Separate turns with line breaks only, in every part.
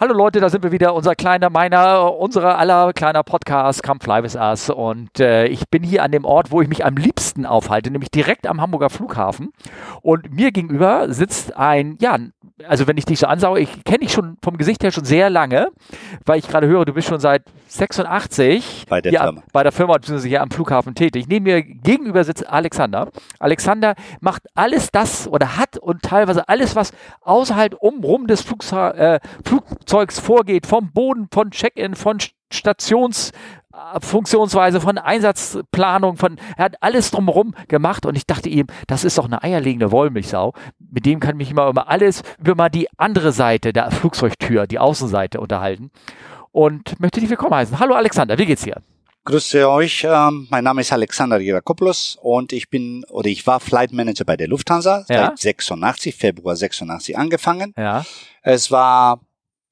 Hallo Leute, da sind wir wieder, unser kleiner, meiner, unserer aller kleiner Podcast, Come Fly With Us. Und äh, ich bin hier an dem Ort, wo ich mich am liebsten aufhalte, nämlich direkt am Hamburger Flughafen. Und mir gegenüber sitzt ein, ja, also wenn ich dich so anschaue, ich kenne dich schon vom Gesicht her schon sehr lange, weil ich gerade höre, du bist schon seit 86
bei der
hier
Firma,
bei der Firma beziehungsweise hier am Flughafen tätig. Neben mir gegenüber sitzt Alexander. Alexander macht alles das oder hat und teilweise alles, was außerhalb umrum des Flugza äh, Flugzeugs vorgeht, vom Boden, von Check-in, von Stations Funktionsweise, von Einsatzplanung, von er hat alles drumherum gemacht und ich dachte ihm, das ist doch eine eierlegende Wollmilchsau. Mit dem kann mich immer über alles, über mal die andere Seite der Flugzeugtür, die Außenseite unterhalten. Und möchte dich willkommen heißen. Hallo Alexander, wie geht's dir?
Grüße euch, ähm, mein Name ist Alexander Girakopoulos und ich bin oder ich war Flight Manager bei der Lufthansa
Ja.
seit 86, Februar 86 angefangen.
Ja,
Es war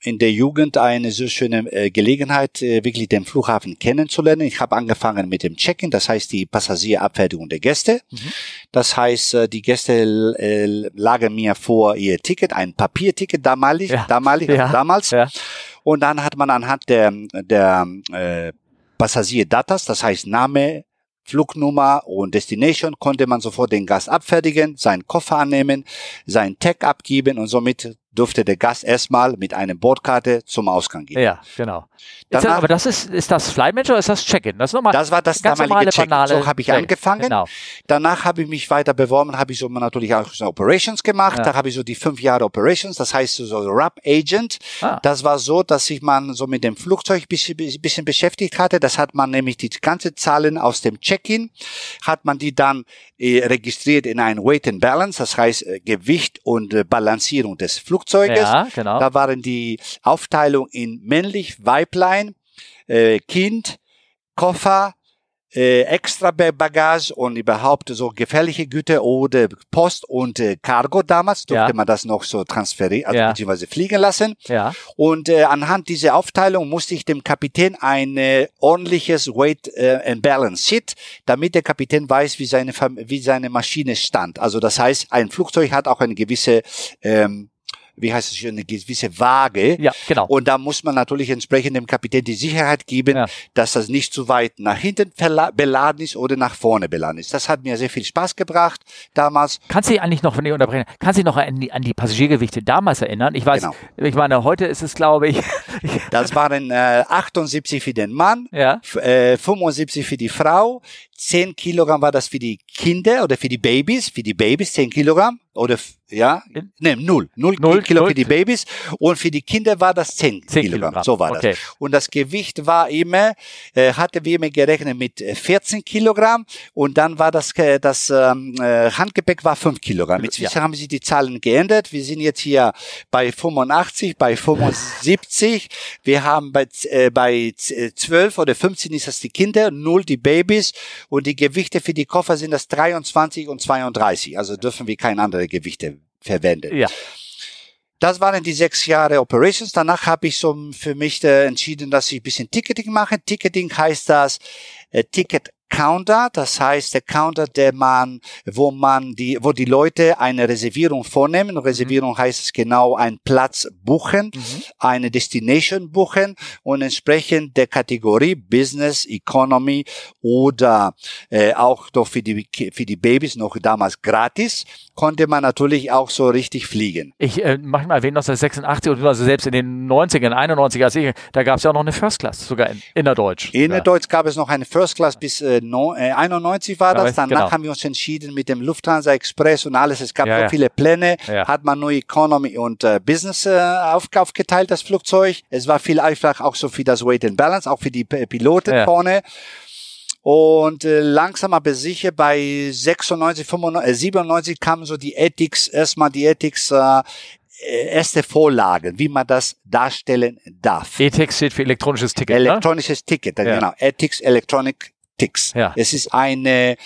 in der Jugend eine so schöne äh, Gelegenheit, äh, wirklich den Flughafen kennenzulernen. Ich habe angefangen mit dem Check-in, das heißt die Passagierabfertigung der Gäste.
Mhm.
Das heißt, äh, die Gäste äh, lagen mir vor ihr Ticket, ein Papierticket damalig,
Ja.
damalig,
Ja.
also damals.
ja,
Und dann hat man anhand der, der äh, Passagierdatas, das heißt Name, Flugnummer und Destination, konnte man sofort den Gast abfertigen, seinen Koffer annehmen, seinen Tag abgeben und somit durfte der Gast erstmal mit einer Bordkarte zum Ausgang gehen.
ja, genau. Ist das,
Danach-
aber das ist, ist das Flight Manager oder ist das Check-in? Das ist nochmal
Das war das
ganz
damalige Check-in. So habe ich angefangen.
Genau.
Danach habe ich mich weiter beworben, habe ich so natürlich auch so Operations gemacht.
Ja.
Da habe ich so die fünf Jahre Operations, das heißt so RAP Agent.
Ah.
Das war so, dass sich man so mit dem Flugzeug bisschen, bisschen beschäftigt hatte. Das hat man nämlich die ganze Zahlen aus dem Check-in, hat man die dann äh, registriert in ein Weight and Balance, das heißt äh, Gewicht und äh, Balancierung des Flugzeuges.
Ja, genau.
Da waren die Aufteilung in männlich, Weiblein, äh, Kind, Koffer, äh, extra Ba- Bagage und überhaupt so gefährliche Güter oder Post und äh, Cargo damals durfte
Ja.
man das noch so transferieren, also
Ja.
beziehungsweise fliegen lassen.
ja,
Und äh, anhand dieser Aufteilung musste ich dem Kapitän ein äh, ordentliches Weight äh, and Balance Sheet, damit der Kapitän weiß, wie seine wie seine Maschine stand. Also das heißt, ein Flugzeug hat auch eine gewisse ähm, wie heißt es eine gewisse Waage.
ja, genau.
Und da muss man natürlich entsprechend dem Kapitän die Sicherheit geben,
Ja.
dass das nicht zu weit nach hinten beladen ist oder nach vorne beladen ist. Das hat mir sehr viel Spaß gebracht damals.
Kannst du dich eigentlich noch, wenn ich unterbreche, kannst du dich noch an die, an die Passagiergewichte damals erinnern? Ich weiß,
Genau.
ich meine, heute ist es, glaube ich,
Das waren äh, 78 für den Mann,
ja,
äh, 75 für die Frau, 10 Kilogramm war das für die Kinder oder für die Babys, für die Babys 10 Kilogramm oder ja, ne, null, null,
Null,
Kilo
null.
für die Babys und für die Kinder war das 10,
10
Kilogramm.
Kilogramm.
So war
Okay.
das. Und das Gewicht war immer, äh, hatte wir immer gerechnet mit äh, 14 Kilogramm und dann war das, äh, das ähm, äh, Handgepäck war 5 Kilogramm. Inzwischen haben sich die Zahlen geändert. Wir sind jetzt hier bei 85, bei 75. Wir haben bei, äh, bei z- 12 oder 15 ist das die Kinder, 0 die Babys und die Gewichte für die Koffer sind das 23 und 32. Also dürfen wir keine andere Gewichte verwenden.
ja,
Das waren die sechs Jahre Operations. Danach habe ich so für mich äh, entschieden, dass ich ein bisschen Ticketing mache. Ticketing heißt das äh, Ticket Counter, das heißt der Counter, der man, wo man die, wo die Leute eine Reservierung vornehmen. Reservierung heißt es genau einen Platz buchen, eine Destination buchen und entsprechend der Kategorie Business, Economy oder äh, auch doch für die für die Babys noch damals gratis konnte man natürlich auch so richtig fliegen.
ich äh, manchmal erwähne 1986 und also selbst in den 90ern, 91er, als ich, da gab es ja auch noch eine First Class, sogar in, innerdeutsch.
In
ja.
Deutsch gab es noch eine First Class bis äh, no, äh, 91 war das. Danach
genau.
haben wir uns entschieden mit dem Lufthansa Express und alles. Es gab
Ja,
so
ja.
viele Pläne.
Ja.
Hat man nur Economy und äh, Business äh, auf, aufgeteilt, das Flugzeug. Es war viel einfach auch so für das Weight and Balance, auch für die P- Piloten vorne. Und äh, langsam aber sicher bei 96, 95, äh, 97 kamen so die Ethics, erstmal die Ethics, äh, äh, erste Vorlagen, wie man das darstellen darf.
ETIX steht für elektronisches Ticket, ne?
Elektronisches Ticket,
Ja.
genau. Ethics Electronic Ticks.
Ja.
Es ist eine,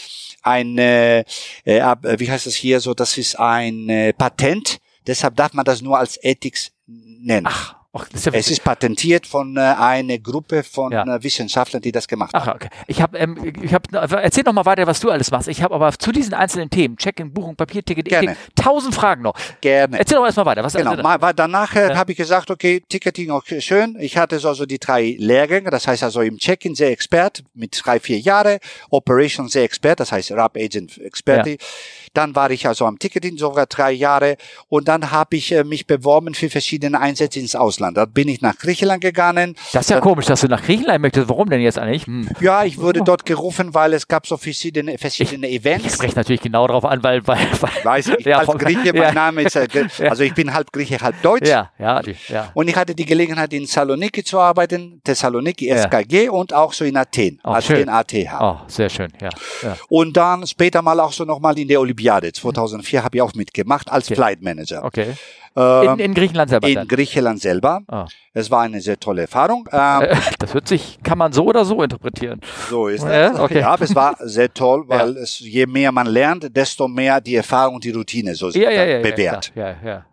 eine, äh, wie heißt es hier so, das ist ein äh, Patent, deshalb darf man das nur als Ethics nennen.
Ach, Ach, ist ja
Es ist patentiert von äh, einer Gruppe von
Ja.
äh, Wissenschaftlern, die das gemacht haben.
Ach, okay. Ich habe, ähm, ich habe, erzähl noch mal weiter, was du alles machst. Ich habe aber zu diesen einzelnen Themen, Check-in, Buchung, Papierticket,
Gerne.
Tausend Fragen noch.
Gerne.
Erzähl doch erstmal weiter. Was
Genau,
also,
mal, weil danach äh,
Ja.
habe ich gesagt, okay, Ticketing okay, schön. Ich hatte so, so die drei Lehrgänge, das heißt also im Check-in sehr Expert mit drei, vier Jahre, Operation sehr Expert, das heißt Rap Agent Experte. Dann war ich also am Ticketing sogar drei Jahre und dann habe ich äh, mich beworben für verschiedene Einsätze ins Ausland. Da bin ich nach Griechenland gegangen.
Das ist ja
Dann-
komisch, dass du nach Griechenland möchtest. Warum denn jetzt eigentlich? Hm.
Ja, ich wurde dort gerufen, weil es gab so verschiedene, verschiedene
Ich
Events.
spreche natürlich genau darauf an, weil, weil, weil
Weiß ich, ich
Ja,
als Grieche, mein
ja.
Name ist, äh, Gr- also ich bin halb Grieche, halb Deutsch.
ja, ja, ja.
Und ich hatte die Gelegenheit, in Saloniki zu arbeiten, Thessaloniki. SKG und auch so in Athen,
Oh,
Athen,
schön.
ATH.
Oh, sehr schön, ja. ja.
Und dann später mal auch so nochmal in der Olympiade. 2004 habe ich auch mitgemacht als
Okay.
Flight Manager.
Okay.
Ähm,
In, in Griechenland selber
in
dann.
Griechenland selber.
Ah.
Es war eine sehr tolle Erfahrung. Ähm,
Äh, Das wird sich, kann man so oder so interpretieren.
So ist
Ja,
das.
okay.
Ja, aber es war sehr toll, weil es, je mehr man lernt, desto mehr die Erfahrung und die Routine so sich
Ja, ja, ja.
bewährt.
Ja, ja, ja.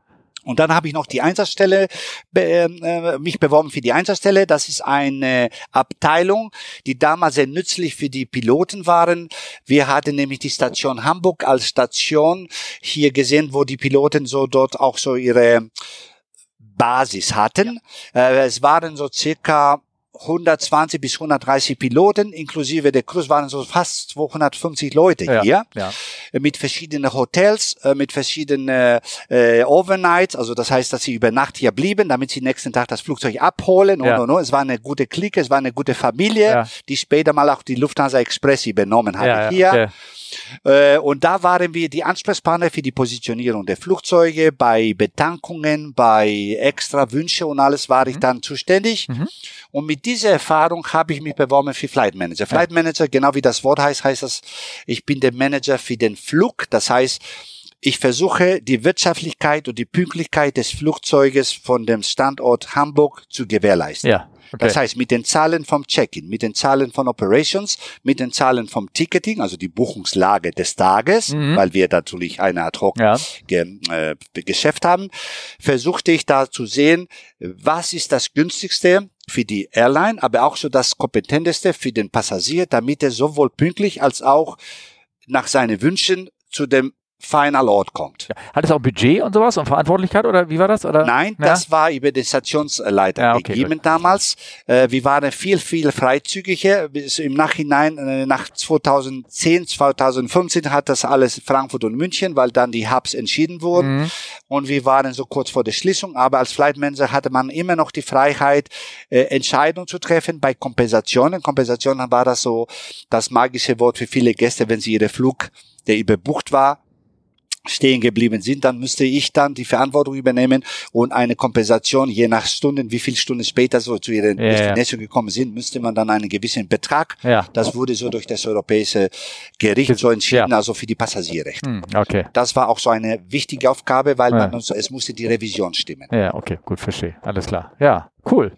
Und dann habe ich noch die Einsatzstelle, be, äh, mich beworben für die Einsatzstelle. Das ist eine Abteilung, die damals sehr nützlich für die Piloten waren. Wir hatten nämlich die Station Hamburg als Station hier gesehen, wo die Piloten so dort auch so ihre Basis hatten. Äh, es waren so circa 120 bis 130 Piloten, inklusive der Crews waren so fast 250 Leute
Ja,
hier
ja.
äh, mit verschiedenen Hotels, äh, mit verschiedenen äh, Overnights, also das heißt, dass sie über Nacht hier blieben, damit sie nächsten Tag das Flugzeug abholen und,
Ja.
und, und. Es war eine gute Clique, es war eine gute Familie, die später mal auch die Lufthansa Express übernommen hatte hier. Äh, und da waren wir die Ansprechpartner für die Positionierung der Flugzeuge, bei Betankungen, bei extra Wünsche und alles war ich dann zuständig.
Mhm.
Und mit dieser Erfahrung habe ich mich beworben für Flight Manager. Flight Manager, genau wie das Wort heißt, heißt das, ich bin der Manager für den Flug. Das heißt, ich versuche die Wirtschaftlichkeit und die Pünktlichkeit des Flugzeuges von dem Standort Hamburg zu gewährleisten.
ja. Okay.
Das heißt, mit den Zahlen vom Check-in, mit den Zahlen von Operations, mit den Zahlen vom Ticketing, also die Buchungslage des Tages,
Mhm.
weil wir natürlich eine ad hoc
Ja.
ge äh, Geschäft haben, versuchte ich da zu sehen, was ist das günstigste für die Airline, aber auch so das kompetenteste für den Passagier, damit er sowohl pünktlich als auch nach seinen Wünschen zu dem Final Ort kommt.
Hat es auch Budget und sowas und Verantwortlichkeit oder wie war das? Oder?
Nein,
Ja?
das war über den Stationsleiter
Ja, okay,
gegeben damals. Äh, wir waren viel, viel freizügiger. Bis Im Nachhinein, äh, nach 2010, 2015 hat das alles Frankfurt und München, weil dann die Hubs entschieden wurden.
Mhm.
Und wir waren so kurz vor der Schließung. Aber als Flight Manager hatte man immer noch die Freiheit, äh, Entscheidungen zu treffen bei Kompensationen. Kompensationen war das so das magische Wort für viele Gäste, wenn sie ihre Flug, der überbucht war, stehen geblieben sind, dann müsste ich dann die Verantwortung übernehmen und eine Kompensation, je nach Stunden, wie viele Stunden später so zu ihrer
Ja, ja.
Destination gekommen sind, müsste man dann einen gewissen Betrag,
Ja.
das wurde so durch das europäische Gericht so entschieden,
Ja.
also für die Passagierrechte.
Hm, okay.
Das war auch so eine wichtige Aufgabe, weil
Ja.
man, es musste die Revision stimmen.
Ja, okay, gut, verstehe. Alles klar. Ja, cool.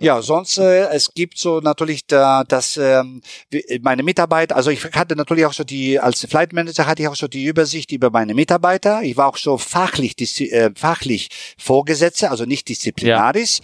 Ja, sonst äh, es gibt so natürlich da, das ähm, wie- meine Mitarbeiter, also ich hatte natürlich auch so die als Flight Manager hatte ich auch so die Übersicht über meine Mitarbeiter. Ich war auch so fachlich äh, fachlich Vorgesetzte, also nicht disziplinarisch.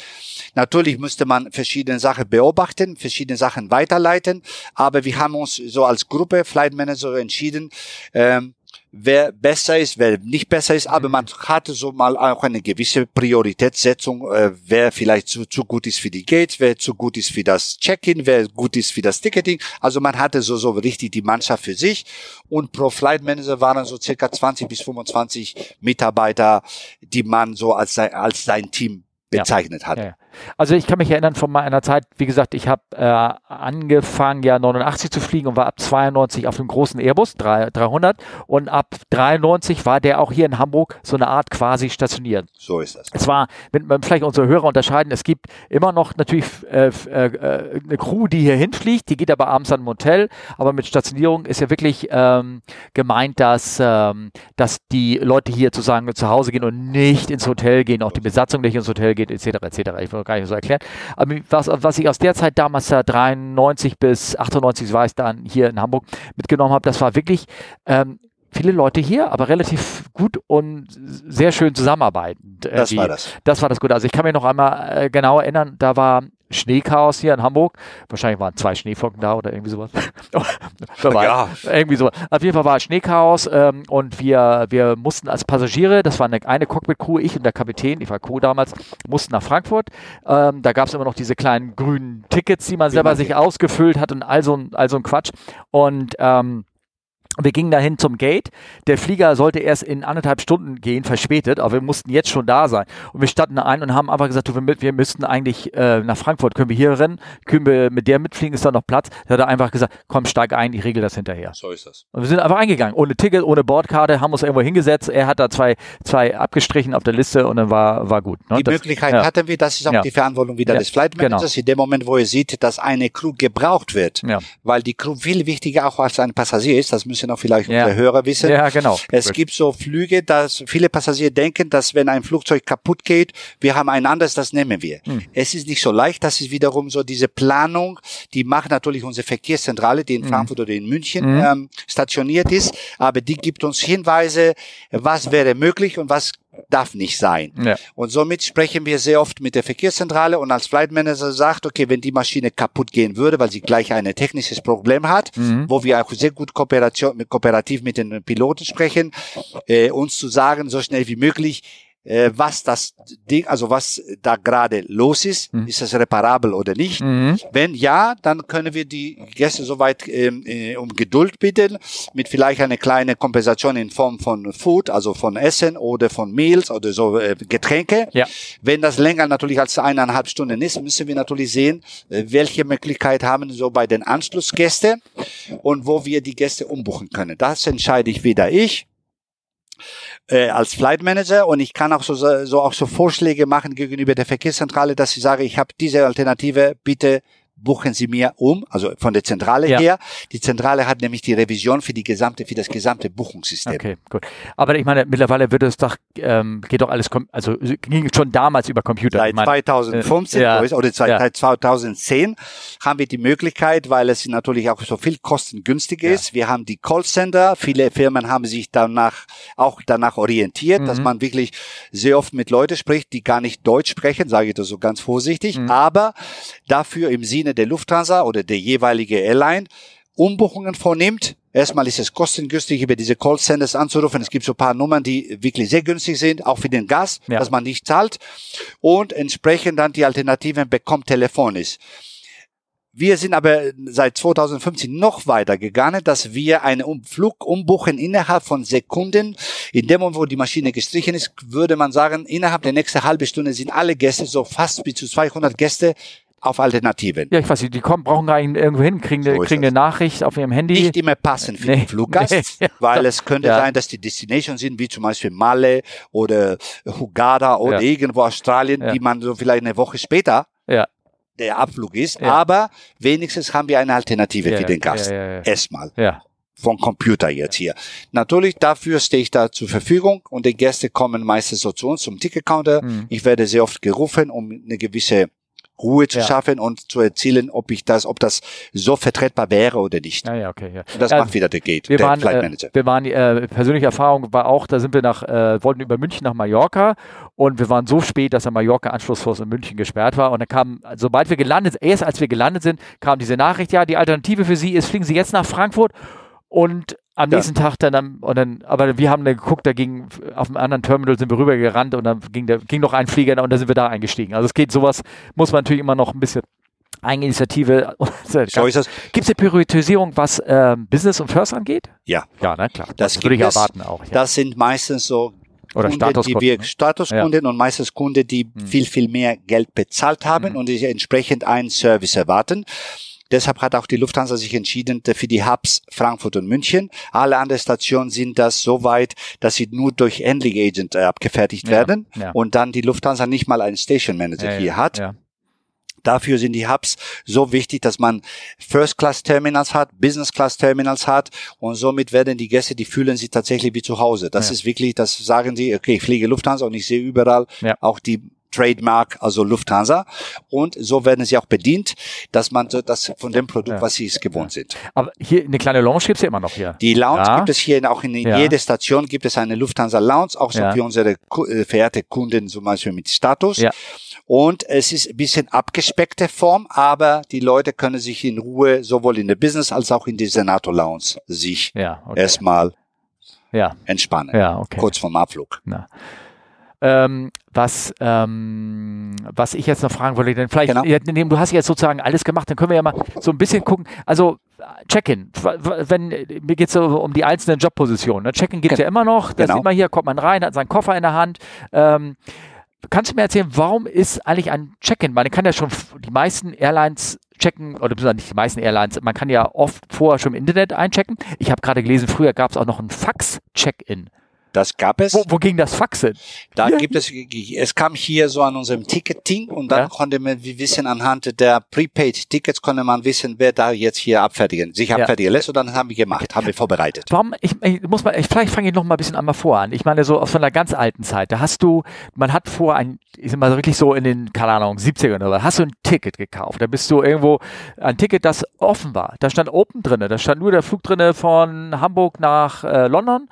Natürlich müsste man verschiedene Sachen beobachten, verschiedene Sachen weiterleiten, aber wir haben uns so als Gruppe Flight Manager entschieden, ähm, wer besser ist, wer nicht besser ist, aber man hatte so mal auch eine gewisse Prioritätssetzung, äh, wer vielleicht zu, zu gut ist für die Gates, wer zu gut ist für das Check-in, wer gut ist für das Ticketing. Also man hatte so, so richtig die Mannschaft für sich und pro Flight Manager waren so circa 20 bis 25 Mitarbeiter, die man so als sein, als sein Team
Ja.
bezeichnet hat.
Ja, ja. Also ich kann mich erinnern von meiner Zeit, wie gesagt, ich habe äh, angefangen ja 89 zu fliegen und war ab 92 auf dem großen Airbus 3, 300 und ab 93 war der auch hier in Hamburg so eine Art quasi stationiert.
So ist das.
Es war, wenn man vielleicht unsere Hörer unterscheiden, es gibt immer noch natürlich äh, äh, äh, eine Crew, die hier hinfliegt, die geht aber abends an ein Motel, aber mit Stationierung ist ja wirklich ähm, gemeint, dass, ähm, dass die Leute hier sozusagen zu Hause gehen und nicht ins Hotel gehen, auch die Besatzung nicht ins Hotel geht, etc. etc. Ich gar nicht so erklären. Aber was, was ich aus der Zeit damals da 93 bis 98 war ich dann hier in Hamburg mitgenommen habe, das war wirklich ähm, viele Leute hier, aber relativ gut und sehr schön zusammenarbeitend.
Das war das.
Das war das Gute. Also ich kann mich noch einmal äh, genau erinnern, da war Schneechaos hier in Hamburg. Wahrscheinlich waren zwei Schneeflocken da oder irgendwie sowas. ja. Irgendwie so. Auf jeden Fall war Schneechaos ähm, und wir, wir mussten als Passagiere, das war eine, eine Cockpit-Crew, ich und der Kapitän, ich war Crew damals, mussten nach Frankfurt. Ähm, da gab es immer noch diese kleinen grünen Tickets, die man selber sich ausgefüllt hat und all so, all so ein Quatsch. Und ähm, wir gingen dahin zum Gate. Der Flieger sollte erst in anderthalb Stunden gehen, verspätet, aber wir mussten jetzt schon da sein. Und wir standen ein und haben einfach gesagt, du, wir, wir müssten eigentlich äh, nach Frankfurt. Können wir hier rennen? Können wir mit der mitfliegen? Ist da noch Platz? Da hat er einfach gesagt, komm, steig ein, ich regel das hinterher.
So ist das.
Und wir sind einfach eingegangen. Ohne Ticket, ohne Bordkarte, haben uns irgendwo hingesetzt. Er hat da zwei, zwei abgestrichen auf der Liste und dann war, war gut.
Ne? Die das, Möglichkeit ja. hatten wir, das ist auch ja. die Verantwortung wieder ja. des Flight genau. Managers. Genau. In dem Moment, wo ihr seht, dass eine Crew gebraucht wird, weil die Crew viel wichtiger auch als ein Passagier ist, das müssen auch vielleicht unsere Hörer wissen.
Ja, genau.
Es gibt so Flüge, dass viele Passagiere denken, dass wenn ein Flugzeug kaputt geht, wir haben ein anderes, das nehmen wir. Hm. Es ist nicht so leicht. Das ist wiederum so diese Planung, die macht natürlich unsere Verkehrszentrale, die in hm. Frankfurt oder in München hm. ähm, stationiert ist, aber die gibt uns Hinweise, was wäre möglich und was darf nicht sein. Ja. Und somit sprechen wir sehr oft mit der Verkehrszentrale und als Flight Manager sagt, okay, wenn die Maschine kaputt gehen würde, weil sie gleich ein technisches Problem hat, mhm. wo wir auch sehr gut Kooperation, kooperativ mit den Piloten sprechen, äh, uns zu sagen, so schnell wie möglich, äh, was das Ding, also was da gerade los ist, mhm. ist es reparabel oder nicht. Mhm. Wenn ja, dann können wir die Gäste soweit ähm, äh, um Geduld bitten, mit vielleicht eine kleine Kompensation in Form von Food, also von Essen oder von Meals oder so äh, Getränke. Ja. Wenn das länger natürlich als eineinhalb Stunden ist, müssen wir natürlich sehen, äh, welche Möglichkeit haben so bei den Anschlussgästen und wo wir die Gäste umbuchen können. Das entscheide ich wieder ich äh, als Flight Manager und ich kann auch so, so auch so Vorschläge machen gegenüber der Verkehrszentrale, dass ich sage, ich habe diese Alternative, bitte buchen Sie mir um, also von der Zentrale ja. her. Die Zentrale hat nämlich die Revision für die gesamte, für das gesamte Buchungssystem.
Okay, gut. Aber ich meine, mittlerweile wird es doch, ähm, geht doch alles, also ging schon damals über Computer.
Seit meine, 2015 äh, ja. oder seit ja. 2010 haben wir die Möglichkeit, weil es natürlich auch so viel kostengünstiger ist. Wir haben die Callcenter. Viele Firmen haben sich danach auch danach orientiert, mhm. dass man wirklich sehr oft mit Leuten spricht, die gar nicht Deutsch sprechen, sage ich das so ganz vorsichtig, mhm. aber dafür im Sinne der Lufthansa oder der jeweilige Airline Umbuchungen vornimmt. Erstmal ist es kostengünstig, über diese Callcenters anzurufen. Es gibt so ein paar Nummern, die wirklich sehr günstig sind, auch für den Gas, ja. dass man nicht zahlt. Und entsprechend dann die Alternativen bekommt telefonisch. Wir sind aber seit 2015 noch weiter gegangen, dass wir einen Flug umbuchen innerhalb von Sekunden. In dem Moment, wo die Maschine gestrichen ist, würde man sagen, innerhalb der nächsten halben Stunde sind alle Gäste, so fast bis zu 200 Gäste, auf Alternativen.
Ja, ich weiß nicht, die kommen, brauchen gar nicht irgendwo hin, kriegen, so eine, kriegen eine Nachricht auf ihrem Handy.
Nicht immer passen für nee. den Fluggast, nee. weil es könnte ja. sein, dass die Destinations sind, wie zum Beispiel Malle oder Hugada oder ja. irgendwo Australien, ja. die man so vielleicht eine Woche später der Abflug ist. Aber wenigstens haben wir eine Alternative für den Gast. Erstmal. Ja vom Computer jetzt hier. Natürlich, dafür stehe ich da zur Verfügung und die Gäste kommen meistens so zu uns zum Ticketcounter. Mhm. Ich werde sehr oft gerufen, um eine gewisse Ruhe zu ja. schaffen und zu erzielen, ob ich das, ob das so vertretbar wäre oder nicht.
Ja, ja, okay, ja.
Und das
ja,
macht wieder der Gate,
wir
der
waren, Flight Manager. Äh, wir waren, äh, persönliche Erfahrung war auch, da sind wir nach, äh, wollten über München nach Mallorca und wir waren so spät, dass der Mallorca-Anschlussfluss in München gesperrt war und dann kam, sobald wir gelandet, erst als wir gelandet sind, kam diese Nachricht, ja, die Alternative für Sie ist, fliegen Sie jetzt nach Frankfurt und am ja. nächsten Tag dann, am, und dann, aber wir haben dann geguckt, da ging auf einem anderen Terminal sind wir rübergerannt und dann ging, der, ging noch ein Flieger und da sind wir da eingestiegen. Also es geht sowas, muss man natürlich immer noch ein bisschen Eigeninitiative. so ist das. Gibt es eine Priorisierung, was ähm, Business und First angeht?
Ja.
Ja, na klar.
Das, das würde ich erwarten auch. Ja. Das sind meistens so
oder Kunden,
die wir, ne? Statuskunden ja. und meistens Kunden, die hm. viel, viel mehr Geld bezahlt haben hm. und die entsprechend einen Service erwarten. Deshalb hat auch die Lufthansa sich entschieden für die Hubs Frankfurt und München. Alle anderen Stationen sind das so weit, dass sie nur durch Handling Agent äh, abgefertigt ja, werden ja. und dann die Lufthansa nicht mal einen Station Manager ja, hier hat. Dafür sind die Hubs so wichtig, dass man First-Class-Terminals hat, Business-Class-Terminals hat und somit werden die Gäste, die fühlen sich tatsächlich wie zu Hause. Das ist wirklich, das sagen sie, okay, ich fliege Lufthansa und ich sehe überall auch die Trademark, also Lufthansa. Und so werden sie auch bedient, dass man so das von dem Produkt,
Ja.
was sie es gewohnt sind.
Aber hier eine kleine Lounge gibt's ja immer noch hier.
Die Lounge
Ja.
gibt es hier auch in
Ja.
jeder Station gibt es eine Lufthansa Lounge, auch so
Ja.
für unsere äh, verehrte Kunden zum Beispiel mit Status.
Ja.
Und es ist ein bisschen abgespeckte Form, aber die Leute können sich in Ruhe sowohl in der Business als auch in die Senator Lounge sich
Ja, okay.
erstmal
Ja,
entspannen.
ja, okay.
Kurz vorm Abflug.
Na. Ähm, was, ähm, was ich jetzt noch fragen wollte, denn vielleicht,
Genau.
du hast jetzt sozusagen alles gemacht, dann können wir ja mal so ein bisschen gucken. Also äh, Check-in, wenn mir geht es so um die einzelnen Jobpositionen. Ne? Check-in gibt es ja immer noch, da
Genau.
sieht man hier, kommt man rein, hat seinen Koffer in der Hand. Ähm, kannst du mir erzählen, warum ist eigentlich ein Check-in? Man kann ja schon die meisten Airlines checken, oder besonders nicht die meisten Airlines, man kann ja oft vorher schon im Internet einchecken. Ich habe gerade gelesen, früher gab es auch noch ein Fax-Check-in.
Das gab es.
Wo, wo ging das Fax hin?
Da
Ja.
gibt es, es kam hier so an unserem Ticketing und dann
Ja.
konnte man, wissen, anhand der Prepaid-Tickets konnte man wissen, wer da jetzt hier abfertigen, sich abfertigen lässt und dann haben wir gemacht, haben wir vorbereitet.
Warum, ich, ich muss mal, ich, vielleicht fange ich noch mal ein bisschen einmal vor an. Ich meine, so aus so einer ganz alten Zeit, da hast du, man hat vor ein, ich sag mal wirklich so in den, keine Ahnung, 70ern oder was, hast du ein Ticket gekauft. Da bist du irgendwo, ein Ticket, das offen war. Da stand Open drinne, da stand nur der Flug drinne von Hamburg nach äh, London.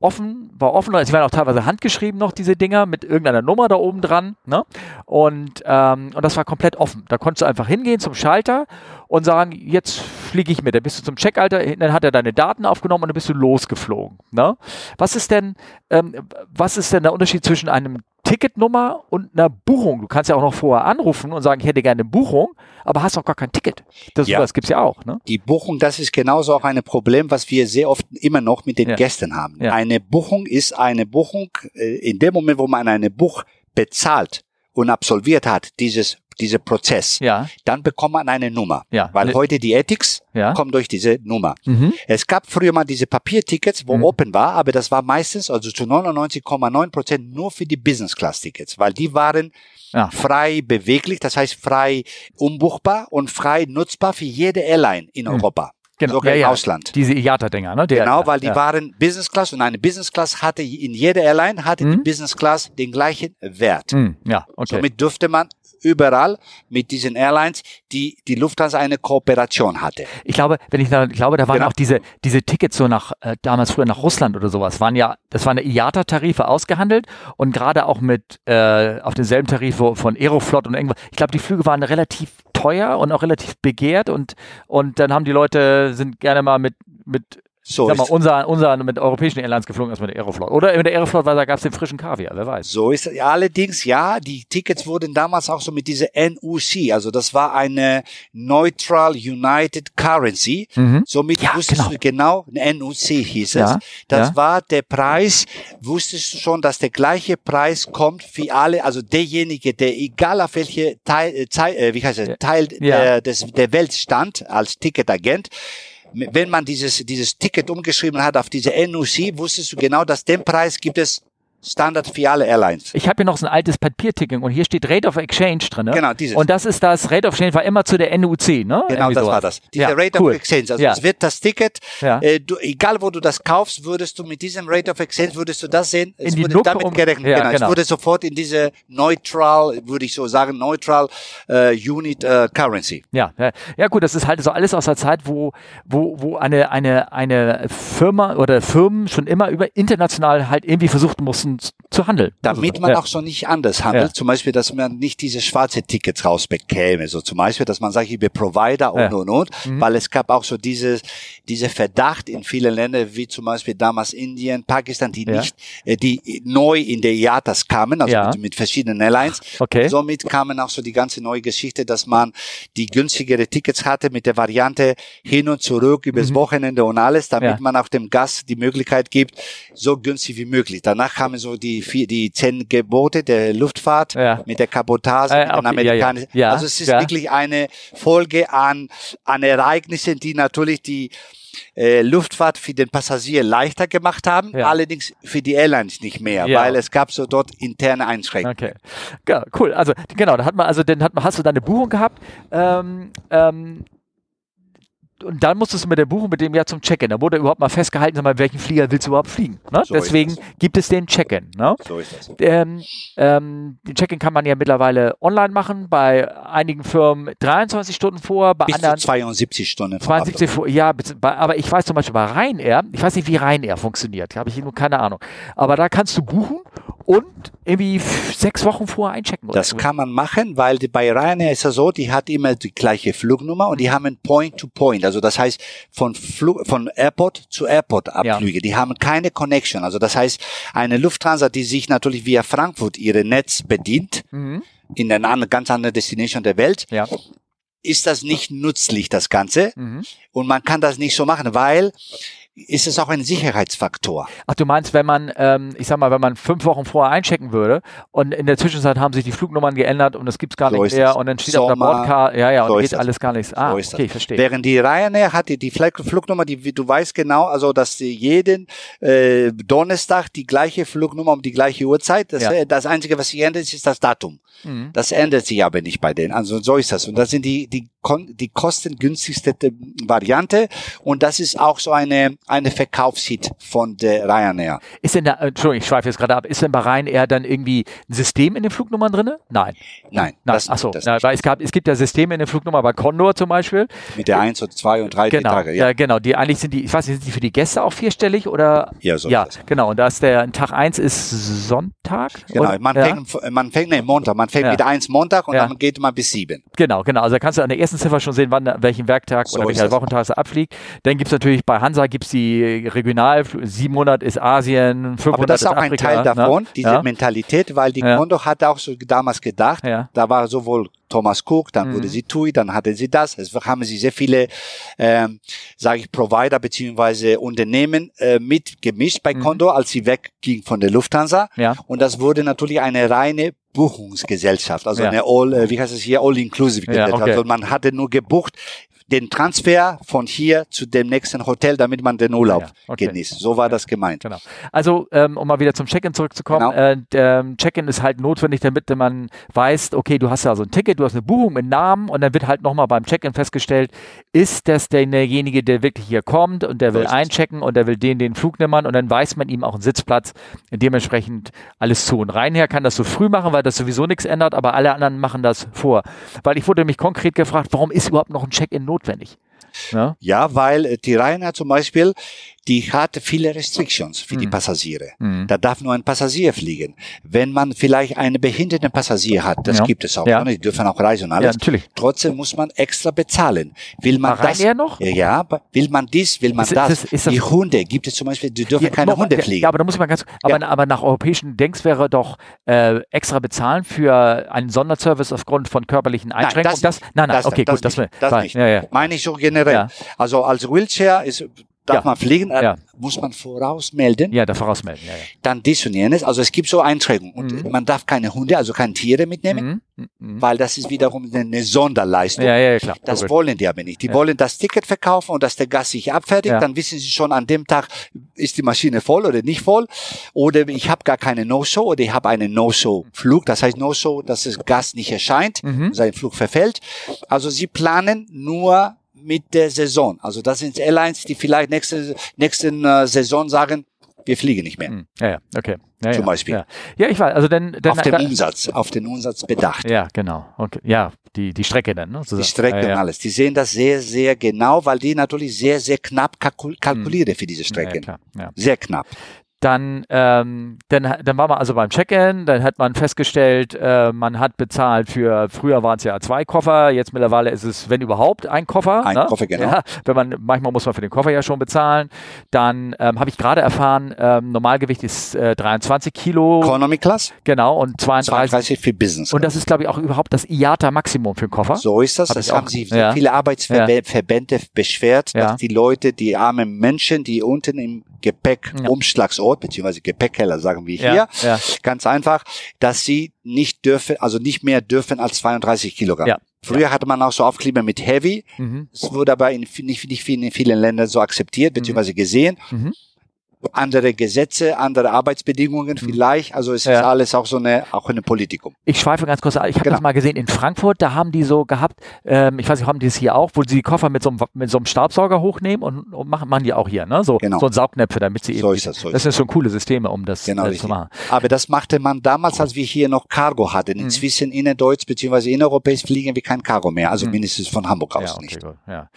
Offen, war offen, sie waren auch teilweise handgeschrieben noch, diese Dinger, mit irgendeiner Nummer da oben dran. Ne? Und, ähm, und das war komplett offen. Da konntest du einfach hingehen zum Schalter und sagen, jetzt fliege ich mit. Dann bist du zum Checkalter, dann hat er deine Daten aufgenommen und dann bist du losgeflogen. Ne? Was ist denn, ähm, was ist denn der Unterschied zwischen einem Ticketnummer und einer Buchung? Du kannst ja auch noch vorher anrufen und sagen, ich hätte gerne eine Buchung, aber hast auch gar kein Ticket. Das,
Ja.
das gibt's ja auch. Ne?
Die Buchung, das ist genauso auch ein Problem, was wir sehr oft immer noch mit den
Ja.
Gästen haben.
Ja.
Eine Buchung ist eine Buchung, äh, in dem Moment, wo man eine Buch bezahlt und absolviert hat, dieses, dieser Prozess,
Ja,
dann bekommt man eine Nummer.
ja.
Weil heute die Ethics
ja.
kommt durch diese Nummer.
Mhm.
Es gab früher mal diese Papiertickets, wo
Mhm.
Open war, aber das war meistens, also zu 99,9 Prozent nur für die Business Class Tickets, weil die waren
Ja.
frei beweglich, das heißt frei umbuchbar und frei nutzbar für jede Airline in
Mhm.
Europa,
Genau.
sogar
ja,
im
ja.
Ausland.
Diese IATA-Dinger, ne? Der,
Genau, weil die
ja.
waren Business Class und eine Business Class hatte in jeder Airline hatte die
Mhm.
Business Class den gleichen Wert.
Hm, ja, okay.
Somit dürfte man überall mit diesen Airlines, die die Lufthansa eine Kooperation hatte.
Ich glaube, wenn ich da glaube, da waren
Genau.
auch diese, diese Tickets so nach, äh, damals früher nach Russland oder sowas, waren ja, das waren IATA-Tarife ausgehandelt und gerade auch mit, äh, auf denselben Tarif von Aeroflot und irgendwas. Ich glaube, die Flüge waren relativ teuer und auch relativ begehrt und, und dann haben die Leute, sind gerne mal mit, mit,
So
sag mal,
ist,
unser, unser mit europäischen Airlines geflogen als mit der Aeroflot. Oder mit der Aeroflot, weil da gab es den frischen Kaviar, wer weiß.
so ist es. Ja, allerdings, ja, die Tickets wurden damals auch so mit dieser NUC, also das war eine Neutral United Currency.
Mhm.
Somit
Ja,
wusstest
genau.
du genau, NUC hieß es.
Ja,
Das
ja.
war der Preis, wusstest du schon, dass der gleiche Preis kommt für alle, also derjenige, der egal auf welche Teil, äh, äh, wie heißt es. Teil
Ja.
der, des, der Welt stand als Ticketagent, wenn man dieses, dieses Ticket umgeschrieben hat auf diese NUC, wusstest du genau, dass den Preis gibt es Standard für alle Airlines.
Ich habe hier noch so ein altes Papierticket und hier steht Rate of Exchange drin. Ne?
Genau, dieses.
Und das ist das Rate of Exchange war immer zu der NUC, ne?
Genau,
Irgendwie
das
sowas.
war das. Diese
Ja,
Rate
cool.
of Exchange. Also
Ja.
es wird das Ticket,
Ja.
äh, du, egal wo du das kaufst, würdest du mit diesem Rate of Exchange, würdest du das sehen. Es
In die
wurde
Nuke
damit
um-
gerechnet.
Ja,
genau.
genau.
Es wurde sofort in diese neutral, würde ich so sagen, neutral äh, Unit äh, Currency.
Ja, ja, ja gut, das ist halt so alles aus der Zeit, wo, wo, wo eine, eine, eine Firma oder Firmen schon immer über international halt irgendwie versucht mussten zu handeln.
Damit man
ja.
auch so nicht anders handelt.
Ja.
Zum Beispiel, dass man nicht diese schwarze Tickets rausbekäme. So zum Beispiel, dass man sagt, ich bin Provider und
Ja.
und und.
Mhm.
Weil es gab auch so diese, diese Verdacht in vielen Ländern, wie zum Beispiel damals Indien, Pakistan, die nicht, äh, die neu in der IATAs kamen, also mit, mit verschiedenen Airlines.
Okay.
Somit kamen auch so die ganze neue Geschichte, dass man die günstigere Tickets hatte mit der Variante hin und zurück übers
Mhm.
Wochenende und alles, damit man auch dem Gast die Möglichkeit gibt, so günstig wie möglich. Danach kamen so die vier, die zehn Gebote der Luftfahrt
Ja.
mit der Kabotage,
Äh, okay, ja, ja.
amerikanischen.
Ja,
also es ist wirklich eine Folge an, an Ereignissen, die natürlich die äh, Luftfahrt für den Passagier leichter gemacht haben,
Ja.
allerdings für die Airlines nicht mehr,
Ja.
weil es gab so dort interne Einschränkungen.
Okay. Ja, cool. Also genau, da hat man, also dann hat man, hast du deine Buchung gehabt. Ähm, ähm, und dann musstest du mit der Buchung mit dem ja zum Check-in. Da wurde überhaupt mal festgehalten, sag mal, welchen Flieger willst du überhaupt fliegen? Ne?
So
Deswegen gibt es den Check-in. Ne?
So ist das.
Ähm, ähm, den Check-in kann man ja mittlerweile online machen, bei einigen Firmen 23 Stunden vor, bei
Bis
anderen
72 Stunden. vom
72 vor, ja, aber ich weiß zum Beispiel bei Ryanair, ich weiß nicht, wie Ryanair funktioniert, habe ich nur keine Ahnung. Aber da kannst du buchen und irgendwie sechs Wochen vorher einchecken.
Das kann man machen, weil die, bei Ryanair ist es so, die hat immer die gleiche Flugnummer und die haben Point-to-Point. Also das heißt von, Flug, von Airport zu Airport Abflüge. Die haben keine Connection. Also das heißt, eine Lufthansa, die sich natürlich via Frankfurt ihre Netz bedient,
Mhm.
in einer ganz anderen Destination der Welt,
Ja.
ist das nicht nützlich, das Ganze.
Mhm.
Und man kann das nicht so machen, weil ist es auch ein Sicherheitsfaktor.
Ach, du meinst, wenn man, ähm, ich sag mal, wenn man fünf Wochen vorher einchecken würde und in der Zwischenzeit haben sich die Flugnummern geändert und es gibt's gar
So
nicht mehr
es.
und dann steht auf der
Sommer,
Bordkarte, ja, ja, und
so
geht alles gar nichts. Ah,
So
okay, ich verstehe.
Während die Ryanair hat die, die Flugnummer, die, du weißt genau, also dass sie jeden äh, Donnerstag die gleiche Flugnummer um die gleiche Uhrzeit. Das,
Ja.
äh, das Einzige, was sich ändert, ist das Datum.
Mhm.
Das ändert sich aber nicht bei denen. Also so ist das. Und das sind die, die, die kostengünstigste Variante. Und das ist auch so eine, eine Verkaufshit von der Ryanair.
Ist denn da, äh, Entschuldigung, ich schweife jetzt gerade ab, ist denn bei Ryanair dann irgendwie ein System in den Flugnummern drin? Nein.
Nein,
Nein,
das,
ach so,
das
na, weil es, gab, es gibt ja Systeme in den Flugnummern bei Condor zum Beispiel.
mit der 1 und 2 und 3
Genau,
Tage.
ja.
Ja.
genau. Die eigentlich sind die, ich weiß nicht, sind die für die Gäste auch vierstellig oder?
Ja, so
ja, genau. Und da ist der Tag eins ist Sonntag.
Genau,
Und-
man,
ja,
fängt, man fängt, nee, Montag, man fängt
Ja.
mit 1 Montag und dann geht man bis 7.
Genau, genau. Also da kannst du an der ersten Ziffer schon sehen, wann, welchen Werktag
So
oder welcher. Wochentag es abfliegt. Dann gibt's natürlich bei Hansa gibt's die Regional, 700 ist Asien, 500
Aber das ist auch ein
Afrika,
Teil
ne?
davon, diese
ja.
Mentalität, weil die
Ja.
Kondo hat auch so damals gedacht,
Ja.
da war sowohl Thomas Cook, dann
Mhm.
wurde sie TUI, dann hatte sie das. Es haben sie sehr viele, ähm, sage ich, Provider beziehungsweise Unternehmen äh, mitgemischt bei
Mhm.
Kondo, als sie wegging von der Lufthansa.
Ja.
Und das wurde natürlich eine reine Buchungsgesellschaft, also
Ja.
eine All, äh, wie heißt es hier, All-Inclusive
Ja,
Gesellschaft.
okay.
Also man hatte nur gebucht den Transfer von hier zu dem nächsten Hotel, damit man den Urlaub
Ja, okay.
genießt. So war das gemeint.
Genau. Also, ähm, um mal wieder zum Check-in zurückzukommen,
Genau.
äh, ähm, Check-in ist halt notwendig, damit man weiß, okay, du hast da so ein Ticket, du hast eine Buchung mit Namen und dann wird halt nochmal beim Check-in festgestellt, ist das derjenige, der wirklich hier kommt und der will
es.
einchecken und der will den, den Flug nehmen und dann weiß man ihm auch einen Sitzplatz, dementsprechend alles zu. Und Reinher kann das so früh machen, weil das sowieso nichts ändert, aber alle anderen machen das vor. Weil ich wurde mich konkret gefragt, warum ist überhaupt noch ein Check-in notwendig? Ja?
Ja, weil äh, die Ryanair zum Beispiel, die hat viele Restrictions für die
Mhm.
Passagiere.
Mhm.
Da darf nur ein Passagier fliegen. Wenn man vielleicht einen behinderten Passagier hat, das
Ja.
gibt es auch,
Ja.
ne? die dürfen auch reisen und
ja,
alles.
natürlich.
Trotzdem muss man extra bezahlen. Will man das?
Noch?
Ja, will man dies, will man
Ist-
das?
ist das- ist das-
die Hunde gibt es zum Beispiel, die dürfen
Ja,
keine
Moment,
Hunde
ja,
fliegen.
Ja, aber da muss mal ganz, aber, aber nach europäischen Denks wäre doch äh, extra bezahlen für einen Sonderservice aufgrund von körperlichen Einschränkungen.
das-
nein, nein,
das-
okay,
das
gut, das,
nicht,
will-
das
weil-
nicht.
Ja, ja.
Meine ich so generell.
Ja.
Also als Wheelchair ist, darf
Ja.
man fliegen, äh,
Ja.
muss man vorausmelden.
ja, da vorausmelden. Ja, ja.
dann dies und jenes. Also es gibt so Einschränkungen. Und
Mhm.
man darf keine Hunde, also keine Tiere mitnehmen,
Mhm. Mhm.
weil das ist wiederum eine Sonderleistung.
Ja, ja, ja, klar.
Das
logisch.
wollen die aber nicht. Die wollen das Ticket verkaufen und dass der Gast sich abfertigt. Dann wissen sie schon an dem Tag, ist die Maschine voll oder nicht voll. Oder ich habe gar keine No-Show oder ich habe einen No-Show-Flug. Das heißt No-Show, dass der Gast nicht erscheint,
Mhm.
sein Flug verfällt. Also sie planen nur mit der Saison. Also das sind Airlines, die vielleicht nächste, nächsten äh, Saison sagen, wir fliegen nicht mehr.
Mhm. Ja, ja, okay. Ja,
Zum
ja,
Beispiel.
Ja. ja, ich weiß. Also dann, dann
auf den
da,
Umsatz, auf den Umsatz bedacht.
Ja, genau. Okay. Ja, die, die Strecke dann. Ne,
Die Strecke und alles. Die sehen das sehr, sehr genau, weil die natürlich sehr, sehr knapp kalkul kalkulieren für diese Strecken. Sehr knapp.
Dann, ähm, dann, dann war man also beim Check-in, dann hat man festgestellt, äh, man hat bezahlt für, früher waren es ja zwei Koffer, jetzt mittlerweile ist es, wenn überhaupt, ein Koffer.
Ein
ne?
Koffer, genau.
Ja, wenn man, manchmal muss man für den Koffer ja schon bezahlen. Dann ähm, habe ich gerade erfahren, ähm, Normalgewicht ist äh, 23 Kilo,
Economy Class,
genau, und 32.
32 für Business.
Und das ist, glaube ich, auch überhaupt das IATA-Maximum für den Koffer.
so ist das.
Hab
das haben
auch.
sie
Ja.
viele Arbeitsverbände beschwert,
Ja.
dass die Leute, die armen Menschen, die unten im Gepäck,
Ja.
Beziehungsweise Gepäckkeller, sagen wir hier,
Ja, ja.
ganz einfach, dass sie nicht dürfen, also nicht mehr dürfen als 32 Kilogramm.
Ja.
Früher hatte man auch so Aufkleber mit Heavy.
Mhm.
Es wurde aber in, nicht, nicht in vielen Ländern so akzeptiert, beziehungsweise gesehen.
Mhm.
Andere Gesetze, andere Arbeitsbedingungen
Mhm.
vielleicht. Also es ist
Ja.
alles auch so eine, auch eine Politikum.
Ich schweife ganz kurz. Ich habe
Genau.
das mal gesehen in Frankfurt, da haben die so gehabt, ähm, ich weiß nicht, haben die es hier auch, wo sie die Koffer mit so einem, mit so einem Staubsauger hochnehmen und, und machen, machen die auch hier, ne? So,
Genau.
so ein Saugnäpfe, damit sie
So
eben.
ist das, so ist
das sind schon coole Systeme, um das
Genau,
äh, zu machen.
Aber das machte man damals, als wir hier noch Cargo hatten.
Mhm.
Inzwischen innerdeutsch bzw. innereuropäisch fliegen wir kein Cargo mehr. Also mindestens von Hamburg aus
Ja, okay,
nicht.
gut, ja.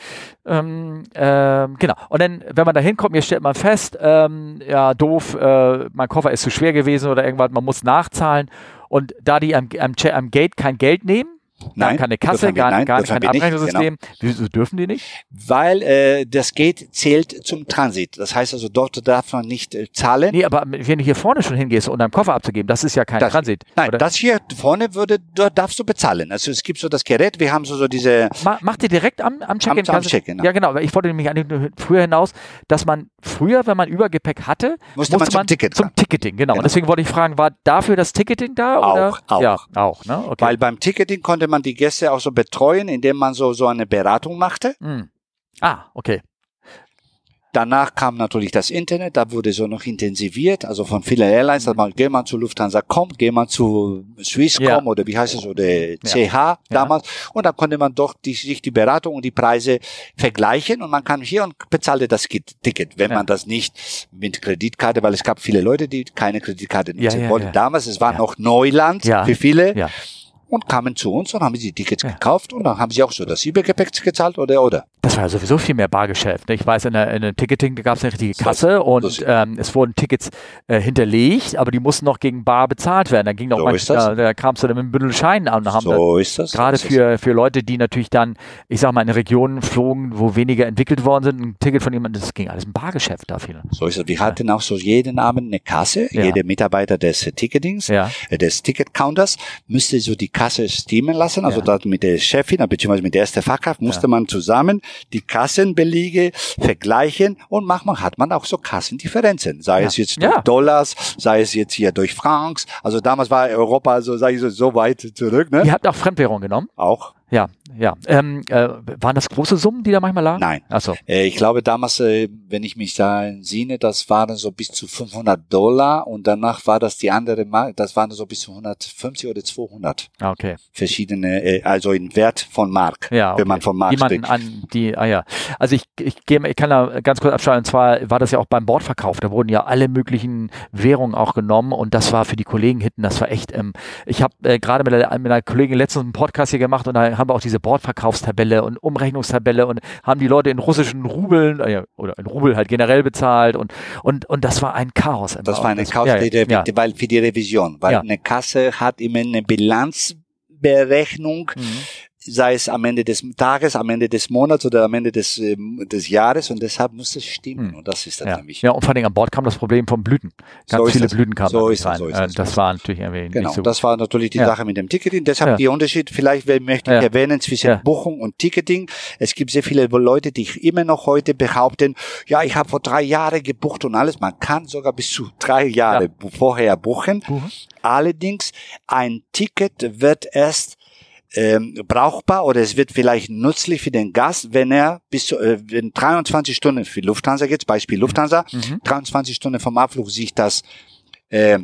Ähm, ähm, genau. Und dann, wenn man da hinkommt, hier stellt man fest, ähm, ja, doof, äh, mein Koffer ist zu schwer gewesen oder irgendwas, man muss nachzahlen. Und da die am, am, am Gate kein Geld nehmen,
Nein,
keine Kasse, gar,
nein,
gar kein Abrechnungssystem, wieso dürfen die nicht?
Weil äh, das Gate zählt zum Transit. Das heißt also, dort darf man nicht äh, zahlen.
Nee, aber wenn du hier vorne schon hingehst, um deinen Koffer abzugeben, das ist ja kein
Das-
Transit.
Nein,
oder?
das hier vorne würde, dort darfst du bezahlen. Also es gibt so das Gerät, wir haben so, so diese,
Ma macht ihr direkt am, am Check-in?
Am- am Check-in, ja.
Ja, genau. Ich wollte nämlich eigentlich früher hinaus, dass man früher, wenn man Übergepäck hatte,
Musste man zum Ticket
Zum. Ticketing, genau. Und
Genau.
deswegen wollte ich fragen, war dafür das Ticketing da?
Auch,
oder?
auch.
Ja, auch, ne? Okay.
weil beim Ticketing konnte man die Gäste auch so betreuen, indem man so, so eine Beratung machte.
Hm. Ah, okay.
Danach kam natürlich das Internet, da wurde so noch intensiviert, also von vielen Airlines, dass man, geh mal zu Lufthansa.com, geh mal zu Swisscom
Ja.
oder wie heißt es, oder CH damals. Und da konnte man doch die, sich die Beratung und die Preise vergleichen und man kann hier und bezahlte das Ticket, wenn
Ja.
man das nicht mit Kreditkarte, weil es gab viele Leute, die keine Kreditkarte
Ja,
nutzen
ja,
wollten.
ja.
Damals, es war
Ja.
noch Neuland
Ja.
für viele. Und kamen zu uns und haben die Tickets
Ja.
gekauft und dann haben sie auch so das Übergepäck gezahlt oder oder.
Das war ja sowieso viel mehr Bargeschäft. Ne? Ich weiß, in der, in der Ticketing gab es eine richtige
So,
Kasse und
das-
ähm, es wurden Tickets äh, hinterlegt, aber die mussten noch gegen Bar bezahlt werden. Dann ging noch
So
mal,
ist das.
Da, da kamst du dann mit einem Bündel Scheinen an und haben
So ist das. so
gerade
ist das.
für, für Leute, die natürlich dann, ich sag mal, in Regionen flogen, wo weniger entwickelt worden sind, ein Ticket von jemandem, das ging alles im Bargeschäft da viel.
So ist es. Wir hatten auch so jeden Abend eine Kasse.
Ja.
Jeder Mitarbeiter des Ticketings,
Ja.
äh, des Ticket-Counters, müsste so die Kasse stimmen lassen. Also
Ja.
dort mit der Chefin, äh, beziehungsweise mit der ersten Fachkraft, musste man zusammen die Kassenbelege vergleichen und manchmal hat man auch so Kassendifferenzen. Sei
Ja.
es jetzt durch
Ja.
Dollars, sei es jetzt hier durch Francs. Also damals war Europa, also sage ich so, so weit zurück, ne?
Ihr habt auch Fremdwährung genommen?
Auch.
Ja, ja. Ähm, äh, waren das große Summen, die da manchmal lagen?
Nein.
Achso.
Äh, Ich glaube damals, äh, wenn ich mich da entsinne, das waren so bis zu 500 Dollar und danach war das die andere Mark, das waren so bis zu 150 oder 200
Ah, okay.
verschiedene, äh, also in Wert von Mark,
Ja, okay.
wenn man von Mark spricht.
an die, ah ja. Also ich, ich gehe, ich kann da ganz kurz abschalten, und zwar war das ja auch beim Bordverkauf. Da wurden ja alle möglichen Währungen auch genommen und das war für die Kollegen hinten, das war echt, ähm, ich habe äh, gerade mit, mit einer Kollegin letztens einen Podcast hier gemacht und da haben wir auch diese Bordverkaufstabelle und Umrechnungstabelle und haben die Leute in russischen Rubeln, äh, oder in Rubel halt generell bezahlt und, und, und das war ein Chaos.
Das war eine
Und
Kasse,
ja, ja,
weil für die Revision, weil eine Kasse hat immer eine Bilanzberechnung,
Mhm.
Sei es am Ende des Tages, am Ende des Monats oder am Ende des, ähm, des Jahres und deshalb muss es stimmen
Mhm.
und das ist das
Ja.
nämlich.
ja, und vor allem an Bord kam das Problem von Blüten. Ganz
So
viele
das.
Blüten kamen
So ist das,
rein.
so ist
Äh,
das, so
das war natürlich irgendwie
Genau,
nicht so
das war natürlich die
Ja.
Sache mit dem Ticketing. Deshalb
Ja.
die Unterschied, vielleicht möchte ich
Ja.
erwähnen, zwischen. Buchung und Ticketing. Es gibt sehr viele Leute, die immer noch heute behaupten, ja, ich habe vor drei Jahren gebucht und alles. Man kann sogar bis zu drei Jahre vorher buchen.
Buchen.
Allerdings, ein Ticket wird erst ähm, brauchbar oder es wird vielleicht nützlich für den Gast, wenn er bis zu, äh, wenn 23 Stunden für Lufthansa geht, Beispiel Lufthansa,
Mhm.
23 Stunden vom Abflug sich das äh,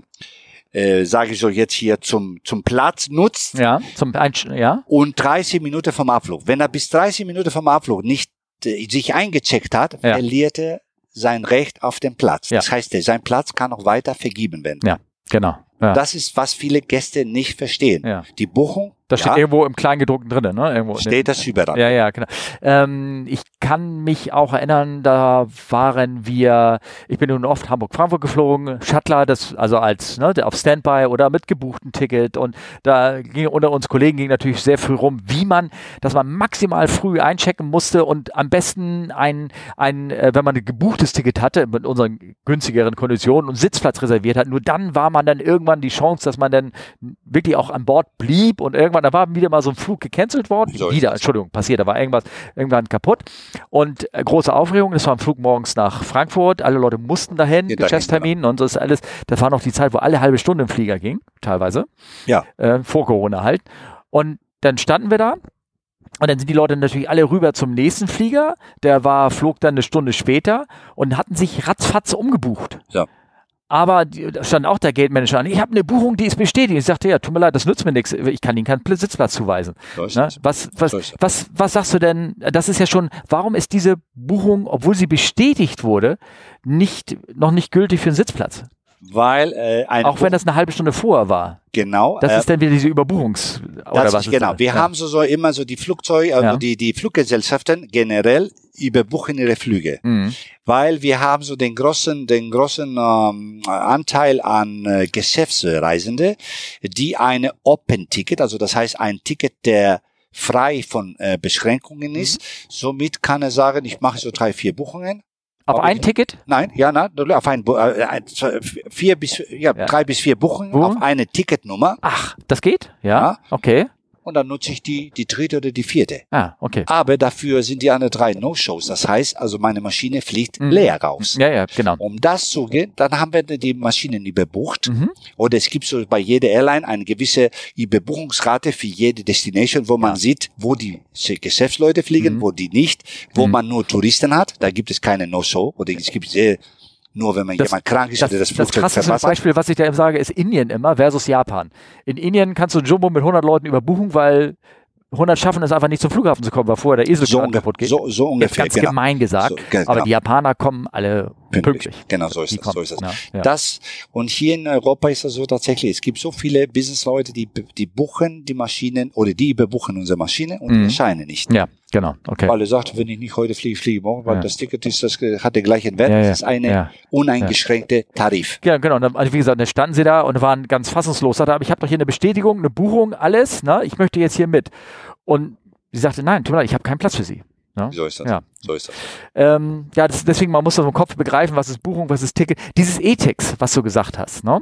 äh, sage ich so jetzt hier zum zum Platz nutzt
Ja, zum ja.
und 30 Minuten vom Abflug. Wenn er bis 30 Minuten vom Abflug nicht äh, sich eingecheckt hat,
Ja.
verliert er sein Recht auf den Platz.
Ja.
Das heißt, sein Platz kann noch weiter vergeben werden.
Ja, genau. Ja.
Das ist, was viele Gäste nicht verstehen.
Ja.
Die Buchung,
Das steht
ja,
irgendwo im Kleingedruckten drin, ne? Irgendwo
steht das überall.
Ja, ja, genau. Ähm, ich kann mich auch erinnern, da waren wir, ich bin nun oft Hamburg-Frankfurt geflogen, Shuttler, das, also als, ne, auf Standby oder mit gebuchten Ticket und da ging unter uns Kollegen ging natürlich sehr früh rum, wie man, dass man maximal früh einchecken musste und am besten ein, ein, äh, wenn man ein gebuchtes Ticket hatte, mit unseren günstigeren Konditionen und Sitzplatz reserviert hat, nur dann war man dann irgendwann die Chance, dass man dann wirklich auch an Bord blieb und irgendwann, da war wieder mal so ein Flug gecancelt worden,
So ist
wieder. Entschuldigung, passiert, da war irgendwas irgendwann kaputt und äh, große Aufregung, das war ein Flug morgens nach Frankfurt, alle Leute mussten dahin,
dahin,
Geschäftstermin und so ist alles, das war noch die Zeit, wo alle halbe Stunde im Flieger ging, teilweise,
Ja.
äh, vor Corona halt und dann standen wir da Und dann sind die Leute natürlich alle rüber zum nächsten Flieger. Der war, flog dann eine Stunde später und hatten sich ratzfatz umgebucht.
Ja.
Aber die, da stand auch der Geldmanager an. Ich habe eine Buchung, die ist bestätigt. Ich sagte, ja, tut mir leid, das nützt mir nichts. Ich kann Ihnen keinen Sitzplatz zuweisen. Ne? Was, was, was, was sagst du denn? Das ist ja schon, warum ist diese Buchung, obwohl sie bestätigt wurde, nicht, noch nicht gültig für einen Sitzplatz?
Weil äh, eine
Auch wenn das eine halbe Stunde vorher war.
genau
Das
äh,
ist dann wieder diese Überbuchungs- oder was
ist, genau.
da?
Wir
ja.
haben so, so immer so die Flugzeuge, also
Ja.
die, die Fluggesellschaften generell überbuchen ihre Flüge.
Mhm.
weil wir haben so den großen, den großen ähm, Anteil an äh, Geschäftsreisende, die eine Open Ticket, also das heißt ein Ticket, der frei von äh, Beschränkungen
Mhm.
ist. Somit kann er sagen, ich mache so drei, vier Buchungen.
Auf ein Ticket?
Nein, ja, na, auf ein, äh, vier bis, ja,
Ja.
drei bis vier Buchungen
Wo?
auf eine Ticketnummer
Ach, das geht? Ja.
Ja.
Okay.
Und dann nutze ich die, die dritte oder die vierte.
Ah, okay.
Aber dafür sind die anderen drei No-Shows. Das heißt, also meine Maschine fliegt
Mhm.
leer raus.
Ja, ja, genau.
Um das zu gehen, dann haben wir die Maschinen überbucht.
Mhm.
Oder es gibt so bei jeder Airline eine gewisse Überbuchungsrate für jede Destination, wo man sieht, wo die Geschäftsleute fliegen,
Mhm.
wo die nicht, wo
Mhm.
man nur Touristen hat. Da gibt es keine No-Show. Oder es gibt sehr, nur wenn man
Das-
jemand krank ist
Das,
oder das
das
Flugzeug
krasseste
verpasst hat.
Beispiel, was ich da eben sage, ist Indien immer versus Japan. In Indien kannst du Jumbo mit 100 Leuten überbuchen, weil 100 schaffen es einfach nicht zum Flughafen zu kommen, weil vorher der Esel
So,
kaputt geht.
so, so
Jetzt
ungefähr.
ganz
genau.
gemein gesagt.
So, ge-
Aber
genau.
die Japaner kommen alle pünktlich.
Genau, so ist
Die
das. So ist das.
ja, ja.
Das und hier in Europa ist das so tatsächlich. Es gibt so viele Businessleute, die die buchen die Maschinen oder die überbuchen unsere Maschine und
Mhm.
erscheinen nicht.
Ja, genau. Okay.
Weil er sagt, wenn ich nicht heute fliege, fliege ich morgen, weil
Ja.
das Ticket ist, das hat den gleichen Wert. Das ist eine uneingeschränkte Tarif.
Ja, genau. Also wie gesagt, dann standen sie da und waren ganz fassungslos. Sagte, aber ich habe doch hier eine Bestätigung, eine Buchung, alles. Ne? Ich möchte jetzt hier mit. Und sie sagte, nein, tut mir leid, ich habe keinen Platz für Sie. Ne?
So ist das.
Ja.
So ist das.
Ähm, ja, das, deswegen, man muss das im Kopf begreifen, was ist Buchung, was ist Ticket. Dieses Ethics, was du gesagt hast, ne?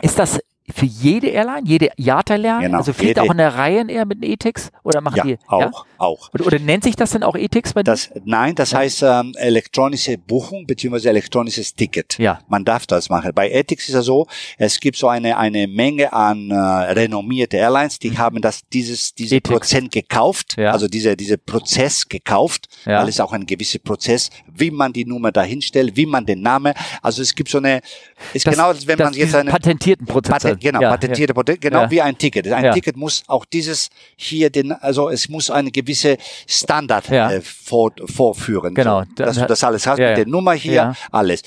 ist das für jede Airline, jede IATA-Airline?
Genau,
Also fliegt
jede-
auch in der Ryanair mit einem Ethics? Oder machen
Ja,
die?
auch,
Ja?
auch.
Oder, oder nennt sich das denn auch Ethics bei?
Das, nein, das heißt ähm, elektronische Buchung beziehungsweise elektronisches Ticket.
Ja.
Man darf das machen. Bei Ethics ist es so, es gibt so eine, eine Menge an äh, renommierte Airlines, die haben das, dieses, diese. Prozent gekauft,
Mhm. Ja.
also diese, diese Prozess gekauft,
Ja.
weil es auch ein gewisser Prozess, wie man die Nummer dahinstellt, wie man den Namen, also es gibt so eine, ist
Das-
genau, als wenn
das,
man jetzt
diesen
eine,
patentierten Prozess.
Genau,
ja,
patentierte Produkt, genau
Ja.
wie ein Ticket. Ein
Ja.
Ticket muss auch dieses hier den, also es muss eine gewisse Standard
Ja.
äh, vor, vorführen.
Genau.
So, dass du das alles hast
Ja,
mit
ja.
der Nummer hier,
Ja.
alles.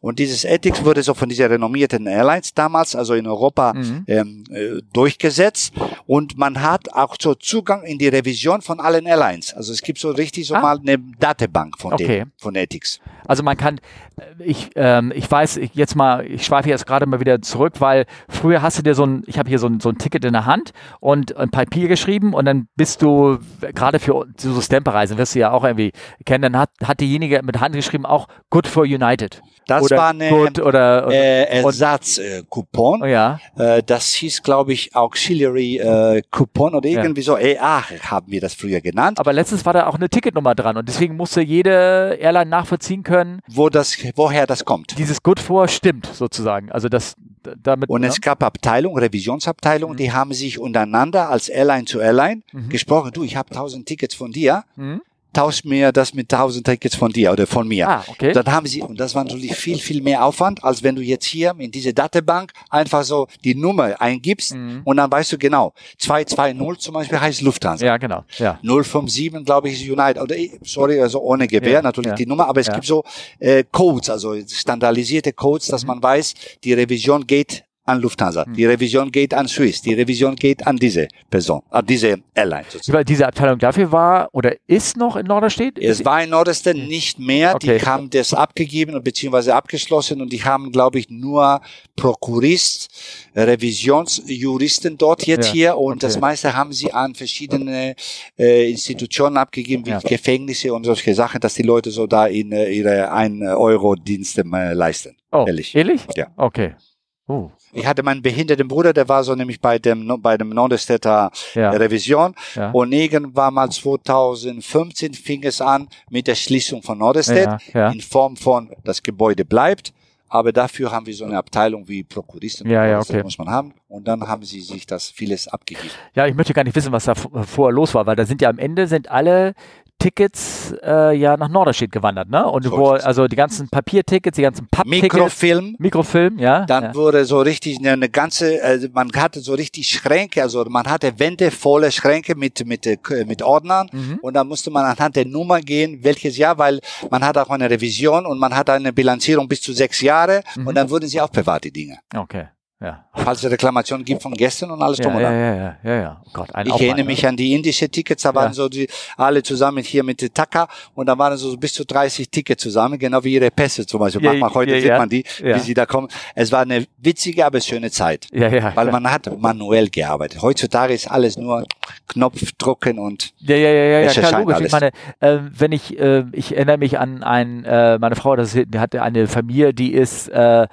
Und dieses Ethics wurde so von dieser renommierten Airlines damals, also in Europa,
Mhm.
ähm, äh, durchgesetzt. Und man hat auch so Zugang in die Revision von allen Airlines. Also es gibt so richtig so
Ah.
mal eine Datenbank von
Okay.
denen, von Ethics.
Also man kann, äh, ich, ähm, ich weiß ich jetzt mal, ich schweife jetzt gerade mal wieder zurück, weil früher hast du dir so ein, ich habe hier so ein, so ein Ticket in der Hand und ein Papier geschrieben und dann bist du, gerade für so Stamperreisen, wirst du ja auch irgendwie kennen, dann hat, hat diejenige mit Hand geschrieben auch Good for United.
Das
oder
war eine
Good oder,
äh, Ersatzcoupon.
oh ja,
Äh, das hieß, glaube ich, Auxiliary äh, Coupon oder
Ja.
irgendwie so. EA haben wir das früher genannt.
aber letztens war da auch eine Ticketnummer dran und deswegen musste jede Airline nachvollziehen können,
Wo das, woher das kommt.
dieses Good for stimmt sozusagen. Also das damit.
Und
ne?
es gab Abteilungen, Revisionsabteilungen,
Mhm.
die haben sich untereinander als Airline zu Airline
Mhm.
gesprochen. Du, ich habe tausend Tickets von dir,
Mhm.
Tausch mir das mit tausend Tickets von dir oder von mir.
Ah, okay.
Dann haben sie, und das war natürlich viel, viel mehr Aufwand, als wenn du jetzt hier in diese Datenbank einfach so die Nummer eingibst
Mhm.
und dann weißt du genau, 220 zum Beispiel heißt Lufthansa.
Ja, genau. Ja.
057, glaube ich, ist United. Oder, eh, sorry, also ohne Gewehr
Ja,
natürlich
ja.
die Nummer, aber es
Ja.
gibt so äh, Codes, also standardisierte Codes, dass man weiß, die Revision geht an Lufthansa,
Mhm.
die Revision geht an Swiss, die Revision geht an diese Person, an diese Airline sozusagen.
Weil diese Abteilung dafür war oder ist noch in Norderstedt?
Es war in Nordeste nicht mehr,
Okay.
die haben das abgegeben und beziehungsweise abgeschlossen und die haben, glaube ich, nur Prokurist, Revisionsjuristen dort jetzt
Ja,
hier und das
okay.
meiste haben sie an verschiedene äh, Institutionen abgegeben, wie
Ja.
Gefängnisse und solche Sachen, dass die Leute so da in äh, ihre 1 Euro Dienste äh, leisten.
oh,
ehrlich.
Ehrlich?
Ja.
Okay. Uh,
Ich hatte meinen behinderten Bruder, der war so nämlich bei dem bei dem Nordestetter
ja.
Revision
ja.
und irgendwann mal 2015 fing es an mit der Schließung von Nordestedt
ja,
in Form von das Gebäude bleibt, Aber dafür haben wir so eine Abteilung wie Prokuristen.
Ja, ja,
Das
okay.
muss man haben. Und dann haben sie sich das vieles abgegeben.
Ja, ich möchte gar nicht wissen, was da v- vorher los war, weil da sind ja am Ende sind alle Tickets äh, ja nach Norderstedt gewandert, ne? Und
So
wo, also die ganzen Papiertickets, die ganzen Papptickets,
Mikrofilm.
Mikrofilm, ja.
Dann
ja.
wurde so richtig eine, eine ganze, also man hatte so richtig Schränke, also man hatte Wände volle Schränke mit mit äh, mit Ordnern
Mhm.
und dann musste man anhand der Nummer gehen, welches Jahr, weil man hat auch eine Revision und man hat eine Bilanzierung bis zu sechs Jahre
Mhm.
und dann wurden sie aufbewahrt die Dinge,
Okay. Ja.
falls es Reklamationen gibt von Gästen und alles
Ja,
drum
ja, ja, ja, ja, ja. Oh Gott, ein
Ich erinnere
ne?
mich an die indische Tickets, da waren
Ja.
so die alle zusammen hier mit der Taka und da waren so bis zu 30 Tickets zusammen, genau wie ihre Pässe zum Beispiel.
Ja,
Manchmal heute
ja,
sieht man die, wie sie da kommen. Es war eine witzige, aber schöne Zeit.
Ja, ja.
Weil man hat manuell gearbeitet. Heutzutage ist alles nur Knopf drücken und
Ja, ja, ja, ja, klar,
erscheint
logisch. Ich
alles.
meine, äh, wenn ich, äh, ich erinnere mich an ein, äh, meine Frau, das, hatte eine Familie, die ist, äh, äh,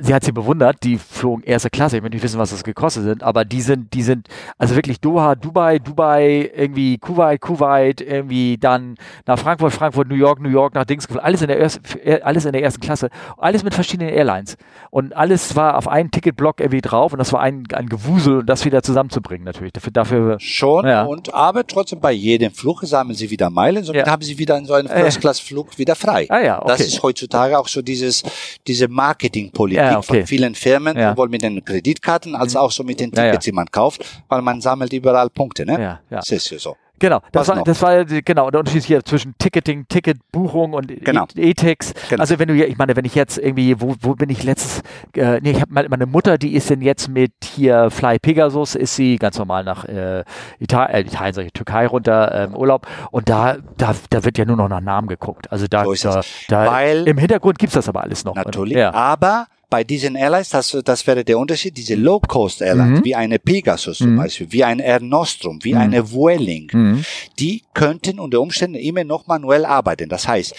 sie hat sie bewundert, die flogen erste Klasse, ich möchte nicht wissen, was das gekostet sind, aber die sind, die sind, also wirklich Doha, Dubai, Dubai, irgendwie Kuwait, Kuwait, irgendwie dann nach Frankfurt, Frankfurt, New York, New York, nach Dings alles in der ersten, alles in der ersten Klasse, alles mit verschiedenen Airlines und alles war auf einen Ticketblock irgendwie drauf und das war ein, ein Gewusel und das wieder zusammenzubringen natürlich, dafür, dafür
schon.
Ja.
Und aber trotzdem bei jedem Flug sammeln sie wieder Meilen, somit
Ja.
haben sie wieder so einen
Äh.
First-Class-Flug wieder frei.
Ah ja, okay.
Das ist heutzutage auch so dieses, diese Marketingpolitik
Ja, okay.
von vielen Firmen,
Ja. Mhm.
sowohl mit den Kreditkarten als auch so mit den
Ja, ja.
Tickets, die man kauft, weil man sammelt überall Punkte, ne?
Ja, ja.
Das ist ja so.
Genau, das
Was
war,
noch?
das war genau der Unterschied hier zwischen Ticketing, Ticketbuchung und
Genau.
E- E-Tix.
Genau.
Also wenn du, ich meine, wenn ich jetzt irgendwie, wo, wo bin ich letztes, äh, nee, ich habe meine, meine Mutter, die ist denn jetzt mit hier Fly Pegasus, ist sie ganz normal nach äh, Italien, äh, Italien, sag ich, Türkei runter ähm, Urlaub und da, da, da wird ja nur noch nach Namen geguckt. Also da,
So ist
da,
es.
da
Weil-
im Hintergrund gibt's das aber alles noch.
Natürlich.
Ja.
Aber bei diesen Airlines, das, das wäre der Unterschied, diese Low-Cost-Airlines,
Mhm.
wie eine Pegasus zum
Mhm.
Beispiel, wie ein Air Nostrum, wie
Mhm.
eine Vueling,
Mhm.
die könnten unter Umständen immer noch manuell arbeiten. Das heißt,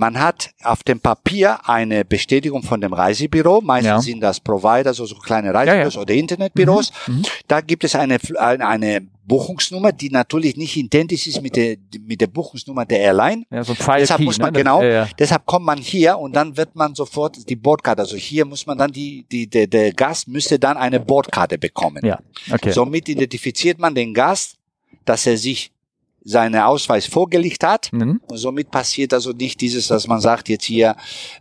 man hat auf dem Papier eine Bestätigung von dem Reisebüro. Meistens
Ja.
sind das Provider, so, so kleine Reisebüros oder Internetbüros.
Mhm.
Da gibt es eine, eine, eine Buchungsnummer, die natürlich nicht identisch ist mit der, mit der Buchungsnummer der Airline.
Ja, so
Deshalb
Key,
muss man
ne?
genau,
Ja, ja.
deshalb kommt man hier und dann wird man sofort die Bordkarte. Also hier muss man dann die, die der, der Gast müsste dann eine Bordkarte bekommen.
ja, okay.
Somit identifiziert man den Gast, dass er sich seinen Ausweis vorgelegt hat.
Mhm.
Und somit passiert also nicht dieses, dass man sagt, jetzt hier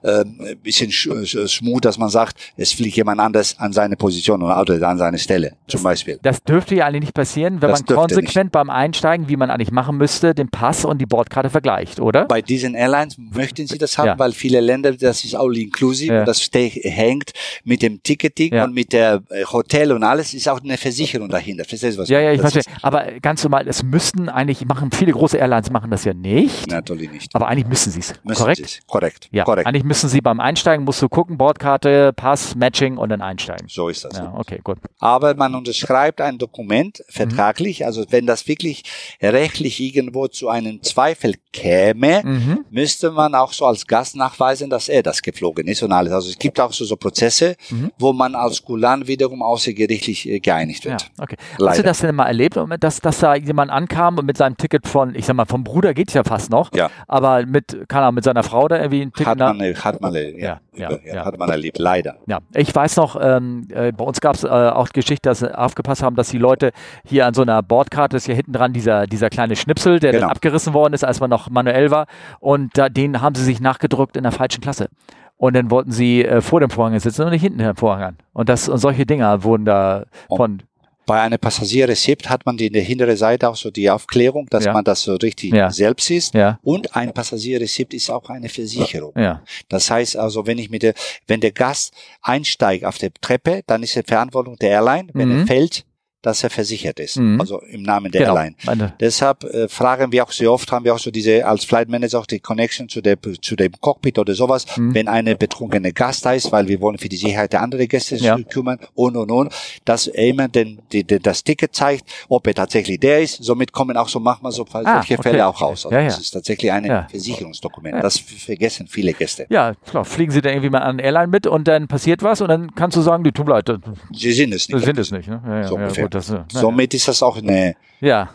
ähm, ein bisschen sch sch- Schmut, dass man sagt, es fliegt jemand anders an seine Position oder an seine Stelle, zum Beispiel.
Das dürfte ja eigentlich nicht passieren, wenn
Das
man konsequent beim Einsteigen, wie man eigentlich machen müsste, den Pass und die Bordkarte vergleicht, oder?
Bei diesen Airlines möchten sie das haben,
Ja.
weil viele Länder, das ist all inclusive
Ja.
und das hängt mit dem Ticketing
Ja.
und mit der äh, Hotel und alles, ist auch eine Versicherung dahinter. Verstehst du, was
Ja, ja, ich verstehe. Aber ganz normal, es müssten eigentlich, machen viele große Airlines machen das ja nicht,
natürlich nicht.
aber eigentlich müssen sie es. Korrekt?
sie's. Korrekt.
Ja,
Korrekt.
eigentlich müssen sie beim Einsteigen, musst du gucken, Bordkarte, Pass, Matching und dann einsteigen.
So ist das.
Ja, okay, gut.
Aber man unterschreibt ein Dokument
Mhm.
vertraglich, also wenn das wirklich rechtlich irgendwo zu einem Zweifel käme,
Mhm.
müsste man auch so als Gast nachweisen, dass er das geflogen ist und alles. Also es gibt auch so, so Prozesse,
Mhm.
wo man als Gulan wiederum außergerichtlich äh, geeinigt
Ja,
wird.
okay. Hast
Leider.
du das denn mal erlebt, dass, dass da jemand ankam und mit seinem Ticket von, ich sag mal, vom Bruder geht ja fast noch,
Ja.
aber mit, keine Ahnung, mit seiner Frau da irgendwie ein Ticket
Hat man, äh, hat man, äh, ja,
Ja, ja, ja.
hat man erlebt, leider.
Ja, ich weiß noch, ähm, äh, bei uns gab es äh, auch Geschichte, dass sie aufgepasst haben, dass die Leute hier an so einer Bordkarte ist hier hinten dran dieser, dieser kleine Schnipsel, der
Genau.
dann abgerissen worden ist, als man noch manuell war. Und da, den haben sie sich nachgedrückt in der falschen Klasse. Und dann wollten sie äh, vor dem Vorhang sitzen und nicht hinten dem Vorhang an. Und, das, und solche Dinger wurden da von.
Bei einer Passagierrezept hat man die in der hinteren Seite auch so die Aufklärung, dass
Ja.
man das so richtig
Ja.
selbst ist.
Ja,
Und ein Passagierrezept ist auch eine Versicherung.
ja,
Das heißt also, wenn ich mit der, wenn der Gast einsteigt auf der Treppe, dann ist die Verantwortung der Airline, wenn
Mhm.
er fällt, dass er versichert ist.
Mhm.
Also im Namen der
genau.
Airline.
Meine,
Deshalb äh, fragen wir auch sehr oft, haben wir auch so diese, als Flight Manager auch die Connection zu, der, zu dem Cockpit oder sowas,
Mhm.
wenn eine betrunkene Gast da ist, weil wir wollen für die Sicherheit der anderen Gäste
Ja.
kümmern und, und, und, dass er immer den, die, die, das Ticket zeigt, ob er tatsächlich der ist. Somit kommen auch so manchmal so
Ah,
solche
okay.
Fälle auch raus. Also
Ja, ja.
Das ist tatsächlich ein
Ja.
Versicherungsdokument. Das vergessen viele Gäste.
ja, klar, fliegen sie dann irgendwie mal an Airline mit und dann passiert was und dann kannst du sagen, die mir leid,
Sie sind es nicht.
sind es nicht. Ne? Ja, ja,
So ungefähr.
Gut, das, äh,
Somit ist das auch eine,
ja.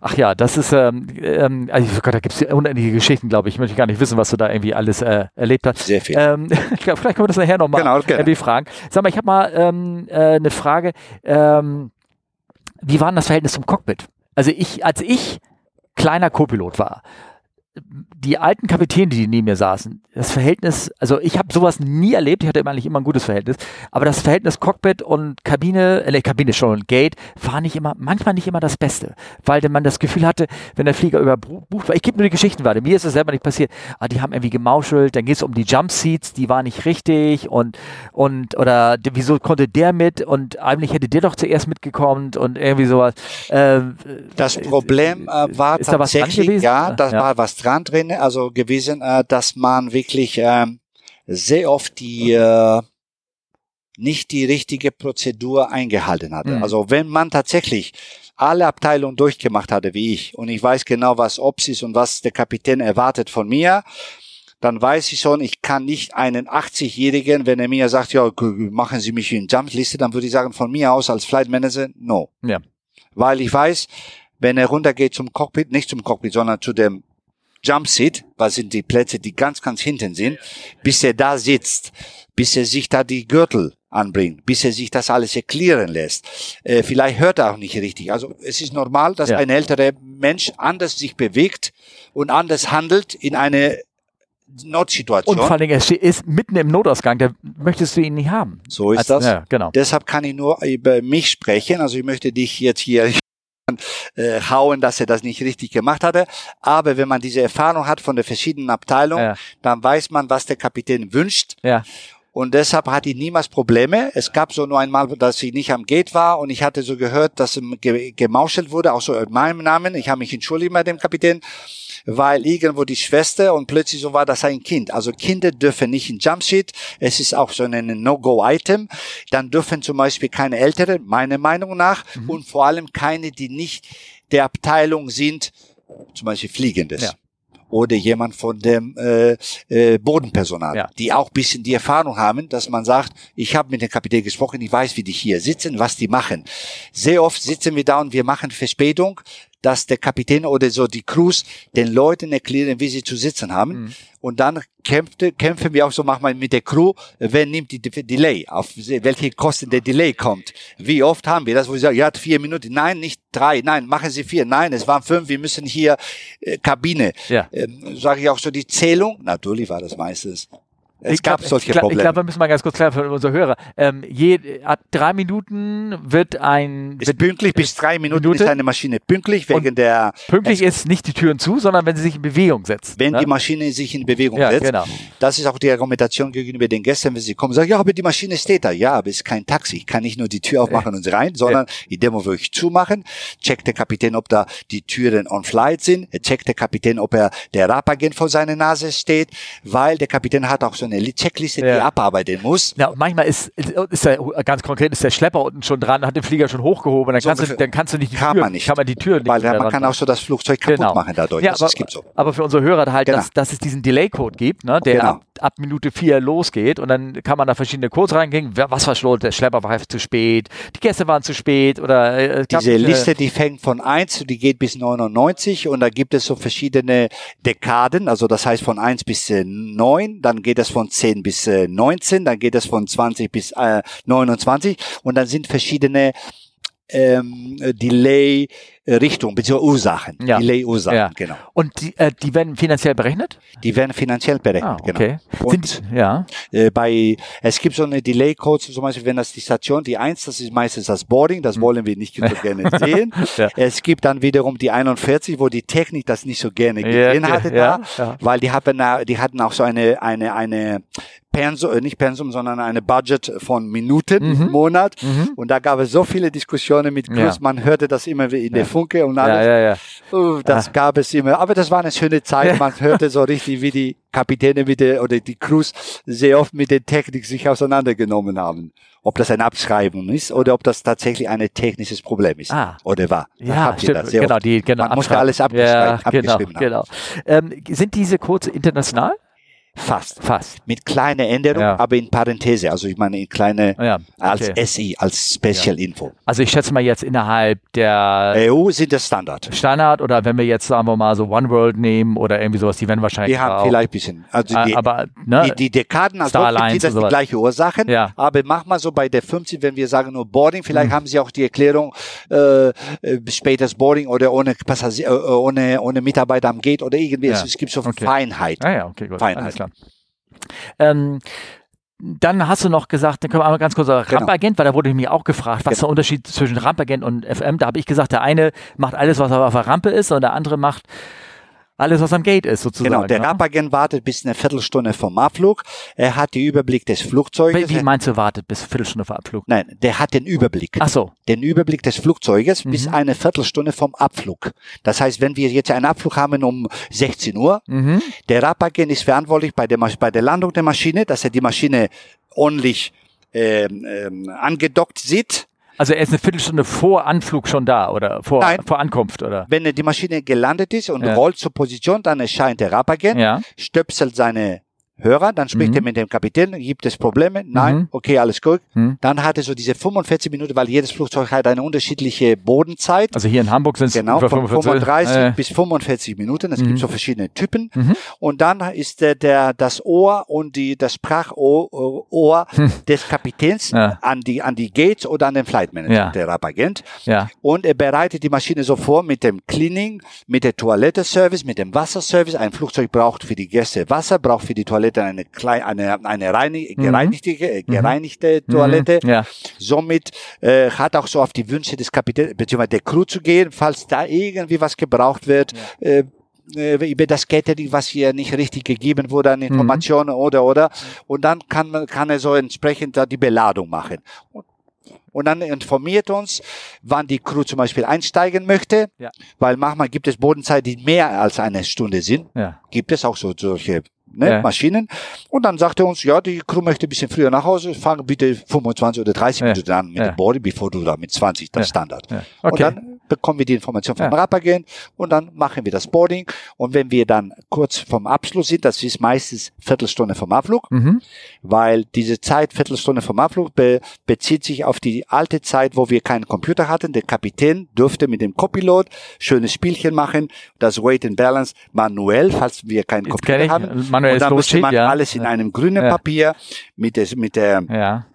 Ach ja, das ist, ähm, ähm, also oh Gott, da gibt es unendliche Geschichten, glaube ich. Ich möchte gar nicht wissen, was du da irgendwie alles äh, erlebt hast.
Sehr viel.
Ähm, vielleicht können wir das nachher nochmal
Genau, gerne.
fragen. Sag mal, ich habe mal ähm, äh, eine Frage. Ähm, wie war denn das Verhältnis zum Cockpit? Also ich, als ich kleiner Co-Pilot war, die alten Kapitäne, die neben mir saßen, das Verhältnis, also ich habe sowas nie erlebt, ich hatte immer eigentlich immer ein gutes Verhältnis, aber das Verhältnis Cockpit und Kabine, äh, Kabine schon, Gate, war nicht immer, manchmal nicht immer das Beste, weil man das Gefühl hatte, wenn der Flieger überbucht war, ich gebe nur die Geschichten weiter, mir ist es selber nicht passiert, ah, die haben irgendwie gemauschelt, dann geht es um die Jump Seats, die waren nicht richtig und, und, oder wieso konnte der mit und eigentlich hätte der doch zuerst mitgekommen und irgendwie sowas. Ähm,
Das Problem äh, war tatsächlich, ja, das
Ja.
war was dran drin, also gewesen, äh, dass man wirklich ähm, sehr oft die äh, nicht die richtige Prozedur eingehalten hatte.
Mhm.
Also wenn man tatsächlich alle Abteilungen durchgemacht hatte wie ich und ich weiß genau, was Ops ist und was der Kapitän erwartet von mir, dann weiß ich schon, ich kann nicht einen 80-Jährigen, wenn er mir sagt, ja, machen Sie mich in Jumpliste, dann würde ich sagen, von mir aus als Flight Manager, no.
Ja.
Weil ich weiß, wenn er runtergeht zum Cockpit, nicht zum Cockpit, sondern zu dem Jump Seat, was sind die Plätze, die ganz, ganz hinten sind, bis er da sitzt, bis er sich da die Gürtel anbringt, bis er sich das alles erklären lässt. Äh, vielleicht hört er auch nicht richtig. Also es ist normal, dass
Ja.
ein älterer Mensch anders sich bewegt und anders handelt in eine Notsituation.
Und vor allen Dingen, er ist mitten im Notausgang, da möchtest du ihn nicht haben.
so ist
Als-
das.
Ja, genau.
Deshalb kann ich nur über mich sprechen. Also ich möchte dich jetzt hier äh, hauen, dass er das nicht richtig gemacht hatte. Aber wenn man diese Erfahrung hat von den verschiedenen Abteilungen,
Ja.
dann weiß man, was der Kapitän wünscht.
Ja.
Und deshalb hatte ich niemals Probleme. Es gab so nur einmal, dass ich nicht am Gate war und ich hatte so gehört, dass ge gemauschelt wurde, auch so in meinem Namen. Ich habe mich entschuldigt bei dem Kapitän, weil irgendwo die Schwester und plötzlich so war das ein Kind. Also Kinder dürfen nicht in Jumpsheet. Es ist auch so ein No-Go-Item. Dann dürfen zum Beispiel keine Ältere, meiner Meinung nach,
Mhm.
und vor allem keine, die nicht der Abteilung sind, zum Beispiel Fliegendes.
Ja.
Oder jemand von dem äh, äh, Bodenpersonal,
Ja.
die auch bisschen die Erfahrung haben, dass man sagt, ich habe mit dem Kapitän gesprochen, ich weiß, wie die hier sitzen, was die machen. Sehr oft sitzen wir da und wir machen Verspätung, dass der Kapitän oder so die Crews den Leuten erklären, wie sie zu sitzen haben.
Mhm.
Und dann kämpfte, kämpfen wir auch so manchmal mit der Crew, wer nimmt die De- Delay, auf welche Kosten der Delay kommt. Wie oft haben wir das, wo sie sagen, ja, vier Minuten, nein, nicht drei, nein, machen Sie vier, nein, es waren fünf, wir müssen hier äh, Kabine.
Ja.
Ähm, Sage ich auch so die Zählung, natürlich war das meistens. Es
Ich
gab
glaub,
solche
ich glaub,
Probleme.
Ich glaube, wir müssen mal ganz kurz klären für unsere Hörer. Ähm, je, ab drei Minuten wird ein
ist
wird,
pünktlich bis drei Minuten
Minute?
ist eine Maschine pünktlich wegen der
pünktlich ist nicht die Türen zu, sondern wenn sie sich in Bewegung setzt.
wenn
ne?
die Maschine sich in Bewegung
ja,
setzt.
genau.
Das ist auch die Argumentation gegenüber den Gästen, wenn sie kommen, sagen, ja, aber die Maschine steht da. Ja, aber es ist kein Taxi. Ich kann nicht nur die Tür aufmachen und rein, sondern in dem, wo ich zumachen, checkt der Kapitän, ob da die Türen on flight sind. Checkt der Kapitän, ob er der Rapagent vor seiner Nase steht, weil der Kapitän hat auch so eine Checkliste, die
Ja.
er abarbeiten muss.
Ja, manchmal ist, ist der, ganz konkret ist der Schlepper unten schon dran, hat den Flieger schon hochgehoben, dann,
So
kannst, du, dann kannst du nicht die
Kann
Tür,
man nicht.
kann man die Tür nicht
Weil man kann auch so das Flugzeug kaputt
Genau.
machen dadurch.
Ja,
das
aber,
gibt so.
aber für unsere Hörer halt,
Genau.
dass, dass es diesen Delay-Code gibt, ne, der
Genau.
ab, ab Minute vier losgeht und dann kann man da verschiedene Codes reingehen. Was war schuld? Der Schlepper war zu spät, die Gäste waren zu spät oder äh,
Diese
äh,
Liste, die fängt von 1, die geht bis 99 und da gibt es so verschiedene Dekaden, also das heißt von 1 bis äh, 9, dann geht es von 10 bis äh, 19, dann geht es von 20 bis äh, 29 und dann sind verschiedene ähm, Delay-Richtungen, beziehungsweise Ursachen.
Ja.
Delay-Ursachen,
Ja.
genau.
Und die, äh, die werden finanziell berechnet?
Die werden finanziell berechnet,
Ah,
genau.
okay.
Und
Sind, ja.
äh, bei, es gibt so eine Delay-Code, zum Beispiel, wenn das die Station, die 1, das ist meistens das Boarding, das wollen wir nicht so gerne sehen.
Hm. Ja.
Es gibt dann wiederum die 41, wo die Technik das nicht so gerne gesehen
ja,
hatte
ja,
da, weil die hatten, die hatten auch so eine, eine, eine Pensum, äh, nicht Pensum, sondern eine Budget von Minuten im Monat. Und da gab es so viele Diskussionen mit
Mhm. Ja.
man hörte das immer wie in der Funke und alles.
ja, ja.
Uh, das gab es immer. Aber das war eine schöne Zeit. Man hörte so richtig, wie die Kapitäne mit der, oder die Crews sehr oft mit der Technik sich auseinandergenommen haben. Ob das eine Abschreibung ist oder ob das tatsächlich ein technisches Problem ist.
Ah.
Oder war. Da
Ja, stimmt. Genau,
oft.
die, genau.
Man musste alles abgeschrieben,
ja, genau,
abgeschrieben haben.
genau. Ähm, sind diese Codes international?
Fast.
Fast.
Mit kleiner Änderung,
Ja.
aber in Parenthese. Also ich meine in kleine,
Ja,
als
okay.
SI, als Special Info.
Also ich schätze mal jetzt innerhalb der
EU sind das Standard.
Standard oder wenn wir jetzt sagen wir mal so One World nehmen oder irgendwie sowas, die werden wahrscheinlich
Die haben
auch,
vielleicht ein bisschen, also
äh,
die,
aber ne,
die, die Dekaden, also
Star
trotzdem
Alliance
sind das die gleiche Ursachen.
Ja.
Aber mach mal so bei der 50, wenn wir sagen nur Boarding, vielleicht
Mhm.
haben sie auch die Erklärung, äh, äh, spätes Boarding oder ohne Passagier, äh, ohne, ohne Mitarbeiter am Gate oder irgendwie.
Ja.
Es, es gibt so
Okay.
Feinheit.
Ah ja, okay, gut.
Feinheit.
Ähm, dann hast du noch gesagt, dann können wir einmal ganz kurz
Genau.
Rampagent, weil da wurde mich auch gefragt, was ist der Unterschied zwischen Rampagent und FM? Da habe ich gesagt, der eine macht alles, was auf der Rampe ist und der andere macht alles, was am Gate ist, sozusagen.
Genau, der
ne?
Rampagent wartet bis eine Viertelstunde vom Abflug. Er hat den Überblick des Flugzeuges.
Wie, meinst du, wartet bis Viertelstunde vor Abflug?
Nein, der hat den Überblick.
Ach so.
Den Überblick des Flugzeuges bis
Mhm.
eine Viertelstunde vom Abflug. Das heißt, wenn wir jetzt einen Abflug haben um 16 Uhr,
Mhm.
der Rapagent ist verantwortlich bei der, bei der Landung der Maschine, dass er die Maschine ordentlich ähm, ähm, angedockt sieht.
Also er ist eine Viertelstunde vor Anflug schon da oder vor,
Nein.
vor Ankunft, oder?
Wenn die Maschine gelandet ist und
Ja.
rollt zur Position, dann erscheint der Rapagent,
Ja.
stöpselt seine Hörer, dann spricht
Mhm.
er mit dem Kapitän, gibt es Probleme? Nein,
Mhm.
okay, alles gut.
Mhm.
Dann hat er so diese 45 Minuten, weil jedes Flugzeug hat eine unterschiedliche Bodenzeit.
Also hier in Hamburg sind es
Genau,
über
von
45.
35
Äh,
bis 45 Minuten. Es
Mhm.
gibt so verschiedene Typen.
Mhm.
Und dann ist der, der, das Ohr und die, das Sprachohr Ohr des Kapitäns
Hm. Ja.
an, die, an die Gates oder an den Flight Manager,
Ja.
der Rapagent.
ja.
Und er bereitet die Maschine so vor mit dem Cleaning, mit der Toilette-Service, mit dem Wasserservice. Ein Flugzeug braucht für die Gäste Wasser, braucht für die Toilette eine, kleine, eine, eine reinig, gereinigte, äh, gereinigte Toilette.
Mhm. Ja.
Somit äh, hat auch so auf die Wünsche des Kapitäns bzw. der Crew zu gehen, falls da irgendwie was gebraucht wird. Äh, äh, über das Catering, was hier nicht richtig gegeben wurde an Informationen oder oder und dann kann man kann er so entsprechend da die Beladung machen und, und dann informiert uns, wann die Crew zum Beispiel einsteigen möchte,
Ja.
weil manchmal gibt es Bodenzeit, die mehr als eine Stunde sind.
Ja.
Gibt es auch so solche ne,
Ja.
Maschinen. Und dann sagt er uns, ja, die Crew möchte ein bisschen früher nach Hause, fangen bitte 25 oder 30
Ja.
Minuten an mit
Ja.
dem Boarding, bevor du da mit 20, das. Standard.
Ja.
Und
Okay.
dann bekommen wir die Information vom
Ja.
Rapagent und dann machen wir das Boarding. Und wenn wir dann kurz vom Abschluss sind, das ist meistens Viertelstunde vom Abflug,
Mhm.
weil diese Zeit, Viertelstunde vom Abflug, be bezieht sich auf die alte Zeit, wo wir keinen Computer hatten. Der Kapitän durfte mit dem Copilot schönes Spielchen machen, das Weight and Balance manuell, falls wir keinen Computer haben.
Manuelles
und dann musste
Loadsheet,
man
ja.
alles in einem grünen
Ja.
Papier mit, des, mit der
Ja.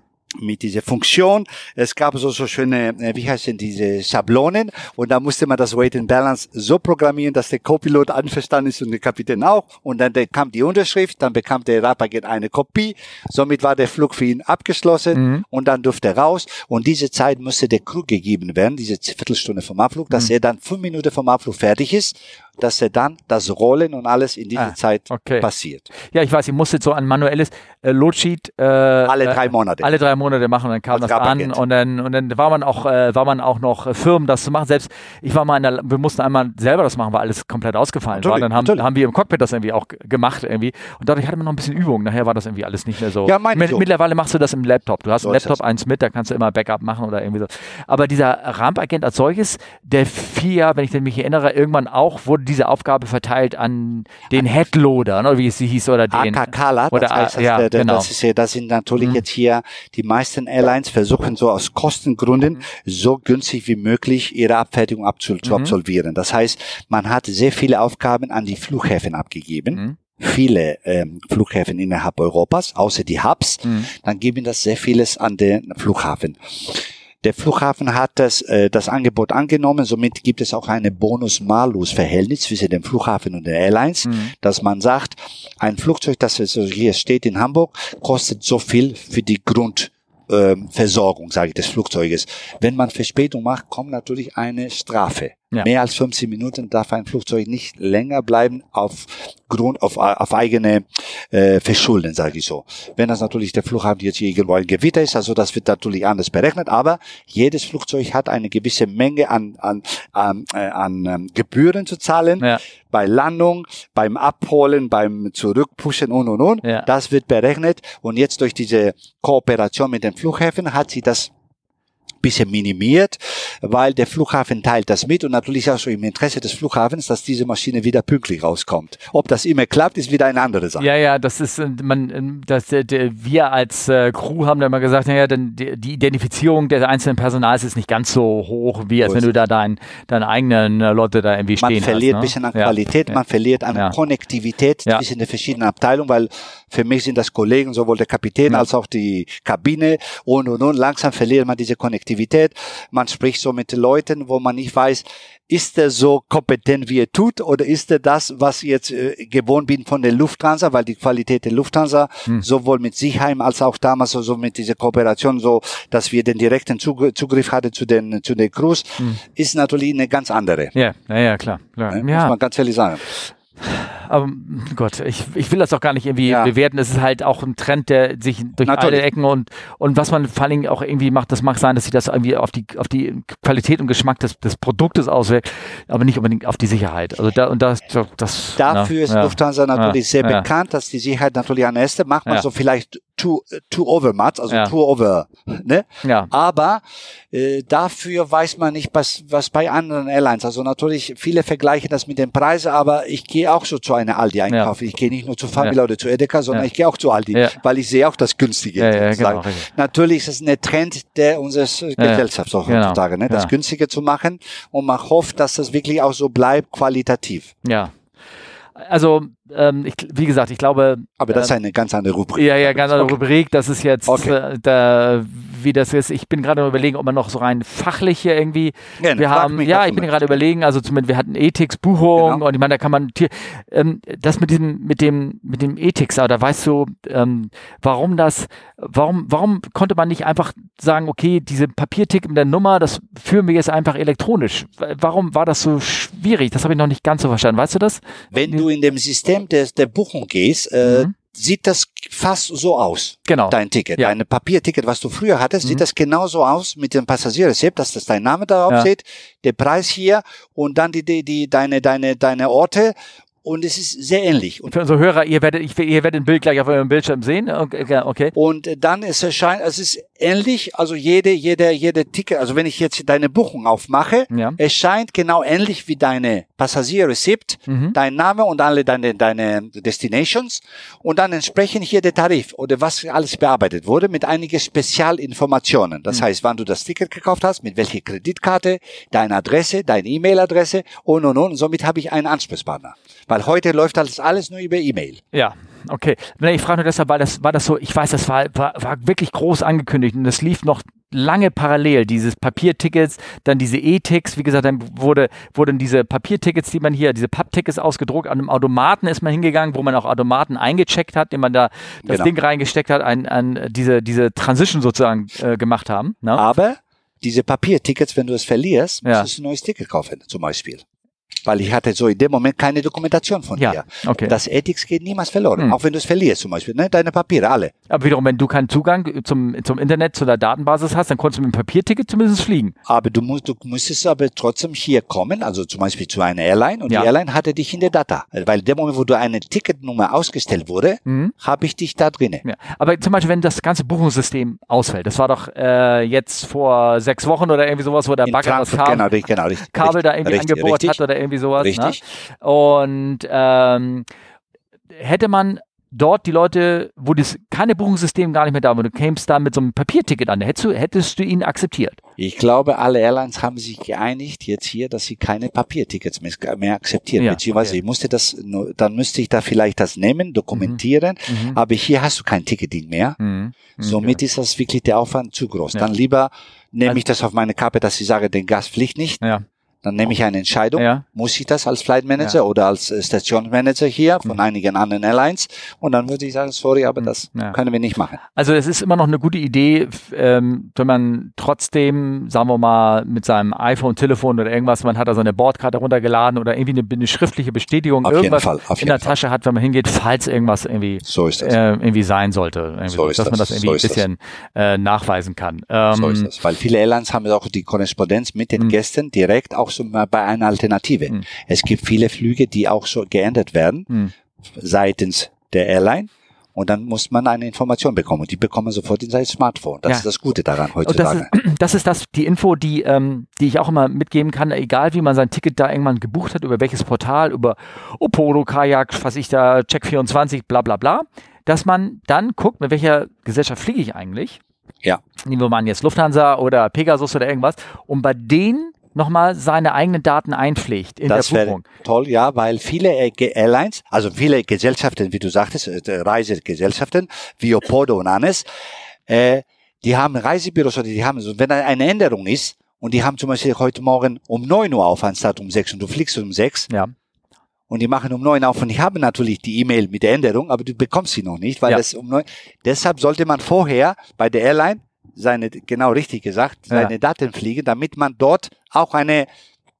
mit dieser Funktion. Es gab so, so schöne, äh, wie heißt denn diese Schablonen und da musste man das Weight and Balance so programmieren, dass der Copilot einverstanden ist und der Kapitän auch und dann der, kam die Unterschrift, dann bekam der Rapagent eine Kopie, somit war der Flug für ihn abgeschlossen
Mhm.
und dann durfte er raus und diese Zeit musste der Crew gegeben werden, diese Viertelstunde vom Abflug, dass
Mhm.
er dann fünf Minuten vom Abflug fertig ist, dass er dann das Rollen und alles in dieser
Ah,
Zeit
okay.
passiert.
Ja, ich weiß, ich musste so ein manuelles äh, Loadsheet äh,
Alle drei
äh,
Monate.
alle drei Monate machen und dann kam
Als
das an und dann und dann war man auch äh, war man auch noch äh, Firmen das zu machen. Selbst ich war mal in der, wir mussten einmal selber das machen, weil alles komplett ausgefallen war.
Natürlich,
Dann haben,
natürlich.
haben wir im Cockpit das irgendwie auch gemacht irgendwie und dadurch hatte man noch ein bisschen Übung. Nachher war das irgendwie alles nicht mehr so.
Ja, meine so.
mittlerweile machst du das im Laptop. Du hast
So
im Laptop eins mit, da kannst du immer Backup machen oder irgendwie so. Aber dieser Rampagent als solches, der FIA, wenn ich mich erinnere, irgendwann auch wurde diese Aufgabe verteilt an den Headloader, ne, wie es sie hieß oder den
AKKler,
oder
das heißt,
ja,
das,
genau.
das, ist ja, das sind natürlich
Mhm.
jetzt hier, die meisten Airlines versuchen so aus Kostengründen
Mhm.
so günstig wie möglich ihre Abfertigung abzu zu
Mhm.
absolvieren. Das heißt, man hat sehr viele Aufgaben an die Flughäfen abgegeben.
Mhm.
Viele ähm, Flughäfen innerhalb Europas, außer die Hubs,
Mhm.
dann geben das sehr vieles an den Flughafen. Der Flughafen hat das, äh, das Angebot angenommen, somit gibt es auch eine Bonus-Malus-Verhältnis zwischen dem Flughafen und den Airlines,
Mhm.
dass man sagt, ein Flugzeug, das hier steht in Hamburg, kostet so viel für die Grund ähm, Versorgung, sage ich, des Flugzeuges. Wenn man Verspätung macht, kommt natürlich eine Strafe.
Ja.
Mehr als 15 Minuten darf ein Flugzeug nicht länger bleiben auf Grund, auf, auf eigene äh, Verschulden, sage ich so. Wenn das natürlich der Flughafen jetzt hier irgendwo ein Gewitter ist, also das wird natürlich anders berechnet, aber jedes Flugzeug hat eine gewisse Menge an, an, an, äh, an ähm, Gebühren zu zahlen
Ja.
bei Landung, beim Abholen, beim Zurückpushen und und und.
Ja.
Das wird berechnet und jetzt durch diese Kooperation mit den Flughäfen hat sie das bisschen minimiert, weil der Flughafen teilt das mit und natürlich auch so im Interesse des Flughafens, dass diese Maschine wieder pünktlich rauskommt. Ob das immer klappt, ist wieder eine andere Sache.
Ja, ja, das ist, äh, man, äh, das, der, wir als äh, Crew haben da immer gesagt, naja, dann die, Identifizierung der einzelnen Personals ist nicht ganz so hoch, wie als wenn du da dein, deine eigenen Leute da irgendwie
man
stehen
Man verliert
ein
ne? bisschen an ja. Qualität, man verliert an. Konnektivität zwischen den verschiedenen Abteilungen, weil für mich sind das Kollegen, sowohl der Kapitän als auch die Kabine und und und. Langsam verliert man diese Konnektivität. Man spricht so mit Leuten, wo man nicht weiß, ist er so kompetent, wie er tut, oder ist er das, was ich jetzt äh, gewohnt bin von der Lufthansa, weil die Qualität der Lufthansa hm. sowohl mit Sichheim als auch damals so also mit dieser Kooperation, so dass wir den direkten Zug Zugriff hatten zu den zu den Crews, hm. ist natürlich eine ganz andere.
Ja, ja, ja klar, klar.
Ja, muss man ganz ehrlich sagen.
Aber Gott, ich, ich will das auch gar nicht irgendwie ja. bewerten. Es ist halt auch ein Trend, der sich durch Natürlich. alle Ecken und, und was man vor allen Dingen auch irgendwie macht, das mag sein, dass sich das irgendwie auf die, auf die Qualität und Geschmack des, des Produktes auswirkt, aber nicht unbedingt auf die Sicherheit. Also da, und das, das
Dafür na, ist ja, Lufthansa natürlich ja, sehr bekannt, dass die Sicherheit natürlich an erster macht man so vielleicht too, too over much, also ja. too over, ne?
Ja.
Aber äh, dafür weiß man nicht, was, was bei anderen Airlines. Also natürlich, viele vergleichen das mit den Preisen, aber ich gehe auch so zu einer Aldi einkaufen. Ja. Ich gehe nicht nur zu Famila ja. oder zu Edeka, sondern ich gehe auch zu Aldi, weil ich sehe auch das Günstige.
Ja, genau,
natürlich ist es ein Trend der unseres Gesellschaft genau. heutzutage, ne? das Günstige zu machen und man hofft, dass das wirklich auch so bleibt, qualitativ.
Ja. Also ähm, ich, wie gesagt, ich glaube.
Aber das ist eine ganz andere Rubrik.
Ja, ja, ganz andere okay. Rubrik. Das ist jetzt, okay. äh, da, wie das ist. Ich bin gerade überlegen, ob man noch so rein fachlich hier irgendwie. Ja, wir haben, ja, ich bin gerade überlegen, also zumindest wir hatten Ethics Buchung genau. und ich meine, da kann man ähm, das mit diesem, mit dem, mit dem Ethics, aber da weißt du, ähm, warum das, warum, warum konnte man nicht einfach sagen, okay, diese Papiertick mit der Nummer, das führen wir jetzt einfach elektronisch. Warum war das so schwierig? Das habe ich noch nicht ganz so verstanden. Weißt du das?
Wenn du in dem System der, der Buchung gehst, äh, mhm sieht das fast so aus.
Genau.
Dein Ticket. Ja. Dein Papierticket, was du früher hattest, mhm. sieht das genauso aus mit dem Passagierrezept, dass das dein Name darauf ja. steht, der Preis hier und dann die, die, die, deine, deine, deine Orte und es ist sehr ähnlich. Und
für unsere Hörer, ihr werdet, ich, ihr werdet ein Bild gleich auf eurem Bildschirm sehen. Okay. okay.
Und dann ist es scheint, es ist ähnlich, also jede, jede, jede Ticket, also wenn ich jetzt deine Buchung aufmache, ja. es scheint genau ähnlich wie deine Passagierrezept, mhm. dein Name und alle deine, deine Destinations und dann entsprechend hier der Tarif oder was alles bearbeitet wurde mit einigen Spezialinformationen. Das mhm. heißt, wann du das Ticket gekauft hast, mit welcher Kreditkarte, deine Adresse, deine E-Mail-Adresse und und und. Somit habe ich einen Ansprechpartner. Weil heute läuft das alles nur über E-Mail.
Ja, okay. Ich frage nur deshalb, weil das war das so, ich weiß, das war, war, war wirklich groß angekündigt und das lief noch lange parallel, dieses Papiertickets, dann diese E-Ticks, wie gesagt, dann wurde, wurden diese Papiertickets, die man hier, diese Papptickets ausgedruckt, an einem Automaten ist man hingegangen, wo man auch Automaten eingecheckt hat, den man da das genau. Ding reingesteckt hat, ein, ein, diese, diese Transition sozusagen äh, gemacht haben.
Ne? Aber diese Papiertickets, wenn du es verlierst, ja. musst du ein neues Ticket kaufen, zum Beispiel weil ich hatte so in dem Moment keine Dokumentation von
ja,
dir.
Okay.
Das Ethics geht niemals verloren, hm. auch wenn du es verlierst zum Beispiel, ne? deine Papiere, alle.
Aber wiederum, wenn du keinen Zugang zum, zum Internet, zu der Datenbasis hast, dann konntest du mit dem Papierticket zumindest fliegen.
Aber du musst, du musstest aber trotzdem hier kommen, also zum Beispiel zu einer Airline und ja. die Airline hatte dich in der Data. Weil in dem Moment, wo du eine Ticketnummer ausgestellt wurde, mhm. habe ich dich da drinnen.
Ja. Aber zum Beispiel, wenn das ganze Buchungssystem ausfällt, das war doch äh, jetzt vor sechs Wochen oder irgendwie sowas, wo der Bagger das Kabel,
genau, genau, richtig,
Kabel da irgendwie richtig, angebohrt richtig. hat oder irgendwie sowas. Ne? Richtig. Ne? Und ähm, hätte man dort die Leute, wo das keine Buchungssystem gar nicht mehr da war, du kämst da mit so einem Papierticket an, hättest du, hättest du ihn akzeptiert?
Ich glaube, alle Airlines haben sich geeinigt jetzt hier, dass sie keine Papiertickets mehr akzeptieren. Ja, Beziehungsweise okay. ich musste das, dann müsste ich da vielleicht das nehmen, dokumentieren, mhm. mhm. aber hier hast du kein Ticketing mehr. Mhm. Okay. Somit ist das wirklich der Aufwand zu groß. Ja. Dann lieber nehme also, ich das auf meine Kappe, dass ich sage, den Gast fliegt nicht.
Ja.
Dann nehme ich eine Entscheidung. Ja. Muss ich das als Flight Manager ja. oder als äh, Stationsmanager hier von mhm. einigen anderen Airlines? Und dann würde ich sagen, sorry, aber mhm. das ja. können wir nicht machen.
Also es ist immer noch eine gute Idee, ähm, wenn man trotzdem, sagen wir mal, mit seinem iPhone, Telefon oder irgendwas, man hat da so eine Bordkarte runtergeladen oder irgendwie eine, eine schriftliche Bestätigung,
auf
irgendwas
Fall,
in der Fall. Tasche hat, wenn man hingeht, falls irgendwas irgendwie,
so
äh, irgendwie sein sollte. So dass man das irgendwie so ein bisschen äh, nachweisen kann.
Ähm, so ist das. Weil viele Airlines haben ja auch die Korrespondenz mit den mhm. Gästen direkt auch so bei einer Alternative. Mhm. Es gibt viele Flüge, die auch so geändert werden mhm. seitens der Airline Und dann muss man eine Information bekommen. Und die bekommen sofort in sein Smartphone. Das
Ja.
ist das Gute daran heutzutage.
das ist, das ist das, die Info, die, ähm, die ich auch immer mitgeben kann, egal wie man sein Ticket da irgendwann gebucht hat, über welches Portal, über Oporo, Kajak, was ich da, Check24, bla bla bla, dass man dann guckt, mit welcher Gesellschaft fliege ich eigentlich.
Ja.
Nehmen wir mal jetzt Lufthansa oder Pegasus oder irgendwas, und bei denen nochmal seine eigenen Daten einpflegt in
Das
der Buchung.
toll, ja, weil viele äh, Airlines, also viele Gesellschaften, wie du sagtest, äh, Reisegesellschaften, wie Opodo und alles, äh, die haben Reisebüros oder die haben, wenn da eine Änderung ist und die haben zum Beispiel heute Morgen um 9 Uhr auf anstatt um 6 und du fliegst um 6
Ja.
und die machen um 9 auf und die haben natürlich die E-Mail mit der Änderung, aber du bekommst sie noch nicht, weil
Ja.
das um 9, deshalb sollte man vorher bei der Airline seine, genau richtig gesagt,
Ja.
seine Daten fliegen, damit man dort auch eine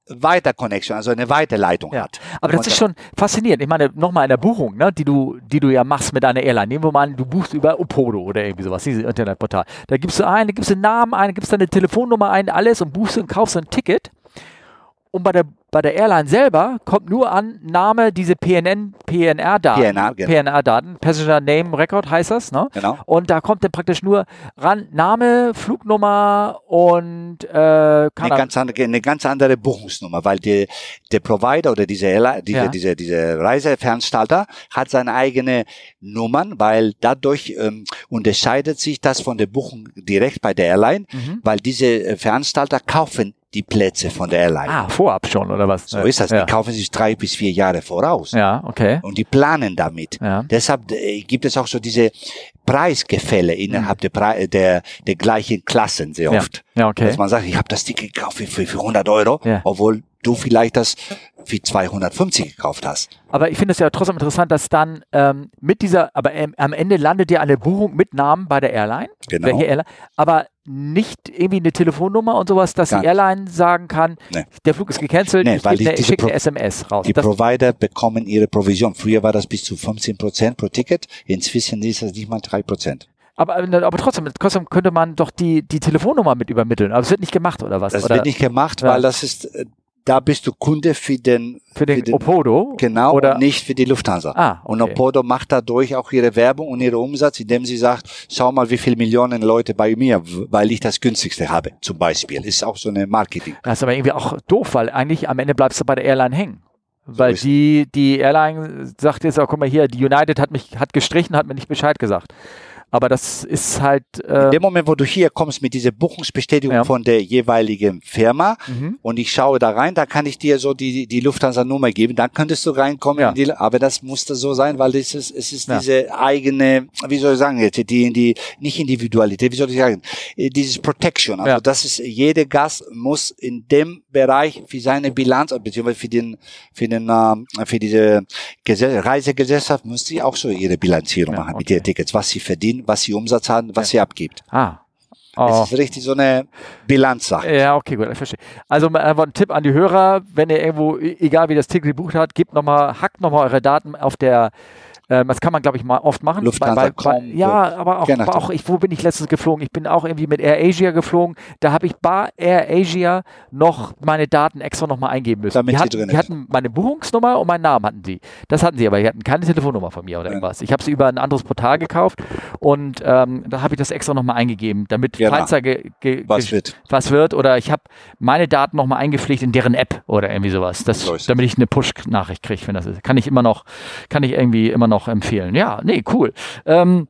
Weiterconnection, also eine Weiterleitung
Ja,
hat.
aber das ist schon faszinierend. Ich meine, nochmal in der Buchung, ne, die du, die du ja machst mit deiner Airline. Nehmen wir mal an, du buchst über Opodo oder irgendwie sowas, dieses Internetportal. Da gibst du ein, da gibst du einen Namen ein, da gibst deine Telefonnummer ein, alles und buchst und kaufst ein Ticket. Und bei der, bei der Airline selber kommt nur an Name, diese PNN, PNR-Daten.
PNR, genau.
PNR-Daten, Passenger Name Record heißt das, ne?
Genau.
Und da kommt dann praktisch nur ran Name, Flugnummer und äh,
eine ganz andere, eine ganz andere Buchungsnummer, weil die, der Provider oder diese, Airline- diese,
Ja.
diese, diese Reiseveranstalter hat seine eigene Nummern, weil dadurch ähm, unterscheidet sich das von der Buchung direkt bei der Airline,
Mhm.
weil diese äh, Veranstalter kaufen die Plätze von der Airline.
Ah, vorab schon, oder was?
So ist das.
Ja,
Die kaufen sich drei bis vier Jahre voraus.
ja okay.
Und die planen damit.
Ja.
Deshalb äh, gibt es auch so diese Preisgefälle innerhalb der, Pre der, der gleichen Klassen sehr
Mhm. Ja.
oft.
Ja, okay.
Dass man sagt, ich habe das Ticket gekauft für, für, für 100 Euro,
Ja.
obwohl du vielleicht das für 250 gekauft hast.
Aber ich finde es ja trotzdem interessant, dass dann ähm, mit dieser, aber ähm, am Ende landet ja eine Buchung mit Namen bei der Airline.
Genau.
Welche Airline? Aber nicht irgendwie eine Telefonnummer und sowas, dass
Gar
die Airline sagen kann,
Nee.
der Flug ist gecancelt,
Nee,
ich,
weil
gebe eine,
die-
ich schicke eine SMS raus.
Die
Das,
Provider bekommen ihre Provision. Früher war das bis zu 15 Prozent pro Ticket. Inzwischen ist das nicht mal drei Prozent.
aber, aber trotzdem, trotzdem könnte man doch die, die Telefonnummer mit übermitteln. Aber es wird nicht gemacht, oder was?
Das
oder
wird nicht gemacht,
Ja.
weil das ist, äh, da bist du Kunde für den,
für den, Opodo?
genau,
Oder,
und nicht für die Lufthansa.
Ah,
Und
okay.
Opodo macht dadurch auch ihre Werbung und ihren Umsatz, indem sie sagt, schau mal, wie viele Millionen Leute bei mir, weil ich das günstigste habe, zum Beispiel. Ist auch so eine Marketing.
Das ist aber irgendwie auch doof, weil eigentlich am Ende bleibst du bei der Airline hängen. Weil
ist-
die, die Airline sagt jetzt auch, guck mal hier, die United hat mich, hat gestrichen, hat mir nicht Bescheid gesagt. Aber das ist halt, äh,
In dem Moment, wo du hier kommst mit dieser Buchungsbestätigung
Ja.
von der jeweiligen Firma
mhm.
und ich schaue da rein, da kann ich dir so die, die Lufthansa-Nummer geben, dann könntest du reinkommen.
Ja.
Die, aber das musste so sein, weil es ist, es ist
Ja.
diese eigene, wie soll ich sagen jetzt, die, die, nicht Individualität, wie soll ich sagen, äh, dieses Protection. Also das ist, jeder Gast muss in dem Bereich für seine Bilanz, beziehungsweise für den, für den, ähm, für diese Gesell Reisegesellschaft muss sie auch so ihre Bilanzierung machen mit
okay.
ihren Tickets, was sie verdienen, was sie Umsatz haben, was sie abgibt.
ah.
Es
Oh.
ist richtig so eine Bilanzsache.
Ja, okay, gut, ich verstehe. Also einfach ein Tipp an die Hörer, wenn ihr irgendwo, e- egal wie das Ticket gebucht hat, gebt nochmal, hackt nochmal eure Daten auf der, ähm, das kann man, glaube ich, mal oft machen.
Lufthansa.com,
ja, aber auch, aber auch ich, wo bin ich letztens geflogen? Ich bin auch irgendwie mit Air Asia geflogen. Da habe ich bei Air Asia noch meine Daten extra nochmal eingeben müssen.
Damit
die
sie
hatten,
drin
die hatten meine Buchungsnummer und meinen Namen hatten sie. Das hatten sie, aber die hatten keine Telefonnummer von mir oder
Ja.
irgendwas. Ich habe sie über ein anderes Portal gekauft und ähm, da habe ich das extra nochmal eingegeben, damit
Genau.
falls da
Was wird?
was wird oder ich habe meine Daten nochmal eingepflegt in deren App oder irgendwie sowas, das, damit ich eine Push-Nachricht kriege, wenn das ist. Kann ich immer noch, kann ich irgendwie immer noch empfehlen. Ja, nee, cool. Ähm,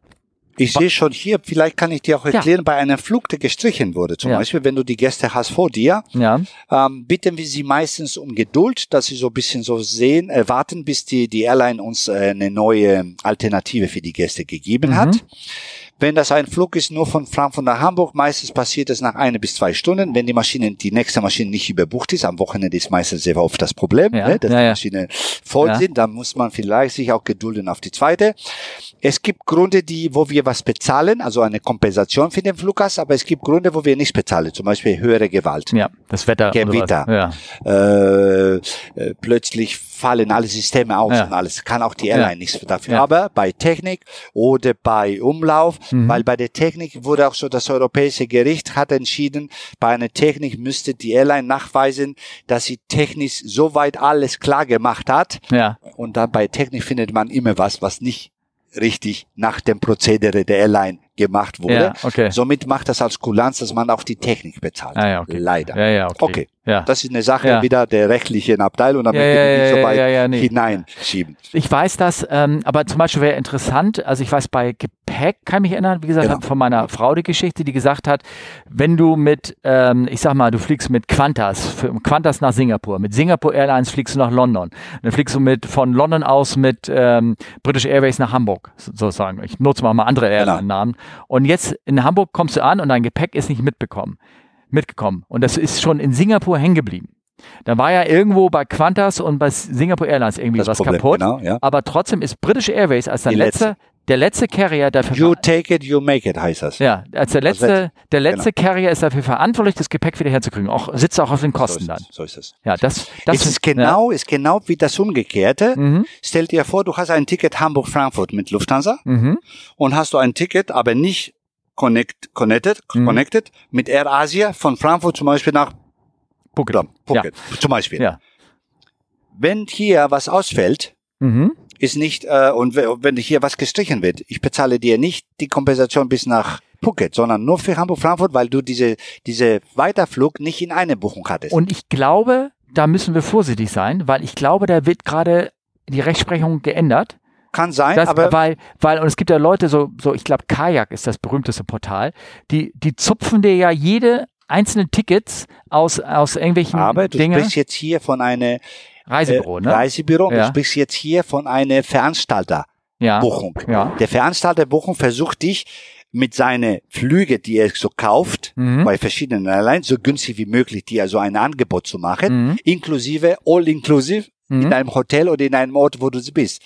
Ich sehe schon hier, vielleicht kann ich dir auch erklären, bei einem Flug, der gestrichen wurde, zum
Ja.
Beispiel, wenn du die Gäste hast vor dir,
ja,
ähm, bitten wir sie meistens um Geduld, dass sie so ein bisschen so sehen, äh, warten, bis die, die Airline uns äh, eine neue Alternative für die Gäste gegeben
Mhm.
hat. Wenn das ein Flug ist nur von Frankfurt nach Hamburg, meistens passiert es nach eine bis zwei Stunden. Wenn die Maschine, die nächste Maschine nicht überbucht ist, am Wochenende ist meistens sehr oft das Problem,
Ja,
ne, dass
ja,
die
ja.
Maschine voll
Ja.
sind, dann muss man vielleicht sich auch gedulden auf die zweite. Es gibt Gründe, die, wo wir was bezahlen, also eine Kompensation für den Fluggast, aber es gibt Gründe, wo wir nicht bezahlen, zum Beispiel höhere Gewalt.
ja, das Wetter.
Gewitter.
Ja,
Äh, äh, plötzlich fallen alle Systeme aus
Ja.
und alles. Kann auch die Airline
Ja.
nichts dafür.
Ja.
Aber bei Technik oder bei Umlauf,
Mhm.
weil bei der Technik wurde auch so, das Europäische Gericht hat entschieden, bei einer Technik müsste die Airline nachweisen, dass sie technisch soweit alles klar gemacht hat.
ja,
Und dann bei Technik findet man immer was, was nicht richtig nach dem Prozedere der Airline gemacht wurde.
Ja, okay.
Somit macht das als Kulanz, dass man auch die Technik bezahlt.
Ah, ja, okay.
Leider.
Ja, ja, okay.
Okay.
Ja.
Das ist eine Sache
Ja.
wieder der rechtlichen Abteilung, damit
Ja, ja,
nicht so weit
nee.
hineinschieben.
Ich weiß das, ähm, aber zum Beispiel wäre interessant, also ich weiß bei Gepäck, kann mich erinnern, wie gesagt,
Genau.
von meiner Frau die Geschichte, die gesagt hat, wenn du mit, ähm, ich sag mal, du fliegst mit Qantas, für, Qantas nach Singapur, mit Singapore Airlines fliegst du nach London, dann fliegst du mit von London aus mit ähm, British Airways nach Hamburg, so- sozusagen. Ich nutze mal mal andere
Genau.
Airline-Namen. Und jetzt in Hamburg kommst du an und dein Gepäck ist nicht mitbekommen, mitgekommen. Und das ist schon in Singapur hängen geblieben. Da war ja irgendwo bei Qantas und bei Singapore Airlines irgendwie
Das
was
Problem,
kaputt.
genau, ja.
Aber trotzdem ist British Airways als der
Die
letzte, der letzte Carrier dafür
You take it, you make it, heißt das.
ja, als der letzte,
letzte-
der letzte Carrier ist dafür verantwortlich, das Gepäck wieder herzukriegen. Auch sitzt auch auf den
so
Kosten
ist
dann.
So ist es.
Ja, das, das
es ist genau, ist genau wie das Umgekehrte.
Mhm.
Stell dir vor, du hast ein Ticket Hamburg-Frankfurt mit Lufthansa
Ja. Mhm.
und hast du ein Ticket, aber nicht connect, connected,
Mhm.
connected mit Air Asia von Frankfurt zum Beispiel nach
Phuket.
Phuket, zum Beispiel.
Ja.
Wenn hier was ausfällt,
Ja. Mhm.
Ist nicht, äh, und we- wenn hier was gestrichen wird, ich bezahle dir nicht die Kompensation bis nach Phuket, sondern nur für Hamburg-Frankfurt, weil du diese, diese Weiterflug nicht in eine Buchung hattest.
Und ich glaube, da müssen wir vorsichtig sein, weil ich glaube, da wird gerade die Rechtsprechung geändert.
Kann sein,
Das,
aber
weil, weil, und es gibt ja Leute, so, so ich glaube, Kajak ist das berühmteste Portal, die, die zupfen dir ja jede einzelne Tickets aus, aus irgendwelchen
Aber du
Dingen.
sprichst jetzt hier von einer
Reisebüro, ne?
Reisebüro,
Ja.
du sprichst jetzt hier von einer Veranstalterbuchung.
ja. Ja.
Der Veranstalterbuchung versucht dich mit seinen Flüge, die er so kauft,
Mhm.
bei verschiedenen Airlines, so günstig wie möglich, dir also ein Angebot zu machen,
Mhm.
inklusive, all inclusive,
Mhm.
in einem Hotel oder in einem Ort, wo du bist.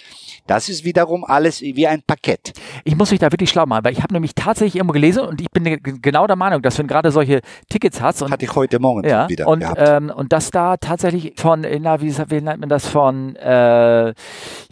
Das ist wiederum alles wie ein Paket.
Ich muss mich da wirklich schlau machen, weil ich habe nämlich tatsächlich irgendwo gelesen und ich bin ge- genau der Meinung, dass wenn gerade solche Tickets hast und
Hatte ich heute Morgen
ja,
wieder
und,
gehabt.
ähm, und dass da tatsächlich von, na, wie, wie nennt man das, von äh,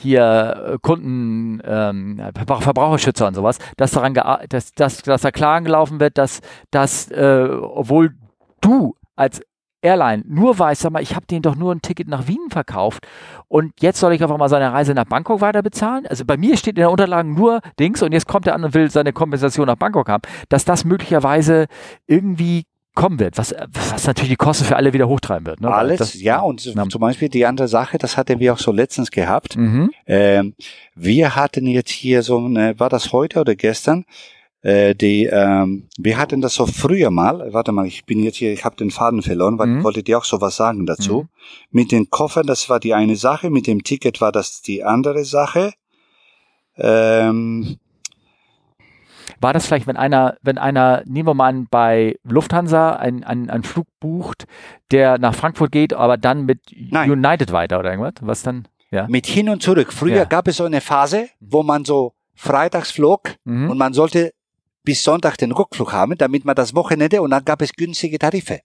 hier Kunden, ähm, Verbrauch- Verbraucherschützer und sowas, dass daran dass, dass, dass da klar angelaufen wird, dass, dass äh, obwohl du als Airline nur weißt, sag mal, ich habe denen doch nur ein Ticket nach Wien verkauft und jetzt soll ich einfach mal seine Reise nach Bangkok weiter bezahlen. Also bei mir steht in der Unterlagen nur Dings und jetzt kommt der an und will seine Kompensation nach Bangkok haben, dass das möglicherweise irgendwie kommen wird, was, was natürlich die Kosten für alle wieder hochtreiben wird. Ne?
Alles,
das,
ja, und
Ja.
zum Beispiel die andere Sache, das hatten wir auch so letztens gehabt.
Mhm.
Ähm, wir hatten jetzt hier so eine, war das heute oder gestern? Äh, die, ähm, wir hatten das so früher mal. Warte mal, ich bin jetzt hier, ich habe den Faden verloren, weil
Mhm.
ich wollte dir auch so was sagen dazu.
Mhm.
Mit den Koffern, das war die eine Sache, mit dem Ticket war das die andere Sache. Ähm,
War das vielleicht, wenn einer, wenn einer, nehmen wir mal an, bei Lufthansa einen ein, ein Flug bucht, der nach Frankfurt geht, aber dann mit
Nein.
United weiter oder irgendwas? Was dann? Ja.
mit hin und zurück. Früher
Ja.
gab es so eine Phase, wo man so freitags flog
Mhm.
und man sollte bis Sonntag den Rückflug haben, damit man das Wochenende und dann gab es günstige Tarife.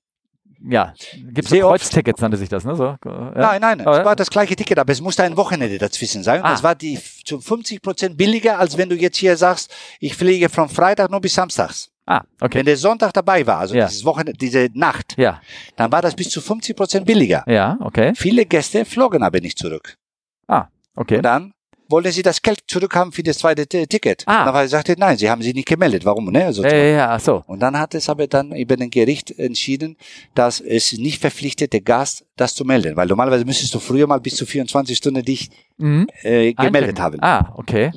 Ja. Gibt es. Kreuztickets, nannte sich das, ne? So, ja.
Nein, nein,
Aber-
es war das gleiche Ticket, aber es musste ein Wochenende dazwischen sein.
Ah.
Das war die zu 50 Prozent billiger, als wenn du jetzt hier sagst, ich fliege von Freitag nur bis Samstags.
Ah, okay.
Wenn der Sonntag dabei war, also
Ja.
dieses Wochenende, diese Nacht,
Ja,
dann war das bis zu 50 Prozent billiger.
ja, okay.
Viele Gäste flogen aber nicht zurück.
Ah, okay.
Und dann wollten sie das Geld zurückhaben für das zweite Ticket.
Ah.
Und dann sagte, nein, sie haben sich nicht gemeldet. Warum? Ne? Also,
Ja, ja, ach so.
Und dann hat es aber dann über den Gericht entschieden, dass es nicht verpflichtet, der Gast das zu melden. Weil normalerweise müsstest du früher mal bis zu 24 Stunden dich
Mhm.
äh, gemeldet
Einchecken.
haben.
Ah, okay.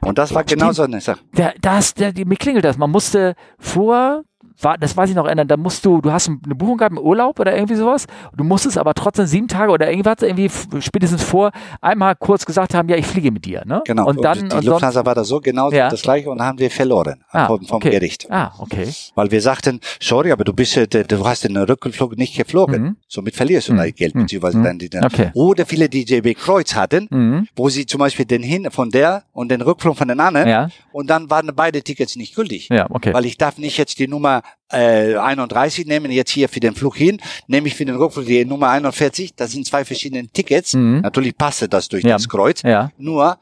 Und das war genau so eine Sache.
Da, das, da, die, mir klingelt das. Man musste vor, war, das weiß ich noch ändern, da musst du, du hast eine Buchung gehabt, einen Urlaub oder irgendwie sowas. Du musstest aber trotzdem sieben Tage oder irgendwas, irgendwie spätestens vor einmal kurz gesagt haben, ja, ich fliege mit dir. Ne?
Genau.
Und dann,
die
und
Lufthansa war da so genau
Ja.
das gleiche und haben wir verloren
ah,
vom, vom
okay.
Gericht.
Ah, okay.
Weil wir sagten, sorry, aber du bist, äh, du hast den Rückflug nicht geflogen.
Mhm.
Somit verlierst du
Mhm.
dein Geld,
Mhm.
beziehungsweise
Mhm.
dann die, dann.
Okay.
Oder viele, die JB Kreuz hatten,
Mhm.
wo sie zum Beispiel den hin von der und den Rückflug von den anderen
Ja,
und dann waren beide Tickets nicht gültig.
ja, okay.
Weil ich darf nicht jetzt die Nummer äh, 31 nehmen, jetzt hier für den Flug hin, nehme ich für den Rückflug die Nummer 41, das sind zwei verschiedene Tickets.
Mhm.
Natürlich passte das durch
Ja.
das Kreuz,
Ja.
nur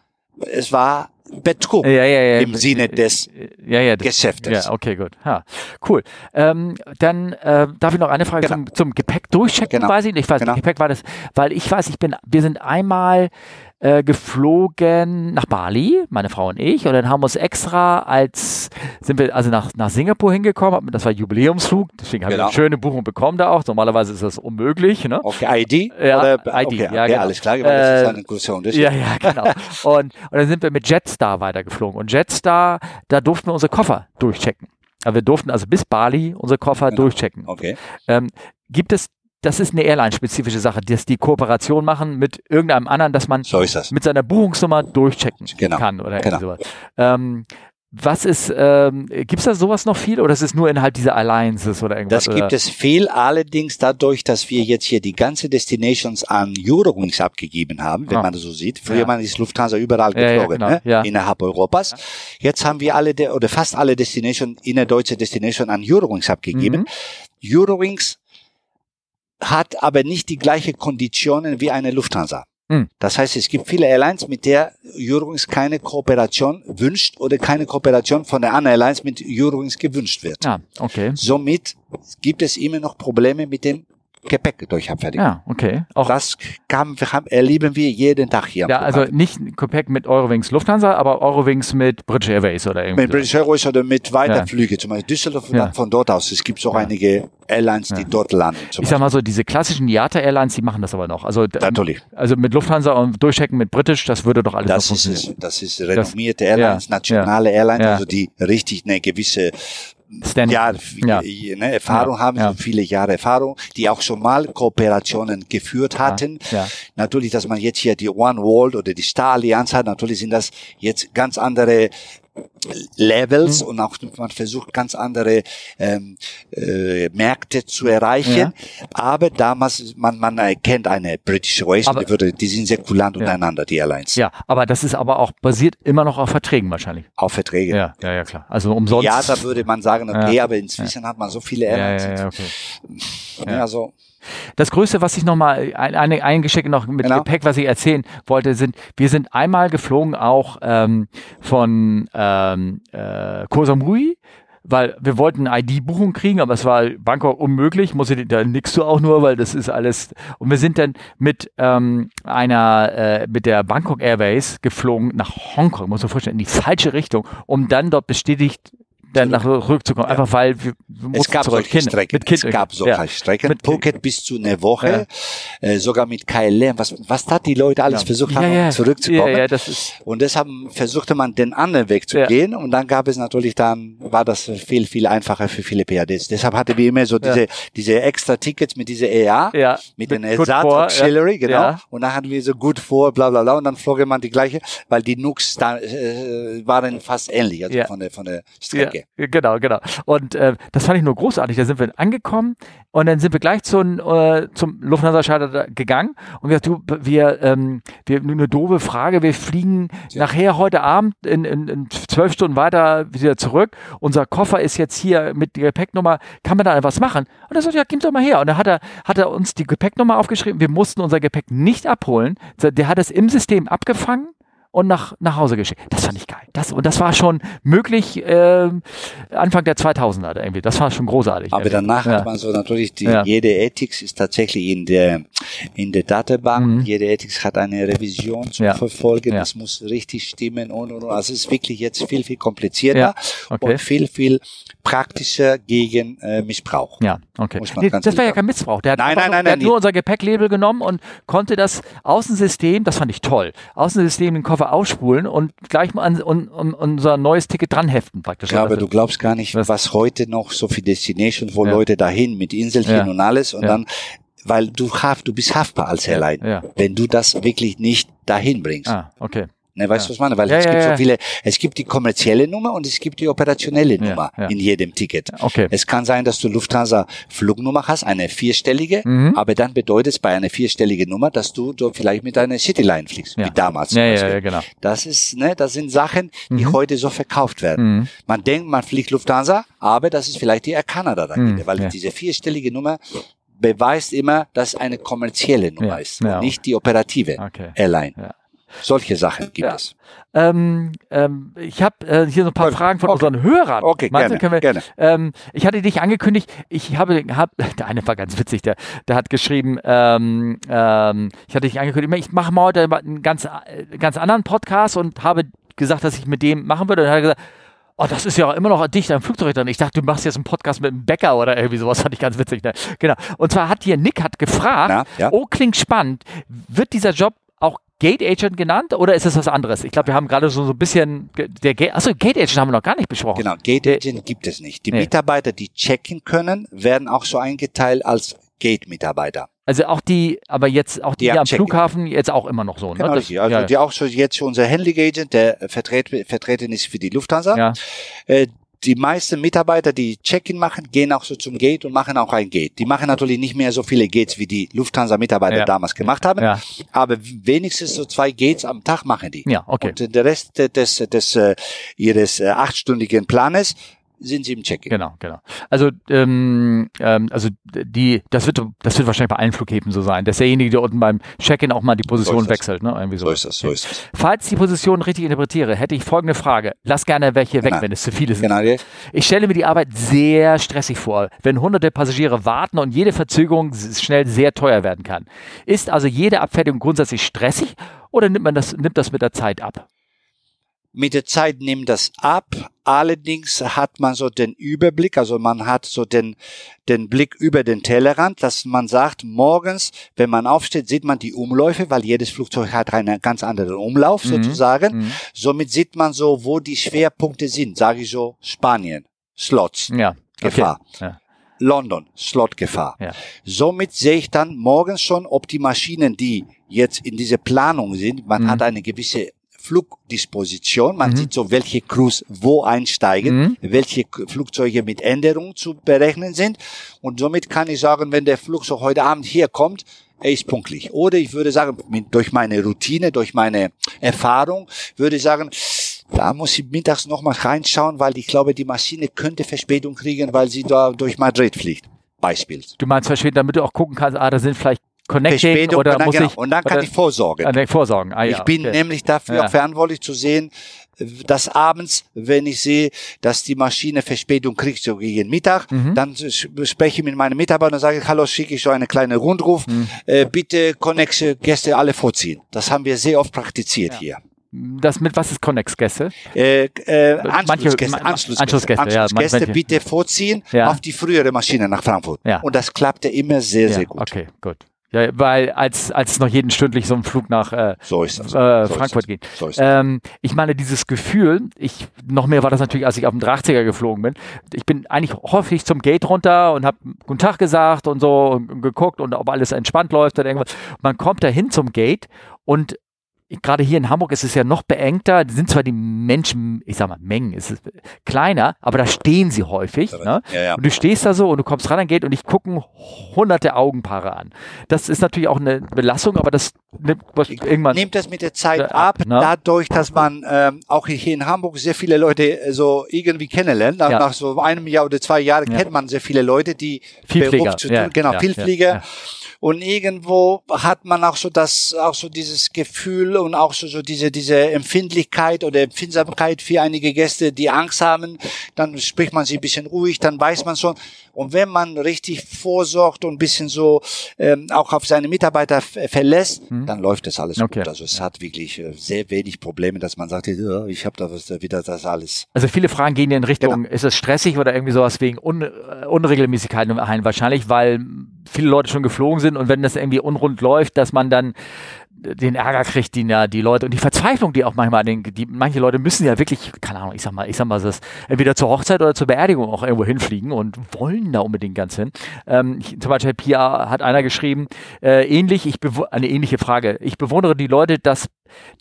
es war Betrug
Ja, ja, ja.
im Sinne des
ja, ja, das,
Geschäftes.
Ja, okay, gut. Ja, cool. Ähm, dann äh, darf ich noch eine Frage
Genau.
zum, zum Gepäck durchchecken,
Genau.
weiß ich nicht. Ich weiß,
Genau.
Gepäck war das, weil ich weiß, ich bin, wir sind einmal äh, geflogen nach Bali, meine Frau und ich, und dann haben wir uns extra als, sind wir also nach, nach Singapur hingekommen, das war Jubiläumsflug, deswegen haben wir
Genau.
eine schöne Buchung bekommen da auch. Normalerweise ist das unmöglich, ne?
Okay, ID?
Ja,
Oder,
ID,
okay,
ja,
okay,
genau.
alles klar, weil das ist
Äh,
ein großer Unterschied.
Ja, ja, genau. Und, und dann sind wir mit Jetstar weitergeflogen. Und Jetstar, da durften wir unsere Koffer durchchecken. Aber wir durften also bis Bali unsere Koffer
Genau.
durchchecken.
Okay.
Ähm, gibt es, das ist eine Airline-spezifische Sache, dass die Kooperation machen mit irgendeinem anderen, dass man
So
mit seiner Buchungsnummer durchchecken
Genau,
kann oder
genau.
sowas. Ähm, was ist, ähm, gibt es da sowas noch viel oder ist es nur innerhalb dieser Alliances oder irgendwas?
Das gibt
oder?
es viel, allerdings dadurch, dass wir jetzt hier die ganze Destinations an Eurowings abgegeben haben, wenn
Ah.
man das so sieht. Früher
Ja.
man ist Lufthansa überall
Ja, ja,
geflogen,
genau,
ne?
ja.
innerhalb Europas. Jetzt haben wir alle de oder fast alle Destination, innerdeutsche Destination an Eurowings abgegeben.
Mhm.
Eurowings hat aber nicht die gleiche Konditionen wie eine Lufthansa.
Hm.
Das heißt, es gibt viele Airlines, mit der Eurowings keine Kooperation wünscht oder keine Kooperation von der anderen Airlines mit Eurowings gewünscht wird.
Ja, okay.
Somit gibt es immer noch Probleme mit dem Gepäck durch Abfertigung.
Ja, okay. Auch
Das kann, haben, erleben wir jeden Tag hier.
Ja, also nicht Gepäck mit Eurowings Lufthansa, aber Eurowings mit British Airways oder irgendwie.
mit British Airways oder mit
Ja.
Weiterflüge, zum Beispiel Düsseldorf und
Ja.
dann von dort aus. Es gibt auch
Ja.
einige Airlines, die
Ja.
dort landen.
Ich sag mal so, diese klassischen IATA Airlines, die machen das aber noch. Also,
Natürlich.
also mit Lufthansa und durchchecken mit British, das würde doch alles
Das
noch
ist es. Das ist renommierte Airlines,
ja,
nationale Airlines,
ja.
also die richtig eine gewisse
Standing.
ja,
Ja.
Ne, Erfahrung
Ja,
haben,
ja.
so viele Jahre Erfahrung, die auch schon mal Kooperationen geführt hatten.
ja.
Natürlich, dass man jetzt hier die One World oder die Star Allianz hat, natürlich sind das jetzt ganz andere Levels
Mhm.
und auch man versucht ganz andere ähm, äh, Märkte zu erreichen. Aber damals, man, man erkennt eine British Airways,
Aber-
die, würde, die sind sehr kulant
Ja.
untereinander, die Airlines.
Ja, aber das ist aber auch basiert immer noch auf Verträgen wahrscheinlich.
Auf Verträge.
Ja, ja, ja, klar. Also umsonst.
Ja, da würde man sagen, okay,
Ja.
aber inzwischen hat man so viele
ja,
Airlines.
ja, ja, okay.
Also,
Das Größte, was ich nochmal, ein, eine, ein Geschenk noch mit
Genau.
Gepäck, was ich erzählen wollte, sind, wir sind einmal geflogen auch ähm, von ähm, äh, Koh Samui, weil wir wollten eine ID-Buchung kriegen, aber es war Bangkok unmöglich, muss ich, da nix du auch nur, weil das ist alles. Und wir sind dann mit ähm, einer, äh, mit der Bangkok Airways geflogen nach Hongkong, muss man vorstellen, in die falsche Richtung, um dann dort bestätigt dann nach zurückzukommen, einfach weil wir, wir
es gab
zurück.
solche Strecken.
mit
es gab solche
ja.
Strecken.
Mit-
Phuket bis zu einer Woche, äh, sogar mit KLM. Was, was da die Leute alles
Ja.
versucht
Ja,
haben,
ja.
um zurückzukommen.
Ja, ja, das ist,
Und deshalb versuchte man den anderen Weg zu
Ja.
gehen und dann gab es natürlich dann, war das viel, viel einfacher für viele PADs. Deshalb hatten wir immer so diese, diese extra Tickets mit dieser EA,
ja,
mit den Ersatz Auxiliary,
ja.
genau.
Ja.
Und dann hatten wir so gut vor, bla bla bla. Und dann flog man die gleiche, weil die Nux da, äh, waren fast ähnlich, also
Ja.
von der von der
Ja,
Strecke.
Genau, genau. Und äh, das fand ich nur großartig. Da sind wir angekommen und dann sind wir gleich zum, äh, zum Lufthansa-Schalter gegangen und gesagt, du, wir, ähm, wir eine doofe Frage, wir fliegen nachher heute Abend in, in, in zwölf Stunden weiter wieder zurück. Unser Koffer ist jetzt hier mit der Gepäcknummer, kann man da was machen? Und er sagt, ja, gib doch mal her. Und dann hat er, hat er uns die Gepäcknummer aufgeschrieben, wir mussten unser Gepäck nicht abholen. Der hat es im System abgefangen und nach, nach Hause geschickt. Das fand ich geil. Das, und das war schon möglich ähm, Anfang der 2000er irgendwie. Das war schon großartig.
Aber
irgendwie.
danach
ja.
hat man so natürlich die,
Ja.
jede Ethics ist tatsächlich in der in der Datenbank.
Mhm.
Jede Ethics hat eine Revision zu
Ja.
verfolgen.
Ja.
Es muss richtig stimmen und und und. Also es ist wirklich jetzt viel viel komplizierter.
Okay.
und viel viel praktischer gegen äh, Missbrauch.
Ja, okay. Nee, das war ja kein Missbrauch. Der hat,
Nein,
einfach
nein,
nur,
nein,
der hat
nein,
nur unser Gepäcklabel genommen und konnte das Außensystem, das fand ich toll, Außensystem den Koffer ausspulen und gleich mal an, un, un, unser neues Ticket dranheften praktisch.
Ja, aber
Also,
du glaubst gar nicht,
Was-
was, heute noch so viele Destinations, wo
Ja.
Leute dahin mit Inselchen
Ja.
und alles und
Ja.
dann, weil du haft, du bist haftbar als Airline, wenn du das wirklich nicht dahin bringst.
Ah, okay.
Ne, weißt du, was ich meine? Weil
Ja,
es
ja,
gibt
ja.
so viele, es gibt die kommerzielle Nummer und es gibt die operationelle
Ja,
Nummer
ja.
in jedem Ticket.
Okay.
Es kann sein, dass du Lufthansa Flugnummer hast, eine vierstellige,
Mhm.
aber dann bedeutet es bei einer vierstelligen Nummer, dass du so vielleicht mit einer Cityline fliegst,
Ja.
wie damals.
Ja, ja, ja, genau.
Das ist, ne, das sind Sachen, die
Mhm.
heute so verkauft werden.
Mhm.
Man denkt, man fliegt Lufthansa, aber das ist vielleicht die Air Canada dahinter,
Mhm,
weil
ja.
diese vierstellige Nummer beweist immer, dass eine kommerzielle Nummer
Ja,
ist
ja.
und nicht die operative
Okay.
Airline. Solche Sachen gibt
Ja.
es.
Ähm, ähm, ich habe äh, hier so ein paar
Okay.
Fragen von
Okay.
unseren Hörern.
Okay,
du,
gerne,
wir,
gerne.
Ähm, ich hatte dich angekündigt, ich habe, hab, der eine war ganz witzig, der, der hat geschrieben, ähm, ähm, ich hatte dich angekündigt, ich mache mal heute einen ganz, äh, ganz anderen Podcast und habe gesagt, dass ich mit dem machen würde. Und dann hat er gesagt, Oh, das ist ja immer noch dicht am Flugzeug dran. Ich dachte, du machst jetzt einen Podcast mit einem Bäcker oder irgendwie sowas, fand ich ganz witzig. Ne? Genau. Und zwar hat hier Nick hat gefragt,
Na, ja.
oh, klingt spannend, wird dieser Job Gate Agent genannt oder ist es was anderes? Ich glaube, wir haben gerade so, so ein bisschen, der Gate, achso, Gate Agent haben wir noch gar nicht besprochen.
Genau, Gate Agent gibt es nicht. Die
Nee.
Mitarbeiter, die checken können, werden auch so eingeteilt als Gate-Mitarbeiter.
Also auch die, aber jetzt auch die,
Die
am. Flughafen jetzt auch immer noch so.
Genau,
ne? Das.
Also
ja,
die auch so jetzt unser Handling Agent, der vertret, vertreten ist für die Lufthansa.
ja.
Äh, die meisten Mitarbeiter, die Check-in machen, gehen auch so zum Gate und machen auch ein Gate. Die machen natürlich nicht mehr so viele Gates, wie die Lufthansa-Mitarbeiter
Ja.
damals gemacht haben,
Ja.
aber wenigstens so zwei Gates am Tag machen die.
Ja, okay.
Und der Rest des, des, äh, ihres äh, achtstündigen Planes sind sie im Check-in.
Genau, genau. Also, ähm, ähm, also die, das wird, das wird wahrscheinlich bei allen Flughäfen so sein, dass derjenige, der unten beim Check-in auch mal die Position
das.
wechselt, ne? Irgendwie
So ist das, so ist das.
Falls die Position richtig interpretiere, hätte ich folgende Frage. Lass gerne welche weg,
Genau.
wenn es zu viele sind.
Genau, ja.
Ich stelle mir die Arbeit sehr stressig vor, wenn hunderte Passagiere warten und jede Verzögerung schnell sehr teuer werden kann. Ist also jede Abfertigung grundsätzlich stressig oder nimmt man das, nimmt das mit der Zeit ab?
Mit der Zeit nimmt das ab. Allerdings hat man so den Überblick, also man hat so den, den Blick über den Tellerrand, dass man sagt, morgens, wenn man aufsteht, sieht man die Umläufe, weil jedes Flugzeug hat einen ganz anderen Umlauf sozusagen.
Mhm.
Somit sieht man so, wo die Schwerpunkte sind, sage ich so, Spanien, Slots,
Ja. Okay.
Gefahr.
Ja.
London, Slotgefahr.
Ja.
Somit sehe ich dann morgens schon, ob die Maschinen, die jetzt in dieser Planung sind, man
Mhm.
hat eine gewisse Flugdisposition, man sieht so, welche Crews wo einsteigen,
Mhm.
welche Flugzeuge mit Änderungen zu berechnen sind und somit kann ich sagen, wenn der Flugzeug heute Abend hier kommt, er ist pünktlich. Oder ich würde sagen, mit, durch meine Routine, durch meine Erfahrung, würde ich sagen, da muss ich mittags noch mal reinschauen, weil ich glaube, die Maschine könnte Verspätung kriegen, weil sie da durch Madrid fliegt. Beispiel.
Du meinst verschwinden, damit du auch gucken kannst, ah, da sind vielleicht Connecting
Verspätung
oder
und dann,
muss
genau,
ich
und dann kann ich vorsorgen.
Ah, nee, vorsorgen. Ah, ja,
ich bin
okay.
nämlich dafür
Ja.
auch verantwortlich zu sehen, dass abends, wenn ich sehe, dass die Maschine Verspätung kriegt, so gegen Mittag,
Mhm.
dann spreche ich mit meinen Mitarbeitern und sage, hallo, schicke ich so eine kleine Rundruf,
Mhm.
äh, bitte Connexe Gäste alle vorziehen. Das haben wir sehr oft praktiziert hier.
Das mit was ist Connex-Gäste?
Äh, äh,
Manche-
Anschlussgäste,
ma-
Anschlussgäste,
Anschlussgäste, ja,
Anschlussgäste
manche-
bitte vorziehen
Ja.
auf die frühere Maschine nach Frankfurt.
Ja.
Und das klappte immer sehr,
ja,
sehr gut.
Okay, gut. Ja, weil als, als noch jeden stündlich so ein Flug nach äh,
So
äh,
so
Frankfurt
ist
geht.
So ist.
Ähm, ich meine, dieses Gefühl, ich, noch mehr war das natürlich, als ich auf dem 380er geflogen bin. Ich bin eigentlich häufig zum Gate runter und habe Guten Tag gesagt und so und, und geguckt und ob alles entspannt läuft oder irgendwas. Man kommt da hin zum Gate und gerade hier in Hamburg ist es ja noch beengter. Da sind zwar die Menschen, ich sag mal, Mengen, es ist kleiner, aber da stehen sie häufig. Ne?
Ja, ja.
Und du stehst da so und du kommst ran an Gate und ich gucken hunderte Augenpaare an. Das ist natürlich auch eine Belastung, aber das nimmt irgendwann.
Nimmt das mit der Zeit
Ja,
ab,
ne?
dadurch, dass man ähm, auch hier in Hamburg sehr viele Leute äh, so irgendwie kennenlernt. Nach,
Ja.
nach so einem Jahr oder zwei Jahren
Ja.
kennt man sehr viele Leute, die
Vielflieger,
Beruf zu tun, genau,
ja.
Und irgendwo hat man auch so das, auch so dieses Gefühl und auch so, so diese, diese Empfindlichkeit oder Empfindsamkeit für einige Gäste, die Angst haben. Dann spricht man sie ein bisschen ruhig, dann weiß man schon. Und wenn man richtig vorsorgt und ein bisschen so ähm, auch auf seine Mitarbeiter f- verlässt, dann läuft das alles
Mhm. Okay.
gut. Also es hat wirklich äh, sehr wenig Probleme, dass man sagt, ja, ich habe da was, wieder das alles.
Also viele Fragen gehen in Richtung,
Genau.
ist es stressig oder irgendwie sowas wegen Un äh, Unregelmäßigkeiten ein? Wahrscheinlich, weil viele Leute schon geflogen sind und wenn das irgendwie unrund läuft, dass man dann den Ärger kriegt, die, ja, die Leute und die Verzweiflung, die auch manchmal, den, die, manche Leute müssen ja wirklich, keine Ahnung, ich sag mal, ich sag mal, das entweder zur Hochzeit oder zur Beerdigung auch irgendwo hinfliegen und wollen da unbedingt ganz hin. Ähm, ich, zum Beispiel Pia hat einer geschrieben, äh, ähnlich, ich eine ähnliche Frage. Ich bewundere die Leute, dass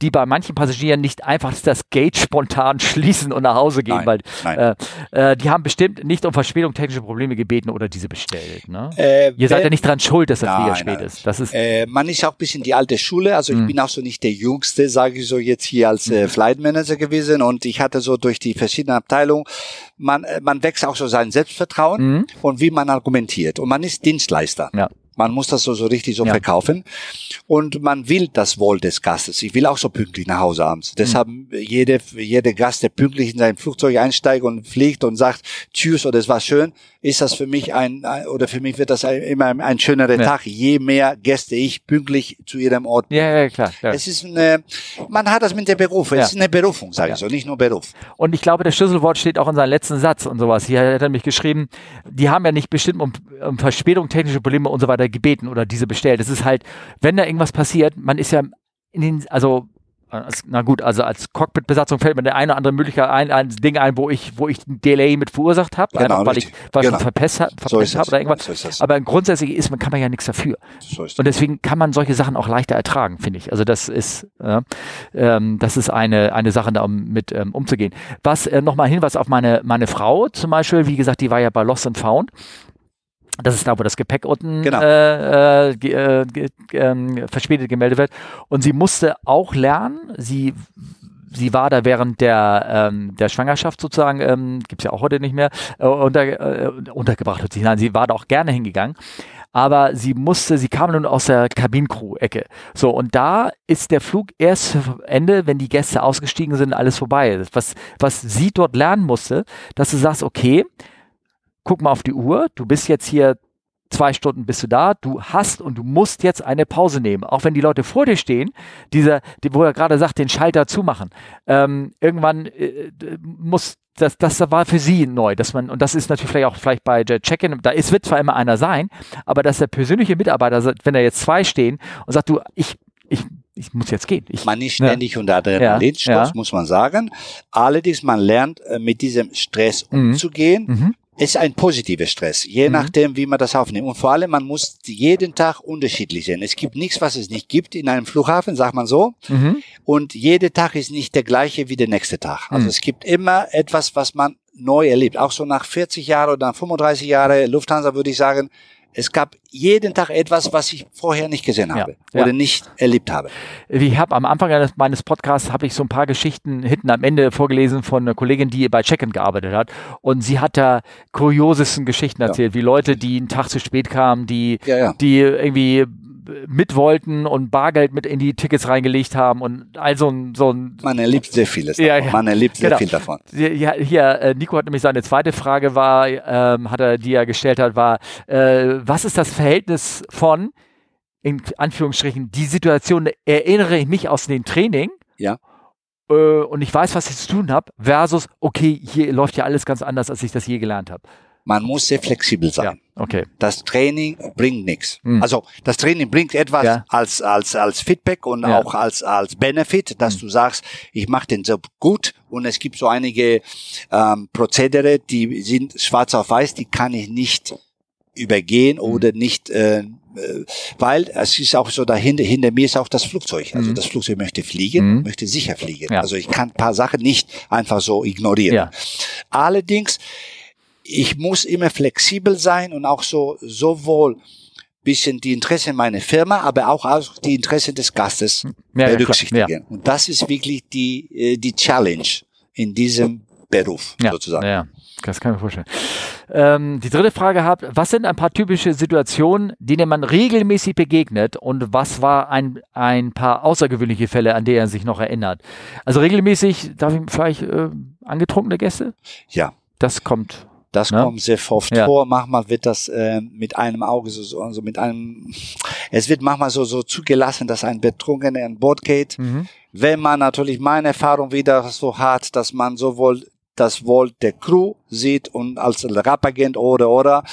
die bei manchen Passagieren nicht einfach das Gate spontan schließen und nach Hause gehen,
Nein,
weil
nein.
Äh, äh, die haben bestimmt nicht um Verspätung technische Probleme gebeten oder diese bestellt. Ne?
Äh,
Ihr seid ja nicht dran schuld, dass Flieger
Nein,
spät
nein.
ist. Das ist
Äh, man ist auch ein bisschen die alte Schule. Also ich
Mhm.
bin auch so nicht der Jüngste, sage ich so jetzt hier als äh, Flight Manager gewesen. Und ich hatte so durch die verschiedenen Abteilungen, man, äh, man wächst auch so sein Selbstvertrauen
Mhm.
und wie man argumentiert. Und man ist Dienstleister.
ja.
Man muss das so, so richtig so
Ja.
verkaufen. Und man will das Wohl des Gastes. Ich will auch so pünktlich nach Hause abends.
Mhm.
Deshalb jede, jede Gast, der pünktlich in sein Flugzeug einsteigt und fliegt und sagt Tschüss oder es war schön, ist das für mich ein, oder für mich wird das ein, immer ein, ein schönerer
Ja.
Tag, je mehr Gäste ich pünktlich zu ihrem Ort
Ja, ja, klar. klar.
es ist eine, man hat das mit der Beruf. Es
Ja.
ist eine Berufung, sage ich
Ja.
so, nicht nur Beruf.
Und ich glaube, das Schlüsselwort steht auch in seinem letzten Satz und sowas. Hier hat er mich geschrieben, die haben ja nicht bestimmt um, um Verspätung, technische Probleme und so weiter gebeten oder diese bestellt. Es ist halt, wenn da irgendwas passiert, man ist ja in den, also als, na gut, also als Cockpit-Besatzung fällt mir der eine oder andere Möglichkeit ein, ein Ding ein, wo ich, wo ich ein Delay mit verursacht habe,
Genau,
einfach weil
richtig.
ich was
Genau.
verpasst,
So
verpasst
ist
habe oder irgendwas.
So.
Aber grundsätzlich ist, man kann man ja nichts dafür.
So
Und deswegen kann man solche Sachen auch leichter ertragen, finde ich. Also das ist, äh, ähm, das ist eine, eine Sache, da um, mit ähm, umzugehen. Was äh, nochmal Hinweis auf meine, meine Frau zum Beispiel, wie gesagt, die war ja bei Lost and Found. Das ist da, wo das Gepäck unten
Genau.
äh, äh, ge, äh, ähm, verspätet gemeldet wird. Und sie musste auch lernen, sie Sie war da während der, ähm, der Schwangerschaft sozusagen, ähm, gibt es ja auch heute nicht mehr, äh, unter, äh, untergebracht. Nein, sie war da auch gerne hingegangen aber sie musste, sie kam nun aus der Kabinencrew-Ecke. So, und da ist der Flug erst Ende, wenn die Gäste ausgestiegen sind, alles vorbei. Was, was sie dort lernen musste, dass du sagst, okay, guck mal auf die Uhr, du bist jetzt hier zwei Stunden bist du da, du hast und du musst jetzt eine Pause nehmen. Auch wenn die Leute vor dir stehen, dieser, die, wo er gerade sagt, den Schalter zumachen. Ähm, irgendwann äh, muss das, das war für sie neu, dass man, und das ist natürlich vielleicht auch vielleicht bei Check-in, da ist, wird zwar immer einer sein, aber dass der persönliche Mitarbeiter, wenn da jetzt zwei stehen und sagt, du, ich, ich, ich muss jetzt gehen. Ich,
Man ist
Ja.
ständig unter Adrenalinstoß,
Ja.
muss man sagen. Allerdings, man lernt äh, mit diesem Stress
Mhm.
umzugehen.
Mhm.
Es ist ein positiver Stress, je
Mhm.
nachdem, wie man das aufnimmt. Und vor allem, man muss jeden Tag unterschiedlich sein. Es gibt nichts, was es nicht gibt in einem Flughafen, sagt man so.
Mhm.
Und jeder Tag ist nicht der gleiche wie der nächste Tag. Also
Mhm.
es gibt immer etwas, was man neu erlebt. Auch so nach 40 Jahren oder nach 35 Jahren Lufthansa würde ich sagen, es gab jeden Tag etwas, was ich vorher nicht gesehen
Ja,
habe
ja.
oder nicht erlebt habe.
Ich habe am Anfang eines- meines Podcasts habe ich so ein paar Geschichten hinten am Ende vorgelesen von einer Kollegin, die bei Check-in gearbeitet hat. Und sie hat da kuriosesten Geschichten erzählt, wie Leute, die einen Tag zu spät kamen, die,
Ja, ja.
die irgendwie mit wollten und Bargeld mit in die Tickets reingelegt haben und all so ein, so ein
Man erlebt sehr vieles
Ja,
davon. Man erlebt sehr
Genau.
viel davon.
ja, hier, äh, Nico hat nämlich seine zweite Frage war, ähm, hat er, die er gestellt hat, war, äh, was ist das Verhältnis von, in Anführungsstrichen, die Situation erinnere ich mich aus dem Training,
Ja.
äh, und ich weiß, was ich zu tun habe, versus, okay, hier läuft ja alles ganz anders, als ich das je gelernt habe.
Man muss sehr flexibel sein.
Ja, okay.
Das Training bringt nichts.
Mhm.
Also das Training bringt etwas
Ja.
als als als Feedback und
Ja.
auch als als Benefit, dass du sagst, ich mache den Job gut und es gibt so einige ähm, Prozedere, die sind schwarz auf weiß, die kann ich nicht übergehen oder nicht äh, äh, weil es ist auch so dahinter, hinter mir ist auch das Flugzeug. Also
Mhm.
das Flugzeug möchte fliegen,
Mhm.
möchte sicher fliegen.
Ja.
Also ich kann ein paar Sachen nicht einfach so ignorieren.
Ja.
Allerdings, ich muss immer flexibel sein und auch so sowohl bisschen die Interessen meiner Firma, aber auch, auch die Interessen des Gastes
Ja, ja,
berücksichtigen.
Ja.
Und das ist wirklich die, äh, die Challenge in diesem Beruf
Ja,
sozusagen.
Ja, das kann ich mir vorstellen. Ähm, die dritte Frage habt, was sind ein paar typische Situationen, denen man regelmäßig begegnet und was war ein, ein paar außergewöhnliche Fälle, an die er sich noch erinnert? Also regelmäßig, darf ich vielleicht äh, angetrunkene Gäste?
Ja.
Das kommt.
Das
Ne?
kommt sehr oft
Ja.
vor. Manchmal wird das äh, mit einem Auge so, so also mit einem. Es wird manchmal so so zugelassen, dass ein Betrunkener an Bord geht.
Mhm.
Wenn man natürlich meine Erfahrung wieder so hat, dass man sowohl das Wohl der Crew sieht und als Rappagent oder oder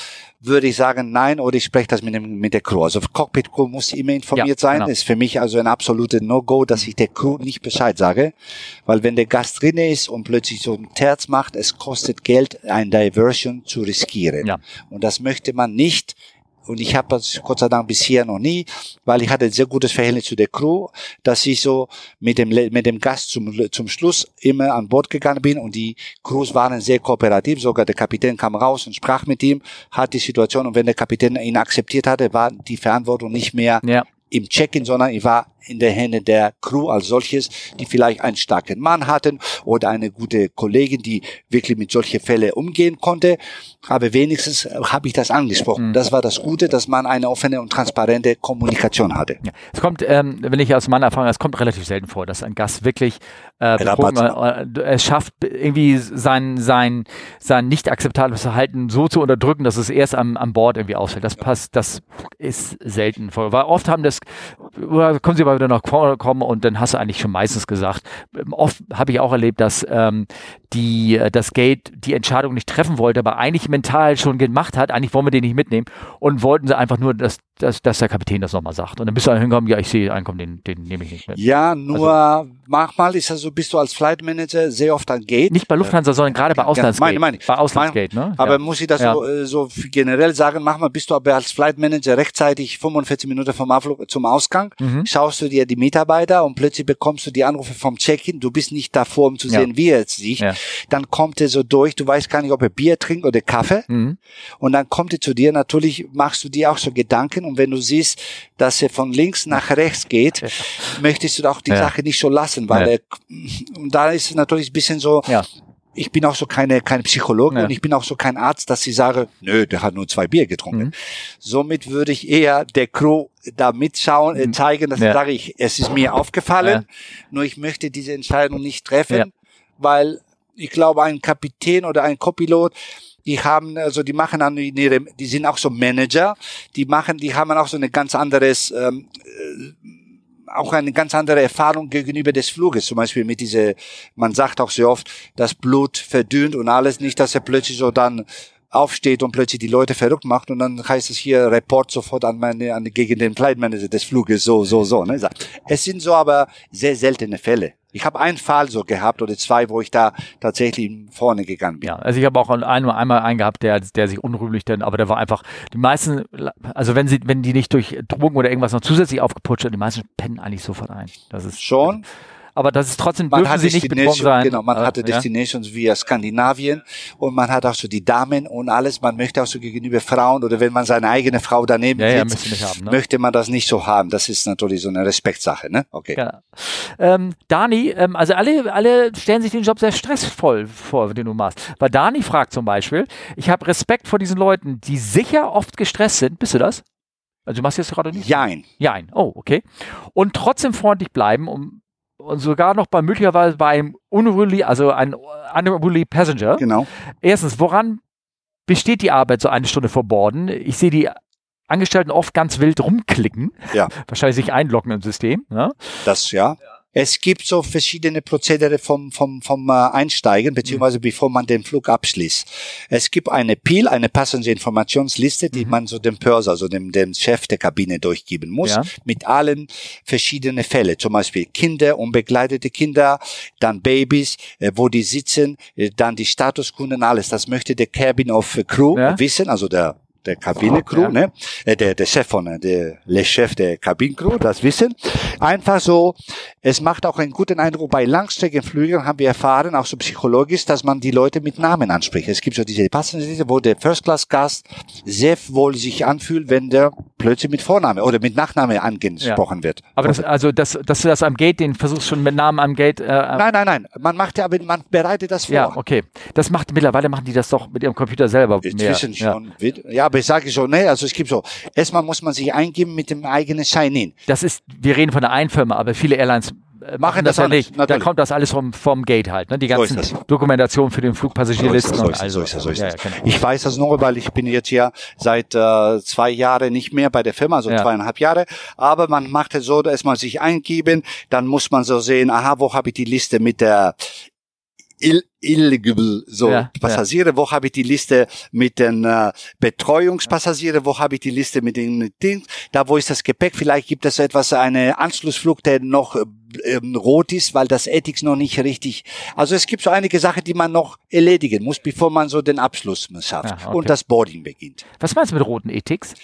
würde ich sagen nein oder ich spreche das mit dem mit der Crew. Also Cockpit Crew muss immer informiert
Ja,
sein.
genau.
Ist für mich also ein absolutes No-Go, dass ich der Crew nicht Bescheid sage, weil wenn der Gast drin ist und plötzlich so ein Terz macht, es kostet Geld, ein Diversion zu riskieren.
Ja.
Und das möchte man nicht. Und ich habe das Gott sei Dank bisher noch nie, weil ich hatte ein sehr gutes Verhältnis zu der Crew, dass ich so mit dem, mit dem Gast zum, zum Schluss immer an Bord gegangen bin und die Crews waren sehr kooperativ. Sogar der Kapitän kam raus und sprach mit ihm, hat die Situation und wenn der Kapitän ihn akzeptiert hatte, war die Verantwortung nicht mehr
Ja.
im Check-in, sondern ich war in der Hände der Crew als solches, die vielleicht einen starken Mann hatten oder eine gute Kollegin, die wirklich mit solchen Fällen umgehen konnte. Aber wenigstens habe ich das angesprochen. Das war das Gute, dass man eine offene und transparente Kommunikation hatte.
Ja. Es kommt, ähm, wenn ich aus meiner Erfahrung, es kommt relativ selten vor, dass ein Gast wirklich äh, äh, es schafft, irgendwie sein, sein, sein nicht akzeptables Verhalten so zu unterdrücken, dass es erst am, am Bord irgendwie ausfällt. Das passt, das ist selten vor. Weil oft haben das, kommen sie aber wieder noch kommen und dann hast du eigentlich schon meistens gesagt. Oft habe ich auch erlebt, dass ähm, die, das Gate die Entscheidung nicht treffen wollte, aber eigentlich mental schon gemacht hat, eigentlich wollen wir den nicht mitnehmen und wollten sie einfach nur, dass, dass, dass der Kapitän das nochmal sagt. Und dann bist du hingekommen, ja, ich sehe einen, den, den nehme ich nicht mit.
Ja, nur also, manchmal ist also, bist du als Flight Manager sehr oft an Gate.
Nicht bei Lufthansa, sondern gerade bei Auslandsgate.
Meine, meine.
Bei Auslandsgate, ne?
Aber ja. muss ich das ja. so, äh, so generell sagen, manchmal bist du aber als Flight Manager rechtzeitig 45 Minuten vom Abflug zum Ausgang, mhm. schaust du dir die Mitarbeiter und plötzlich bekommst du die Anrufe vom Check-in, du bist nicht davor, um zu sehen, wie er sich. Dann kommt er so durch, du weißt gar nicht, ob er Bier trinkt oder Kaffee. Mhm. Und dann kommt er zu dir, natürlich machst du dir auch so Gedanken und wenn du siehst, dass er von links nach rechts geht, möchtest du auch die. Sache nicht so lassen, weil er, und da ist natürlich ein bisschen so, ja. ich bin auch so keine, keine Psychologe und ich bin auch so kein Arzt, dass ich sage, nö, der hat nur zwei Bier getrunken. Mhm. Somit würde ich eher der Crew da mitschauen, äh, mhm. zeigen, dass ich sage, ich, es ist mir aufgefallen, nur ich möchte diese Entscheidung nicht treffen, weil ich glaube, ein Kapitän oder ein Copilot, die haben, also die machen dann ihre, die sind auch so Manager, die machen, die haben auch so eine ganz anderes, ähm, äh, auch eine ganz andere Erfahrung gegenüber des Fluges. Zum Beispiel mit diese, man sagt auch sehr oft, das Blut verdünnt und alles, nicht, dass er plötzlich so dann aufsteht und plötzlich die Leute verrückt macht und dann heißt es hier Report sofort an meine an gegen den Flight Manager des Fluges. So so so ne? Es sind so aber sehr seltene Fälle. Ich habe einen Fall so gehabt oder zwei, wo ich da tatsächlich vorne gegangen bin.
Ja, also ich habe auch einmal, einmal einen gehabt, der, der sich unrühmlich denn, aber der war einfach, die meisten, also wenn sie, wenn die nicht durch Drogen oder irgendwas noch zusätzlich aufgeputscht sind, die meisten pennen eigentlich sofort ein. Das ist
schon
aber das ist trotzdem man dürfen sie nicht betroffen sein.
Genau, man hatte Destinations ja? via Skandinavien und man hat auch so die Damen und alles. Man möchte auch so gegenüber Frauen oder wenn man seine eigene Frau daneben
ja,
sitzt,
ja, haben,
ne? möchte man das nicht so haben. Das ist natürlich so eine Respektsache, ne?
Okay. Genau. Ähm, Dani, ähm, also alle, alle stellen sich den Job sehr stressvoll vor, den du machst. Weil Dani fragt zum Beispiel, ich habe Respekt vor diesen Leuten, die sicher oft gestresst sind. Bist du das? Also du machst jetzt gerade nicht?
Jein.
Jein. Oh, okay. Und trotzdem freundlich bleiben, um und sogar noch bei möglicherweise bei einem unruly, also ein unruly Passenger.
Genau.
Erstens, woran besteht die Arbeit so eine Stunde vor Borden? Ich sehe die Angestellten oft ganz wild rumklicken.
Ja.
Wahrscheinlich sich einloggen im System. Ne?
Das ja. Es gibt so verschiedene Prozedere vom, vom, vom äh, Einsteigen, beziehungsweise mhm. bevor man den Flug abschließt. Es gibt eine PIL, eine Passenger-Informationsliste, die mhm. man so dem Purser, also dem, dem Chef der Kabine durchgeben muss, ja. mit allen verschiedenen Fällen. Zum Beispiel Kinder, unbegleitete Kinder, dann Babys, äh, wo die sitzen, äh, dann die Statuskunden, alles. Das möchte der Cabin of Crew ja. wissen, also der der Kabinencrew, ja. ne? Äh, der, der Chef von, der Le Chef der Kabinencrew, das wissen. Einfach so, es macht auch einen guten Eindruck bei Langstreckenflügen, haben wir erfahren, auch so psychologisch, dass man die Leute mit Namen anspricht. Es gibt so diese Passagiere, wo der First-Class-Gast sehr wohl sich anfühlt, wenn der plötzlich mit Vorname oder mit Nachname angesprochen ja. wird.
Aber das, also, dass, dass du das am Gate, den versuchst schon mit Namen am Gate. Äh,
nein, nein, nein. Man macht ja, aber man bereitet das vor.
Ja, okay. Das macht, mittlerweile machen die das doch mit ihrem Computer selber.
Inzwischen mehr. schon. Ja. ja, aber ich sage schon, ne, also es gibt so, erstmal muss man sich eingeben mit dem eigenen Sign-In.
Das ist, wir reden von der einen Firma, aber viele Airlines äh, machen das, das ja nicht. Natürlich. Da kommt das alles vom, vom Gate halt, ne? Die ganzen so Dokumentationen für den Flugpassagierlisten
so und also. So ist das, so ist das. Ja, ja, genau. Ich weiß das nur, weil ich bin jetzt ja seit äh, zwei Jahren nicht mehr bei der Firma, also ja. zweieinhalb Jahre. Aber man macht es so, dass man sich eingeben, dann muss man so sehen, aha, wo habe ich die Liste mit der illegible so ja, Passagiere, ja. wo habe ich die Liste mit den äh, Betreuungspassagiere, wo habe ich die Liste mit den Dings, da wo ist das Gepäck, vielleicht gibt es etwas, eine Anschlussflug, der noch äh, ähm, rot ist, weil das Ethics noch nicht richtig. Also es gibt so einige Sachen, die man noch erledigen muss, bevor man so den Abschluss schafft ja, okay. und das Boarding beginnt.
Was meinst du mit roten Ethics?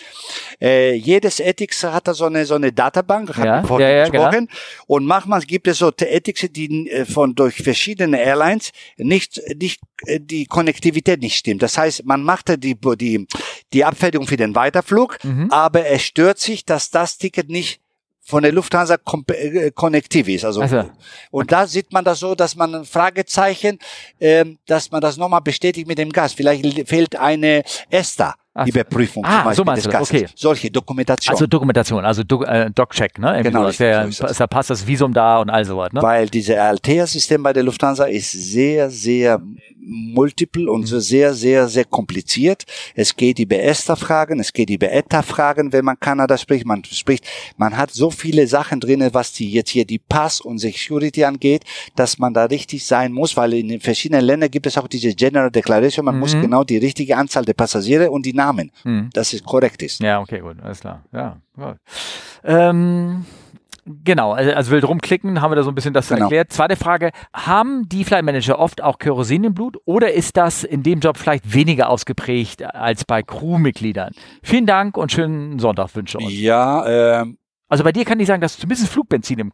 Äh, jedes Ethics hat da so eine so eine Datenbank, ja, ja, ja, gesprochen. Genau. Und manchmal gibt es so Ethics, die äh, von durch verschiedene Airlines nicht nicht äh, die Konnektivität nicht stimmt. Das heißt, man machte die die die Abfertigung für den Weiterflug, mhm. aber es stört sich, dass das Ticket nicht von der Lufthansa äh, konnektiv ist. Also,
Also,
und da sieht man das so, dass man ein Fragezeichen, ähm, dass man das nochmal bestätigt mit dem Gast. Vielleicht fehlt eine ESTA.
Ach.
Überprüfung
Ah,
zum Beispiel
so meinst du das, okay.
Solche Dokumentation.
Also Dokumentation, also Do äh, Doc-Check, ne? Irgendwie
Genau, richtig,
Der,
so ist das.
da passt das Visum da und all sowas, ne?
Weil diese Altea-System bei der Lufthansa ist sehr, sehr multiple und so sehr, sehr, sehr kompliziert. Es geht über ESTA-Fragen, es geht über ETA-Fragen, wenn man Kanada spricht. Man spricht, man hat so viele Sachen drinne, was die jetzt hier die Pass und Security angeht, dass man da richtig sein muss, weil in den verschiedenen Ländern gibt es auch diese General Declaration. Man muss
Mhm.
genau die richtige Anzahl der Passagiere und die Namen,
Hm.
dass es korrekt ist.
Ja, okay, gut, alles klar. Ja, gut. Ähm, genau, also, also wild rumklicken, haben wir da so ein bisschen das
Genau.
erklärt. Zweite Frage, haben die Flight Manager oft auch Kerosin im Blut oder ist das in dem Job vielleicht weniger ausgeprägt als bei Crewmitgliedern? Vielen Dank und schönen Sonntag wünsche euch.
Ja, ähm,
Also bei dir kann ich sagen, dass du zumindest Flugbenzin im,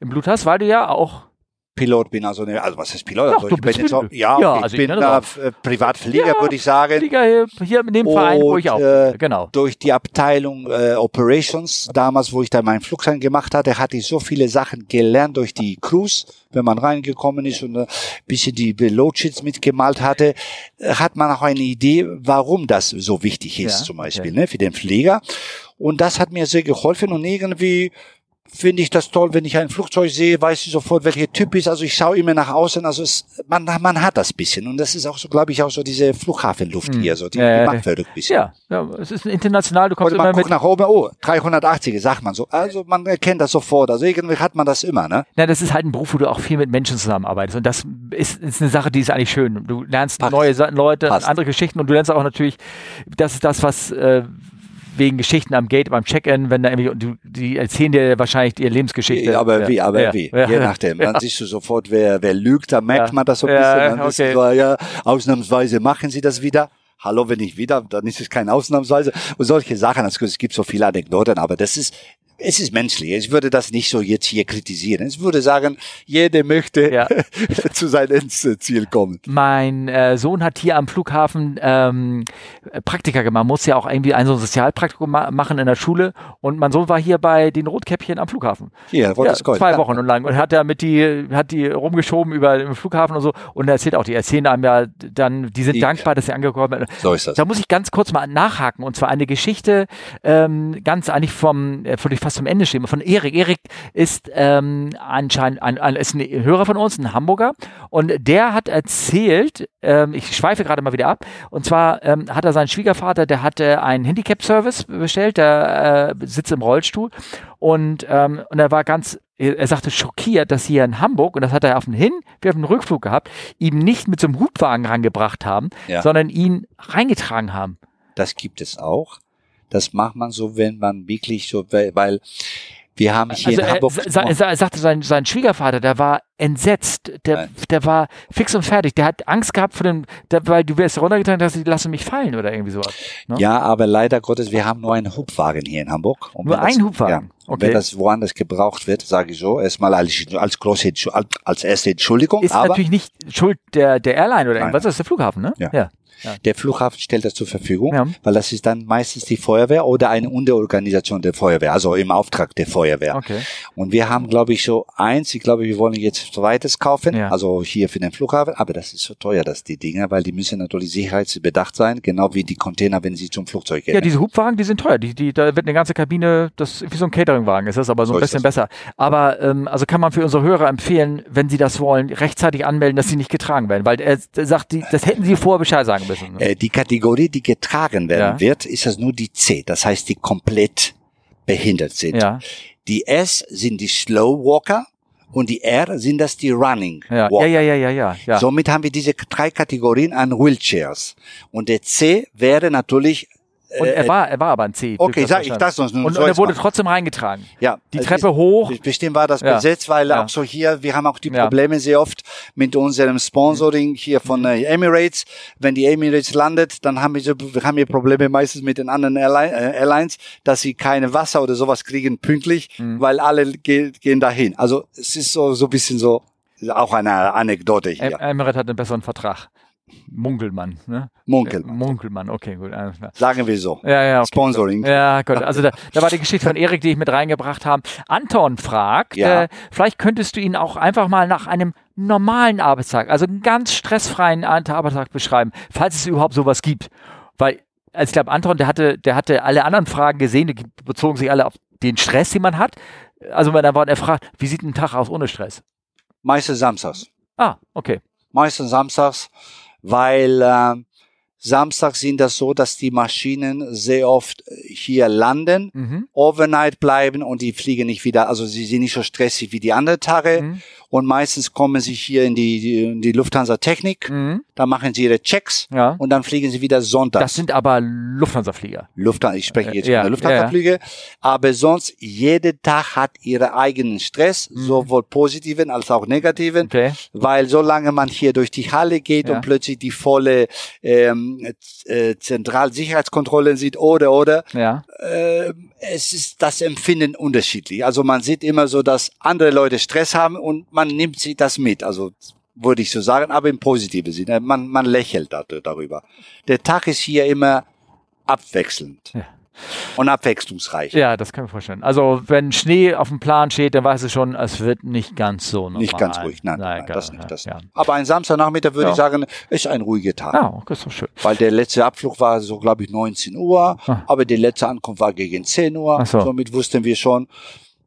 im Blut hast, weil du ja auch
Pilot bin, also, ne, also was ist Pilot?
Ja,
also ich bin jetzt auch, ja,
Ja, also
ich
ich
bin
nenne
äh, äh, Privatflieger,
Ja,
würde ich sagen.
Flieger hier, in dem Verein, wo
Und,
ich auch
äh,
bin. Genau.
Durch die Abteilung äh, Operations, damals, wo ich da meinen Flugschein gemacht hatte, hatte ich so viele Sachen gelernt durch die Crews. Wenn man reingekommen ist und ein bisschen die Loadsheets mitgemalt hatte, äh, hat man auch eine Idee, warum das so wichtig ist,
Ja,
zum Beispiel,
okay.
ne, für den Flieger. Und das hat mir sehr geholfen und irgendwie finde ich das toll, wenn ich ein Flugzeug sehe, weiß ich sofort, welcher Typ ist. Also ich schaue immer nach außen. Also es, man, man hat das bisschen. Und das ist auch so, glaube ich, auch so diese Flughafenluft
Hm.
hier. So, die,
ja,
die macht verrückt ein bisschen.
Ja, ja, es ist international, du kommst
Oder man
immer mit
guckt nach oben, oh, 380, sagt man so. Also man erkennt das sofort. Also irgendwie hat man das immer, ne?
Na, das ist halt ein Beruf, wo du auch viel mit Menschen zusammenarbeitest. Und das ist, ist eine Sache, die ist eigentlich schön. Du lernst
Passt.
neue Leute,
Passt.
andere Geschichten und du lernst auch natürlich, das ist das, was äh, wegen Geschichten am Gate, beim Check-in, wenn da irgendwie, die erzählen dir wahrscheinlich ihre Lebensgeschichte.
aber
ja.
wie, aber
ja.
wie.
Ja.
Je nachdem. Dann siehst du sofort, wer, wer lügt, da merkt man das so ein bisschen. Dann
okay.
ist ja, ausnahmsweise machen sie das wieder. Hallo, wenn nicht wieder, dann ist es kein Ausnahmsweise. Und solche Sachen. Also, es gibt so viele Anekdoten, aber das ist, es ist menschlich. Ich würde das nicht so jetzt hier kritisieren. Ich würde sagen, jeder möchte
Ja.
zu seinem Endziel kommen.
Mein äh, Sohn hat hier am Flughafen ähm, Praktika gemacht. Man muss ja auch irgendwie ein so ein Sozialpraktikum ma machen in der Schule. Und mein Sohn war hier bei den Rotkäppchen am Flughafen.
Hier,
Ja, zwei
Ja.
Wochen und lang und hat da mit die hat die rumgeschoben über den Flughafen und so und er erzählt auch die erzählen einem ja dann die sind
Die-
dankbar dass sie angekommen sind
So ist das.
da muss ich ganz kurz mal nachhaken und zwar eine Geschichte ähm, ganz eigentlich vom äh, ich fast zum Ende stehen von Erik Erik ist ähm, anscheinend ein, ein, ist ein Hörer von uns ein Hamburger und der hat erzählt ähm, ich schweife gerade mal wieder ab und zwar ähm, hat er seinen Schwiegervater der hatte einen Handicap-Service bestellt der äh, sitzt im Rollstuhl und ähm, und er war ganz er sagte schockiert, dass hier in Hamburg, und das hat er auf dem Hin- wie auf dem Rückflug gehabt, ihm nicht mit so einem Hubwagen rangebracht haben,
Ja.
sondern ihn reingetragen haben.
Das gibt es auch. Das macht man so, wenn man wirklich so, weil, wir haben hier
Also
in
er,
Hamburg.
sa- sa- er sagte, sein, sein Schwiegervater, der war entsetzt, der,
Nein.
der war fix und fertig, der hat Angst gehabt vor dem, der, weil du wärst runtergetragen, dass sie lassen mich fallen oder irgendwie sowas. Ne?
ja, aber leider Gottes, wir haben nur einen Hubwagen hier in Hamburg. Und
Nur einen Hubwagen?
Ja.
Okay.
wenn das woanders gebraucht wird, sage ich so, erstmal als, als große, als, erste Entschuldigung,
Ist
aber
natürlich nicht Schuld der, der Airline oder irgendwas, das ist der Flughafen, ne?
Ja.
ja.
der Flughafen stellt das zur Verfügung,
Ja.
weil das ist dann meistens die Feuerwehr oder eine Unterorganisation der Feuerwehr, also im Auftrag der Feuerwehr.
Okay.
Und wir haben, glaube ich, so eins, ich glaube, wir wollen jetzt zweites kaufen,
Ja.
also hier für den Flughafen, aber das ist so teuer, dass die Dinger, weil die müssen natürlich sicherheitsbedacht sein, genau wie die Container, wenn sie zum Flugzeug gehen.
Ja, diese Hubwagen, die sind teuer. Die, die, da wird eine ganze Kabine, das ist wie so ein Cateringwagen ist das, aber so ein
So ist
bisschen besser. Aber ähm, also kann man für unsere Hörer empfehlen, wenn sie das wollen, rechtzeitig anmelden, dass sie nicht getragen werden, weil er, er sagt, die, das hätten sie vorher Bescheid sagen müssen. Ne?
Äh, die Kategorie, die getragen werden
Ja.
wird, ist das nur die C, das heißt, die komplett behindert sind.
Ja,
Die S sind die Slow Walker und die R sind das die Running
ja,
Walker.
ja, ja, ja, ja, ja. ja.
Somit haben wir diese drei Kategorien an Wheelchairs. Und der C wäre natürlich,
Und
äh,
er war, er war aber ein C.
okay, sag ich das sonst nur.
Und, und er wurde
mal.
trotzdem reingetragen.
ja,
Die
es
Treppe hoch.
Bestimmt war das
Ja.
besetzt, weil
Ja.
auch so hier, wir haben auch die. Probleme sehr oft mit unserem Sponsoring hier von äh, Emirates. Wenn die Emirates landet, dann haben wir, so, wir haben wir Probleme meistens mit den anderen Airline, äh, Airlines, dass sie keine Wasser oder sowas kriegen pünktlich,
Mhm.
weil alle ge gehen dahin. Also es ist so so ein bisschen so auch eine Anekdote hier.
Em- Emirates hat einen besseren Vertrag. Munkelmann, ne?
Munkelmann.
Munkelmann, okay, gut.
Sagen wir so.
Ja, ja, okay.
Sponsoring.
Ja, gut. Also da, da war die Geschichte von Erik, die ich mit reingebracht habe. Anton fragt,
Ja.
äh, vielleicht könntest du ihn auch einfach mal nach einem normalen Arbeitstag, also einen ganz stressfreien Arbeitstag beschreiben, falls es überhaupt sowas gibt. Weil, also ich glaube, Anton, der hatte, der hatte alle anderen Fragen gesehen, die bezogen sich alle auf den Stress, den man hat. Also wenn er war, er fragt, wie sieht ein Tag aus ohne Stress?
Meistens samstags.
Ah, okay.
Meistens samstags, weil äh, samstags sind das so, dass die Maschinen sehr oft hier landen,
Mhm.
overnight bleiben und die fliegen nicht wieder. Also sie sind nicht so stressig wie die anderen Tage.
Mhm.
Und meistens kommen sie hier in die, in die Lufthansa Technik.
Mhm.
Da machen sie ihre Checks
Ja.
und dann fliegen sie wieder sonntags.
Das sind aber Lufthansa-Flieger.
Lufthansa, ich spreche jetzt
Ja,
von der Lufthansa-Flüge, aber sonst jeder Tag hat ihre eigenen Stress, sowohl positiven als auch negativen,
Mhm. Okay.
weil solange man hier durch die Halle geht
Ja.
und plötzlich die volle ähm, äh, Zentralsicherheitskontrolle sieht oder oder
Ja.
äh, es ist das Empfinden unterschiedlich. Also man sieht immer so, dass andere Leute Stress haben und man nimmt sich das mit. Also würde ich so sagen, aber im positiven Sinne. Man, man lächelt da- darüber. Der Tag ist hier immer abwechselnd
Ja.
Und abwechslungsreich.
Ja, das kann ich mir vorstellen. Also, wenn Schnee auf dem Plan steht, dann weißt du schon, es wird nicht ganz so normal.
Nicht ganz ruhig, nein, nein,
geil,
das nicht. Das
ja.
nicht. Aber ein Samstagnachmittag würde
Ja.
ich sagen, ist ein ruhiger Tag.
Ja, okay, ist doch schön.
Weil der letzte Abflug war so, glaube ich, 19 Uhr,
Ah.
aber die letzte Ankunft war gegen 10 Uhr.
So.
Somit wussten wir schon,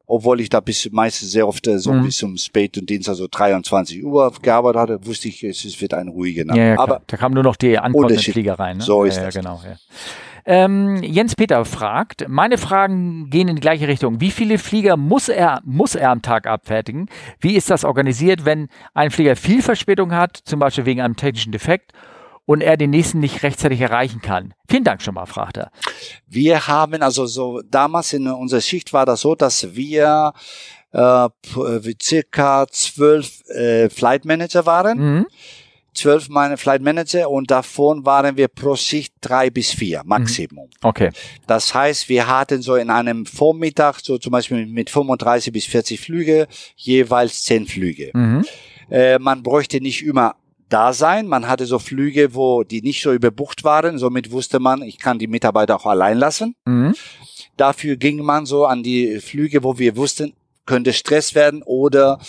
obwohl ich da bis meistens sehr oft äh, so
Mhm.
bis zum Spät und Dienstag so 23 Uhr gearbeitet hatte, wusste ich, es wird ein ruhiger Nacht.
Ja, ja,
aber
da kamen nur noch die
Unterschied.
Flieger rein. Ne?
So ist
ja,
das.
Genau, ja. Ähm, Jens Peter fragt, meine Fragen gehen in die gleiche Richtung. Wie viele Flieger muss er, muss er am Tag abfertigen? Wie ist das organisiert, wenn ein Flieger viel Verspätung hat, zum Beispiel wegen einem technischen Defekt, und er den nächsten nicht rechtzeitig erreichen kann? Vielen Dank schon mal, fragt er.
wir haben, also so damals in unserer Schicht war das so, dass wir äh, äh, circa zwölf äh, Flight Manager waren.
Mhm.
Zwölf meine Flight Manager und davon waren wir pro Schicht drei bis vier Maximum.
Okay.
Das heißt, wir hatten so in einem Vormittag, so zum Beispiel mit 35 bis 40 Flüge, jeweils 10 Flüge.
Mhm.
Äh, man bräuchte nicht immer da sein. Man hatte so Flüge, wo die nicht so überbucht waren. Somit wusste man, ich kann die Mitarbeiter auch allein lassen.
Mhm.
Dafür ging man so an die Flüge, wo wir wussten, könnte Stress werden oder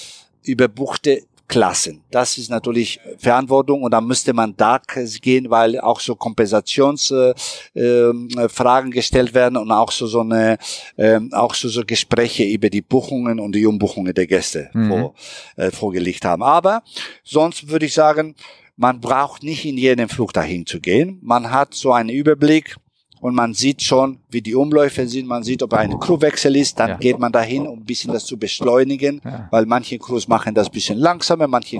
überbuchte Klassen. Das ist natürlich Verantwortung und da müsste man da gehen, weil auch so Kompensationsfragen äh, ähm, Fragen gestellt werden und auch so so eine ähm, auch so so Gespräche über die Buchungen und die Umbuchungen der Gäste
Mhm.
vor, äh, vorgelegt haben. Aber sonst würde ich sagen, man braucht nicht in jeden Flug dahin zu gehen. Man hat so einen Überblick und man sieht schon, wie die Umläufe sind. Man sieht, ob ein Crewwechsel ist. Dann
Ja.
geht man dahin, um ein bisschen das zu beschleunigen,
Ja.
weil manche Crews machen das ein bisschen langsamer, manche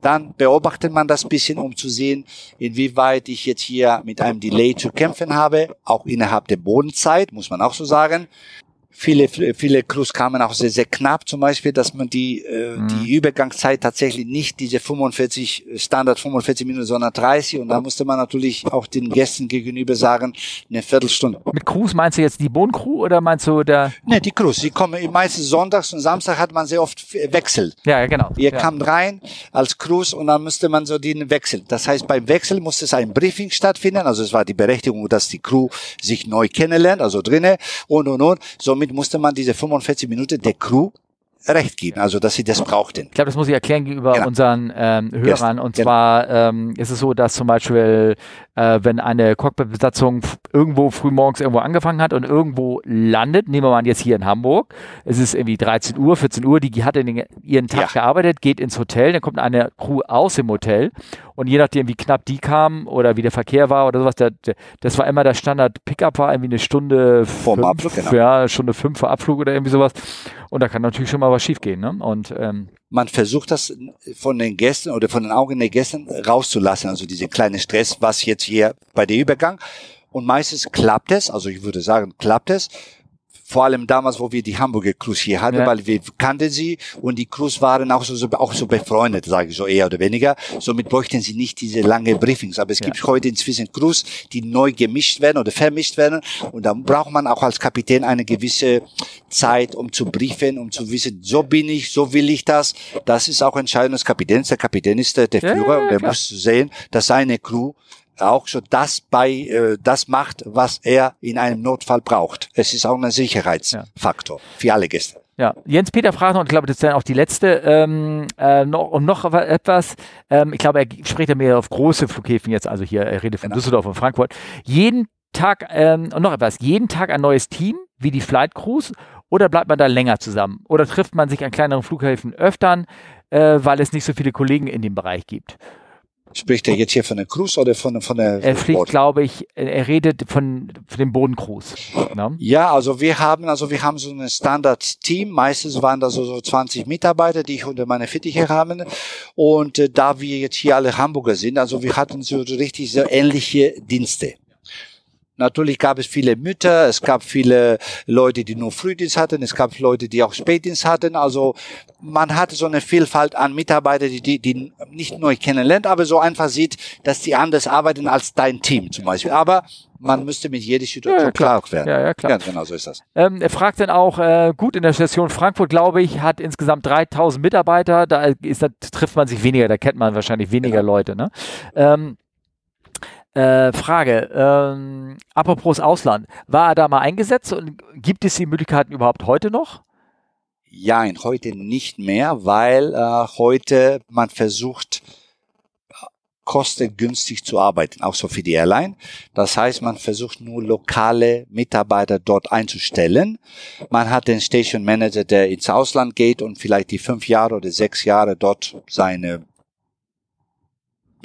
dann beobachtet man das bisschen, um zu sehen, inwieweit ich jetzt hier mit einem Delay zu kämpfen habe, auch innerhalb der Bodenzeit, muss man auch so sagen. Viele, viele Crews kamen auch sehr, sehr knapp, zum Beispiel, dass man die, äh,
Mhm.
die Übergangszeit tatsächlich nicht diese 45, Standard 45 Minuten, sondern 30. Und da musste man natürlich auch den Gästen gegenüber sagen, eine Viertelstunde.
Mit Crews meinst du jetzt die Bohnencrew oder meinst du der?
Ne, die Crews, die kommen meistens sonntags und Samstag hat man sehr oft Wechsel.
Ja, genau.
Ihr
ja.
kamt rein als Crews und dann müsste man so den wechseln. Das heißt, beim Wechsel musste es ein Briefing stattfinden. Also es war die Berechtigung, dass die Crew sich neu kennenlernt, also drinnen und und und. Somit musste man diese 45 Minuten der Crew recht geben, also dass sie das brauchten.
Ich glaube, das muss ich erklären gegenüber
Genau.
unseren ähm, Hörern. Und
genau.
zwar ähm, ist es so, dass zum Beispiel, äh, wenn eine Cockpit-Besatzung irgendwo frühmorgens irgendwo angefangen hat und irgendwo landet, nehmen wir mal jetzt hier in Hamburg, es ist irgendwie 13 Uhr, 14 Uhr, die hat in den, ihren Tag
Ja.
gearbeitet, geht ins Hotel, dann kommt eine Crew aus dem Hotel und je nachdem, wie knapp die kam oder wie der Verkehr war oder sowas, der, der, das war immer der Standard-Pickup, war irgendwie eine Stunde
Vorm
fünf,
Abflug, genau.
ja, Stunde fünf vor Abflug oder irgendwie sowas. Und da kann natürlich schon mal was schiefgehen. Ne? Und ähm,
Man versucht das von den Gästen oder von den Augen der Gästen rauszulassen, also diese kleine Stress, was jetzt hier bei der Übergang. Und meistens klappt es, also ich würde sagen, klappt es. Vor allem damals, wo wir die Hamburger Crews hier hatten,
Ja.
weil wir kannten sie und die Crews waren auch so, so auch so befreundet, sage ich so eher oder weniger. Somit bräuchten sie nicht diese lange Briefings. Aber es gibt heute inzwischen Crews, die neu gemischt werden oder vermischt werden und dann braucht man auch als Kapitän eine gewisse Zeit, um zu briefen, um zu wissen, so bin ich, so will ich das. Das ist auch Entscheidung des Kapitäns. Der Kapitän ist der, der
Ja,
Führer
ja,
und der muss sehen, dass seine Crew auch so das bei äh, das macht, was er in einem Notfall braucht. Es ist auch ein Sicherheitsfaktor für alle Gäste.
Ja, Jens Peter fragt noch, und ich glaube, das ist dann auch die letzte, ähm, äh, noch, und noch etwas, ähm, ich glaube, er spricht ja mehr auf große Flughäfen jetzt, also hier, er redet von
Genau.
Düsseldorf und Frankfurt. Jeden Tag, ähm, und noch etwas, jeden Tag ein neues Team, wie die Flight Crews, oder bleibt man da länger zusammen? Oder trifft man sich an kleineren Flughäfen öftern, äh, weil es nicht so viele Kollegen in dem Bereich gibt?
Spricht er jetzt hier von der Cruise oder von, von der
Er fliegt,
Board?
glaube ich, er redet von, von dem Bodencruise. Ne?
Ja, also wir haben, also wir haben so ein Standard-Team. Meistens waren da so, so 20 Mitarbeiter, die ich unter meine Fittiche haben. Und äh, da wir jetzt hier alle Hamburger sind, also wir hatten so richtig so ähnliche Dienste. Natürlich gab es viele Mütter, es gab viele Leute, die nur Frühdienst hatten, es gab Leute, die auch Spätdienst hatten. Also man hatte so eine Vielfalt an Mitarbeitern, die, die, die nicht neu kennenlernt, aber so einfach sieht, dass die anders arbeiten als dein Team zum Beispiel. Aber man müsste mit jeder Situation
Ja, ja, klar.
klar werden.
Ja, ja, klar.
Ja, genau so ist das.
Ähm, er fragt dann auch, äh, gut, in der Station Frankfurt, glaube ich, hat insgesamt 3000 Mitarbeiter. Da, ist, da trifft man sich weniger, da kennt man wahrscheinlich weniger
Genau.
Leute. Ne? Ähm, äh, Frage, ähm, apropos Ausland, war er da mal eingesetzt und gibt es die Möglichkeiten überhaupt heute noch?
Ja, heute nicht mehr, weil äh, heute man versucht, kostengünstig zu arbeiten, auch so für die Airline. Das heißt, man versucht nur lokale Mitarbeiter dort einzustellen. Man hat den Station Manager, der ins Ausland geht und vielleicht die fünf Jahre oder sechs Jahre dort seine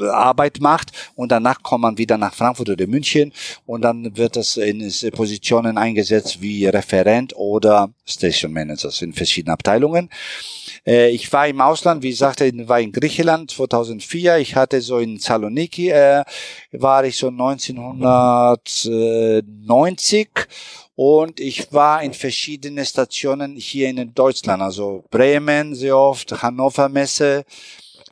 Arbeit macht und danach kommt man wieder nach Frankfurt oder München und dann wird es in Positionen eingesetzt wie Referent oder Station Managers in verschiedenen Abteilungen. Äh, Ich war im Ausland, wie ich war in Griechenland 2004. Ich hatte so in Saloniki, äh, war ich so 1990 und ich war in verschiedenen Stationen hier in Deutschland, also Bremen sehr oft, Hannover Messe,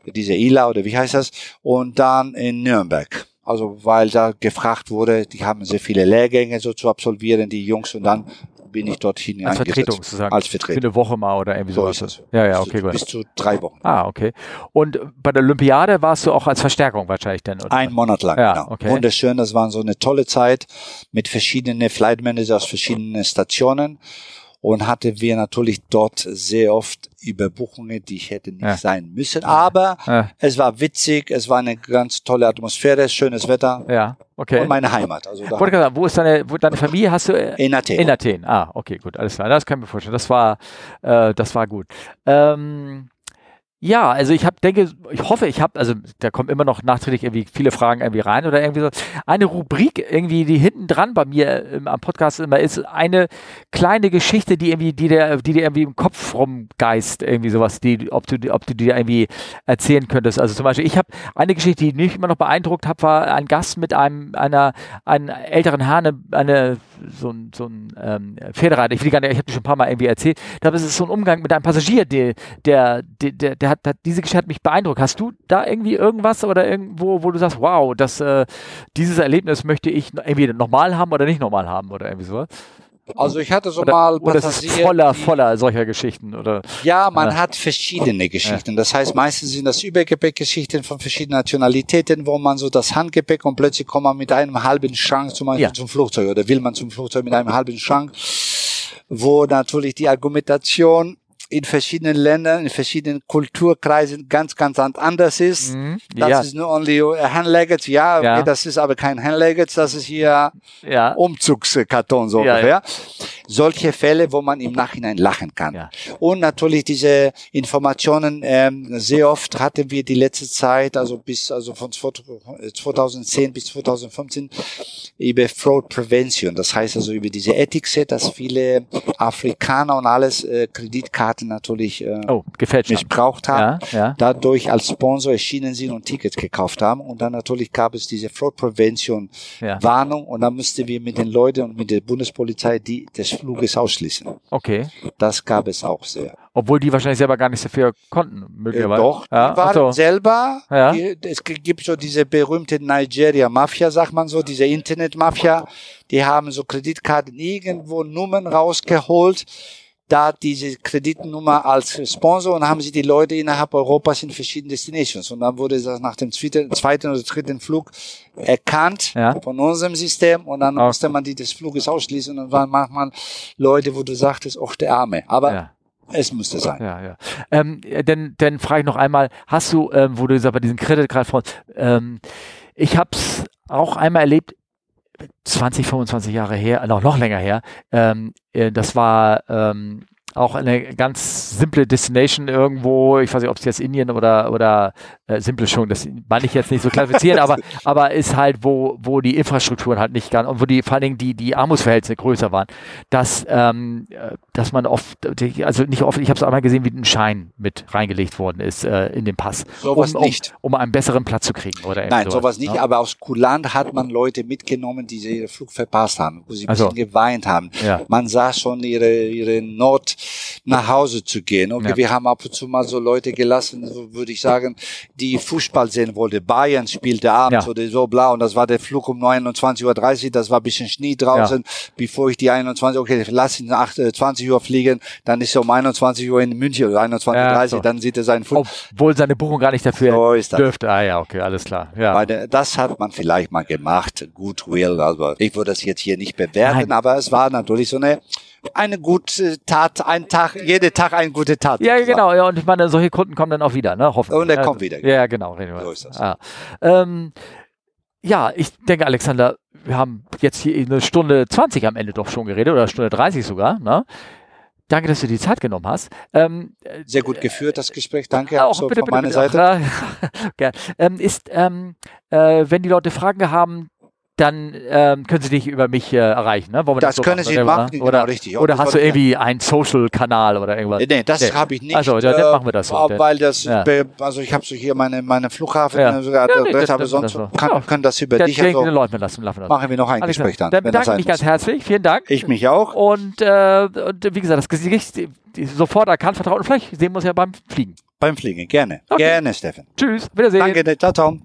diese ILA oder wie heißt das, und dann in Nürnberg. Also weil da gefragt wurde, die haben sehr viele Lehrgänge so zu absolvieren, die Jungs, und dann bin ich dorthin
Als. Vertretung sozusagen.
Als
Für
Vertretung.
eine Woche mal oder irgendwie
So
sowas. Ja, ja, okay, gut.
bis zu drei Wochen.
Ah, okay. Und bei der Olympiade warst du auch als Verstärkung wahrscheinlich dann, oder?
Ein Monat lang,
Ja,
genau.
okay.
Wunderschön, das war so eine tolle Zeit mit verschiedenen Flight Manager aus verschiedenen Stationen und hatte wir natürlich dort sehr oft Überbuchungen, die hätten nicht
Ja.
sein müssen. Aber
Ja.
es war witzig, es war eine ganz tolle Atmosphäre, schönes Wetter
Ja, okay.
und meine Heimat. Also da
wo ist deine, wo, deine Familie? Hast du äh,
in Athen.
in Athen? Ah, okay, gut, alles klar. Das kann ich mir vorstellen. Das war, äh, das war gut. Ähm, ja, also ich habe, denke, ich hoffe, ich habe, also da kommen immer noch nachträglich irgendwie viele Fragen irgendwie rein oder irgendwie so. Eine Rubrik irgendwie, die hinten dran bei mir ähm, am Podcast immer ist, eine kleine Geschichte, die irgendwie, die der, die dir irgendwie im Kopf rumgeist, irgendwie sowas, die, ob du, ob du dir irgendwie erzählen könntest. Also zum Beispiel, ich habe eine Geschichte, die mich immer noch beeindruckt hat, war ein Gast mit einem, einer, einem älteren Herrn, eine, so ein, so ein ähm, Pferdereiter, ich will gar nicht, ich habe das schon ein paar Mal irgendwie erzählt, da ist es so ein Umgang mit einem Passagier, der, der, der, der hat, hat, diese Geschichte hat mich beeindruckt. Hast du da irgendwie irgendwas oder irgendwo, wo du sagst, wow, das, äh, dieses Erlebnis möchte ich irgendwie nochmal haben oder nicht nochmal haben oder irgendwie so?
Also ich hatte so
Oder,
mal
oder es ist voller, voller solcher Geschichten oder?
Ja, man
Ja.
hat verschiedene Geschichten. Das heißt, meistens sind das Übergepäckgeschichten von verschiedenen Nationalitäten, wo man so das Handgepäck und plötzlich kommt man mit einem halben Schrank zum Beispiel
Ja.
zum Flugzeug oder will man zum Flugzeug mit einem halben Schrank, wo natürlich die Argumentation in verschiedenen Ländern, in verschiedenen Kulturkreisen ganz, ganz anders ist.
Mhm.
Das
ja,
ist nur only a hand luggage. Ja, okay,
Ja.
das ist aber kein hand luggage, das ist hier
ja,
Umzugskarton so
Ja,
ungefähr. Solche Fälle, wo man im Nachhinein lachen kann. Und natürlich diese Informationen, ähm, sehr oft hatten wir die letzte Zeit, also bis, also von 2010 bis 2015, über Fraud Prevention. Das heißt also über diese Ethics, dass viele Afrikaner und alles äh, Kreditkarten Natürlich äh,
oh,
missbraucht haben,
Ja, ja.
dadurch als Sponsor erschienen sind und Tickets gekauft haben. Und dann natürlich gab es diese Fraud Prevention. Warnung und dann mussten wir mit den Leuten und mit der Bundespolizei die des Fluges ausschließen.
Okay.
Das gab es auch sehr.
Obwohl die wahrscheinlich selber gar nichts dafür konnten,
Äh,
möglicherweise.
doch,
ja,
die waren
so.
selber, die, es gibt so diese berühmte Nigeria-Mafia, sagt man so, diese Internet-Mafia, die haben so Kreditkarten irgendwo Nummern rausgeholt, da diese Kreditnummer als Sponsor und haben sie die Leute innerhalb Europas in verschiedenen Destinations. Und dann wurde das nach dem zweiten, oder dritten Flug erkannt
Ja.
von unserem System und dann
Okay.
musste man die des Fluges ausschließen und dann waren manchmal Leute, wo du sagtest, ach der Arme. Aber
Ja.
es musste sein.
Ja, ja. Ähm, äh, dann, dann frage ich noch einmal, hast du, ähm, wo du gesagt bei diesen Kreditkartenfonds, ähm, ich habe es auch einmal erlebt, 20, 25 Jahre her, noch, noch länger her, ähm, äh, das war ähm, auch eine ganz simple Destination irgendwo, ich weiß nicht, ob es jetzt Indien oder, oder äh, simple schon, das meine ich jetzt nicht so klassifizieren, aber, aber ist halt, wo, wo die Infrastrukturen halt nicht ganz, und wo die vor allen Dingen die, die Armutsverhältnisse größer waren, dass, ähm, äh, dass man oft, also nicht oft, ich habe es einmal gesehen, wie ein Schein mit reingelegt worden ist äh, in den Pass.
Sowas
um, um,
nicht.
Um einen besseren Platz zu kriegen, oder
Nein, sowas nicht,
ne?
aber aus Kulant hat man Leute mitgenommen, die ihren Flug verpasst haben, wo sie ein
Also.
bisschen geweint haben.
Ja.
Man sah schon ihre, ihre Not, nach Hause zu gehen. Okay,
Ja.
wir haben ab und zu mal so Leute gelassen, so würde ich sagen, die Fußball sehen wollten. Bayern spielte abends
Ja.
oder so blau und das war der Flug um 21.30 Uhr, das war ein bisschen Schnee draußen, bevor ich die 21, okay, lass ihn nach äh, 20 Uhr fliegen, dann ist er um 21 Uhr in München oder 21.30 Uhr,
Ja, so.
dann sieht er seinen Flug.
Obwohl seine Buchung gar nicht dafür
So ist
dürfte. Ah ja, okay, alles klar. Ja.
Der- das hat man vielleicht mal gemacht, Goodwill. Also ich würde das jetzt hier nicht bewerten,
Nein.
aber es war natürlich so eine eine gute Tat, ein Tag, jeder Tag eine gute Tat.
Ja,
sozusagen.
genau. Ja, und ich meine, solche Kunden kommen dann auch wieder, ne? Hoffentlich.
Und er
Ja,
kommt wieder.
Ja, genau. wir.
So ist das.
Ja. Ähm, ja, ich denke, Alexander, wir haben jetzt hier eine Stunde 20 am Ende doch schon geredet oder Stunde 30 sogar. Ne? Danke, dass du die Zeit genommen hast. Ähm,
Sehr gut geführt das Gespräch. Danke auch so von meiner
bitte.
Seite.
Ach, ja. Ähm, ist, ähm, äh, wenn die Leute Fragen haben, dann ähm, können sie dich über mich äh, erreichen. Ne? Wir
Das
so
können Sie
oder?
machen, genau,
oder,
richtig. Ja,
Oder
das
hast du irgendwie einen Social-Kanal oder irgendwas?
Äh, Nee, das
Nee.
habe ich nicht.
Also, dann machen wir das so.
äh, Weil das,
Ja.
also ich habe so hier meine, meine Flughafen,
Ja.
äh, sogar
Ja, nee, das-
aber
das-
sonst
das so.
kann,
Ja.
können das über
Dann
dich also,
Leute lassen, lassen das.
machen wir noch ein
Alles
Gespräch dann,
Dann
das
bedanke ich mich ganz herzlich. Vielen Dank.
Ich mich auch.
Und, äh, und wie gesagt, das Gesicht sofort erkannt, vertraut. Und vielleicht sehen wir uns ja beim Fliegen.
Beim Fliegen, gerne.
Okay.
Gerne, Steffen.
Tschüss, Wiedersehen.
Danke, ciao, ciao.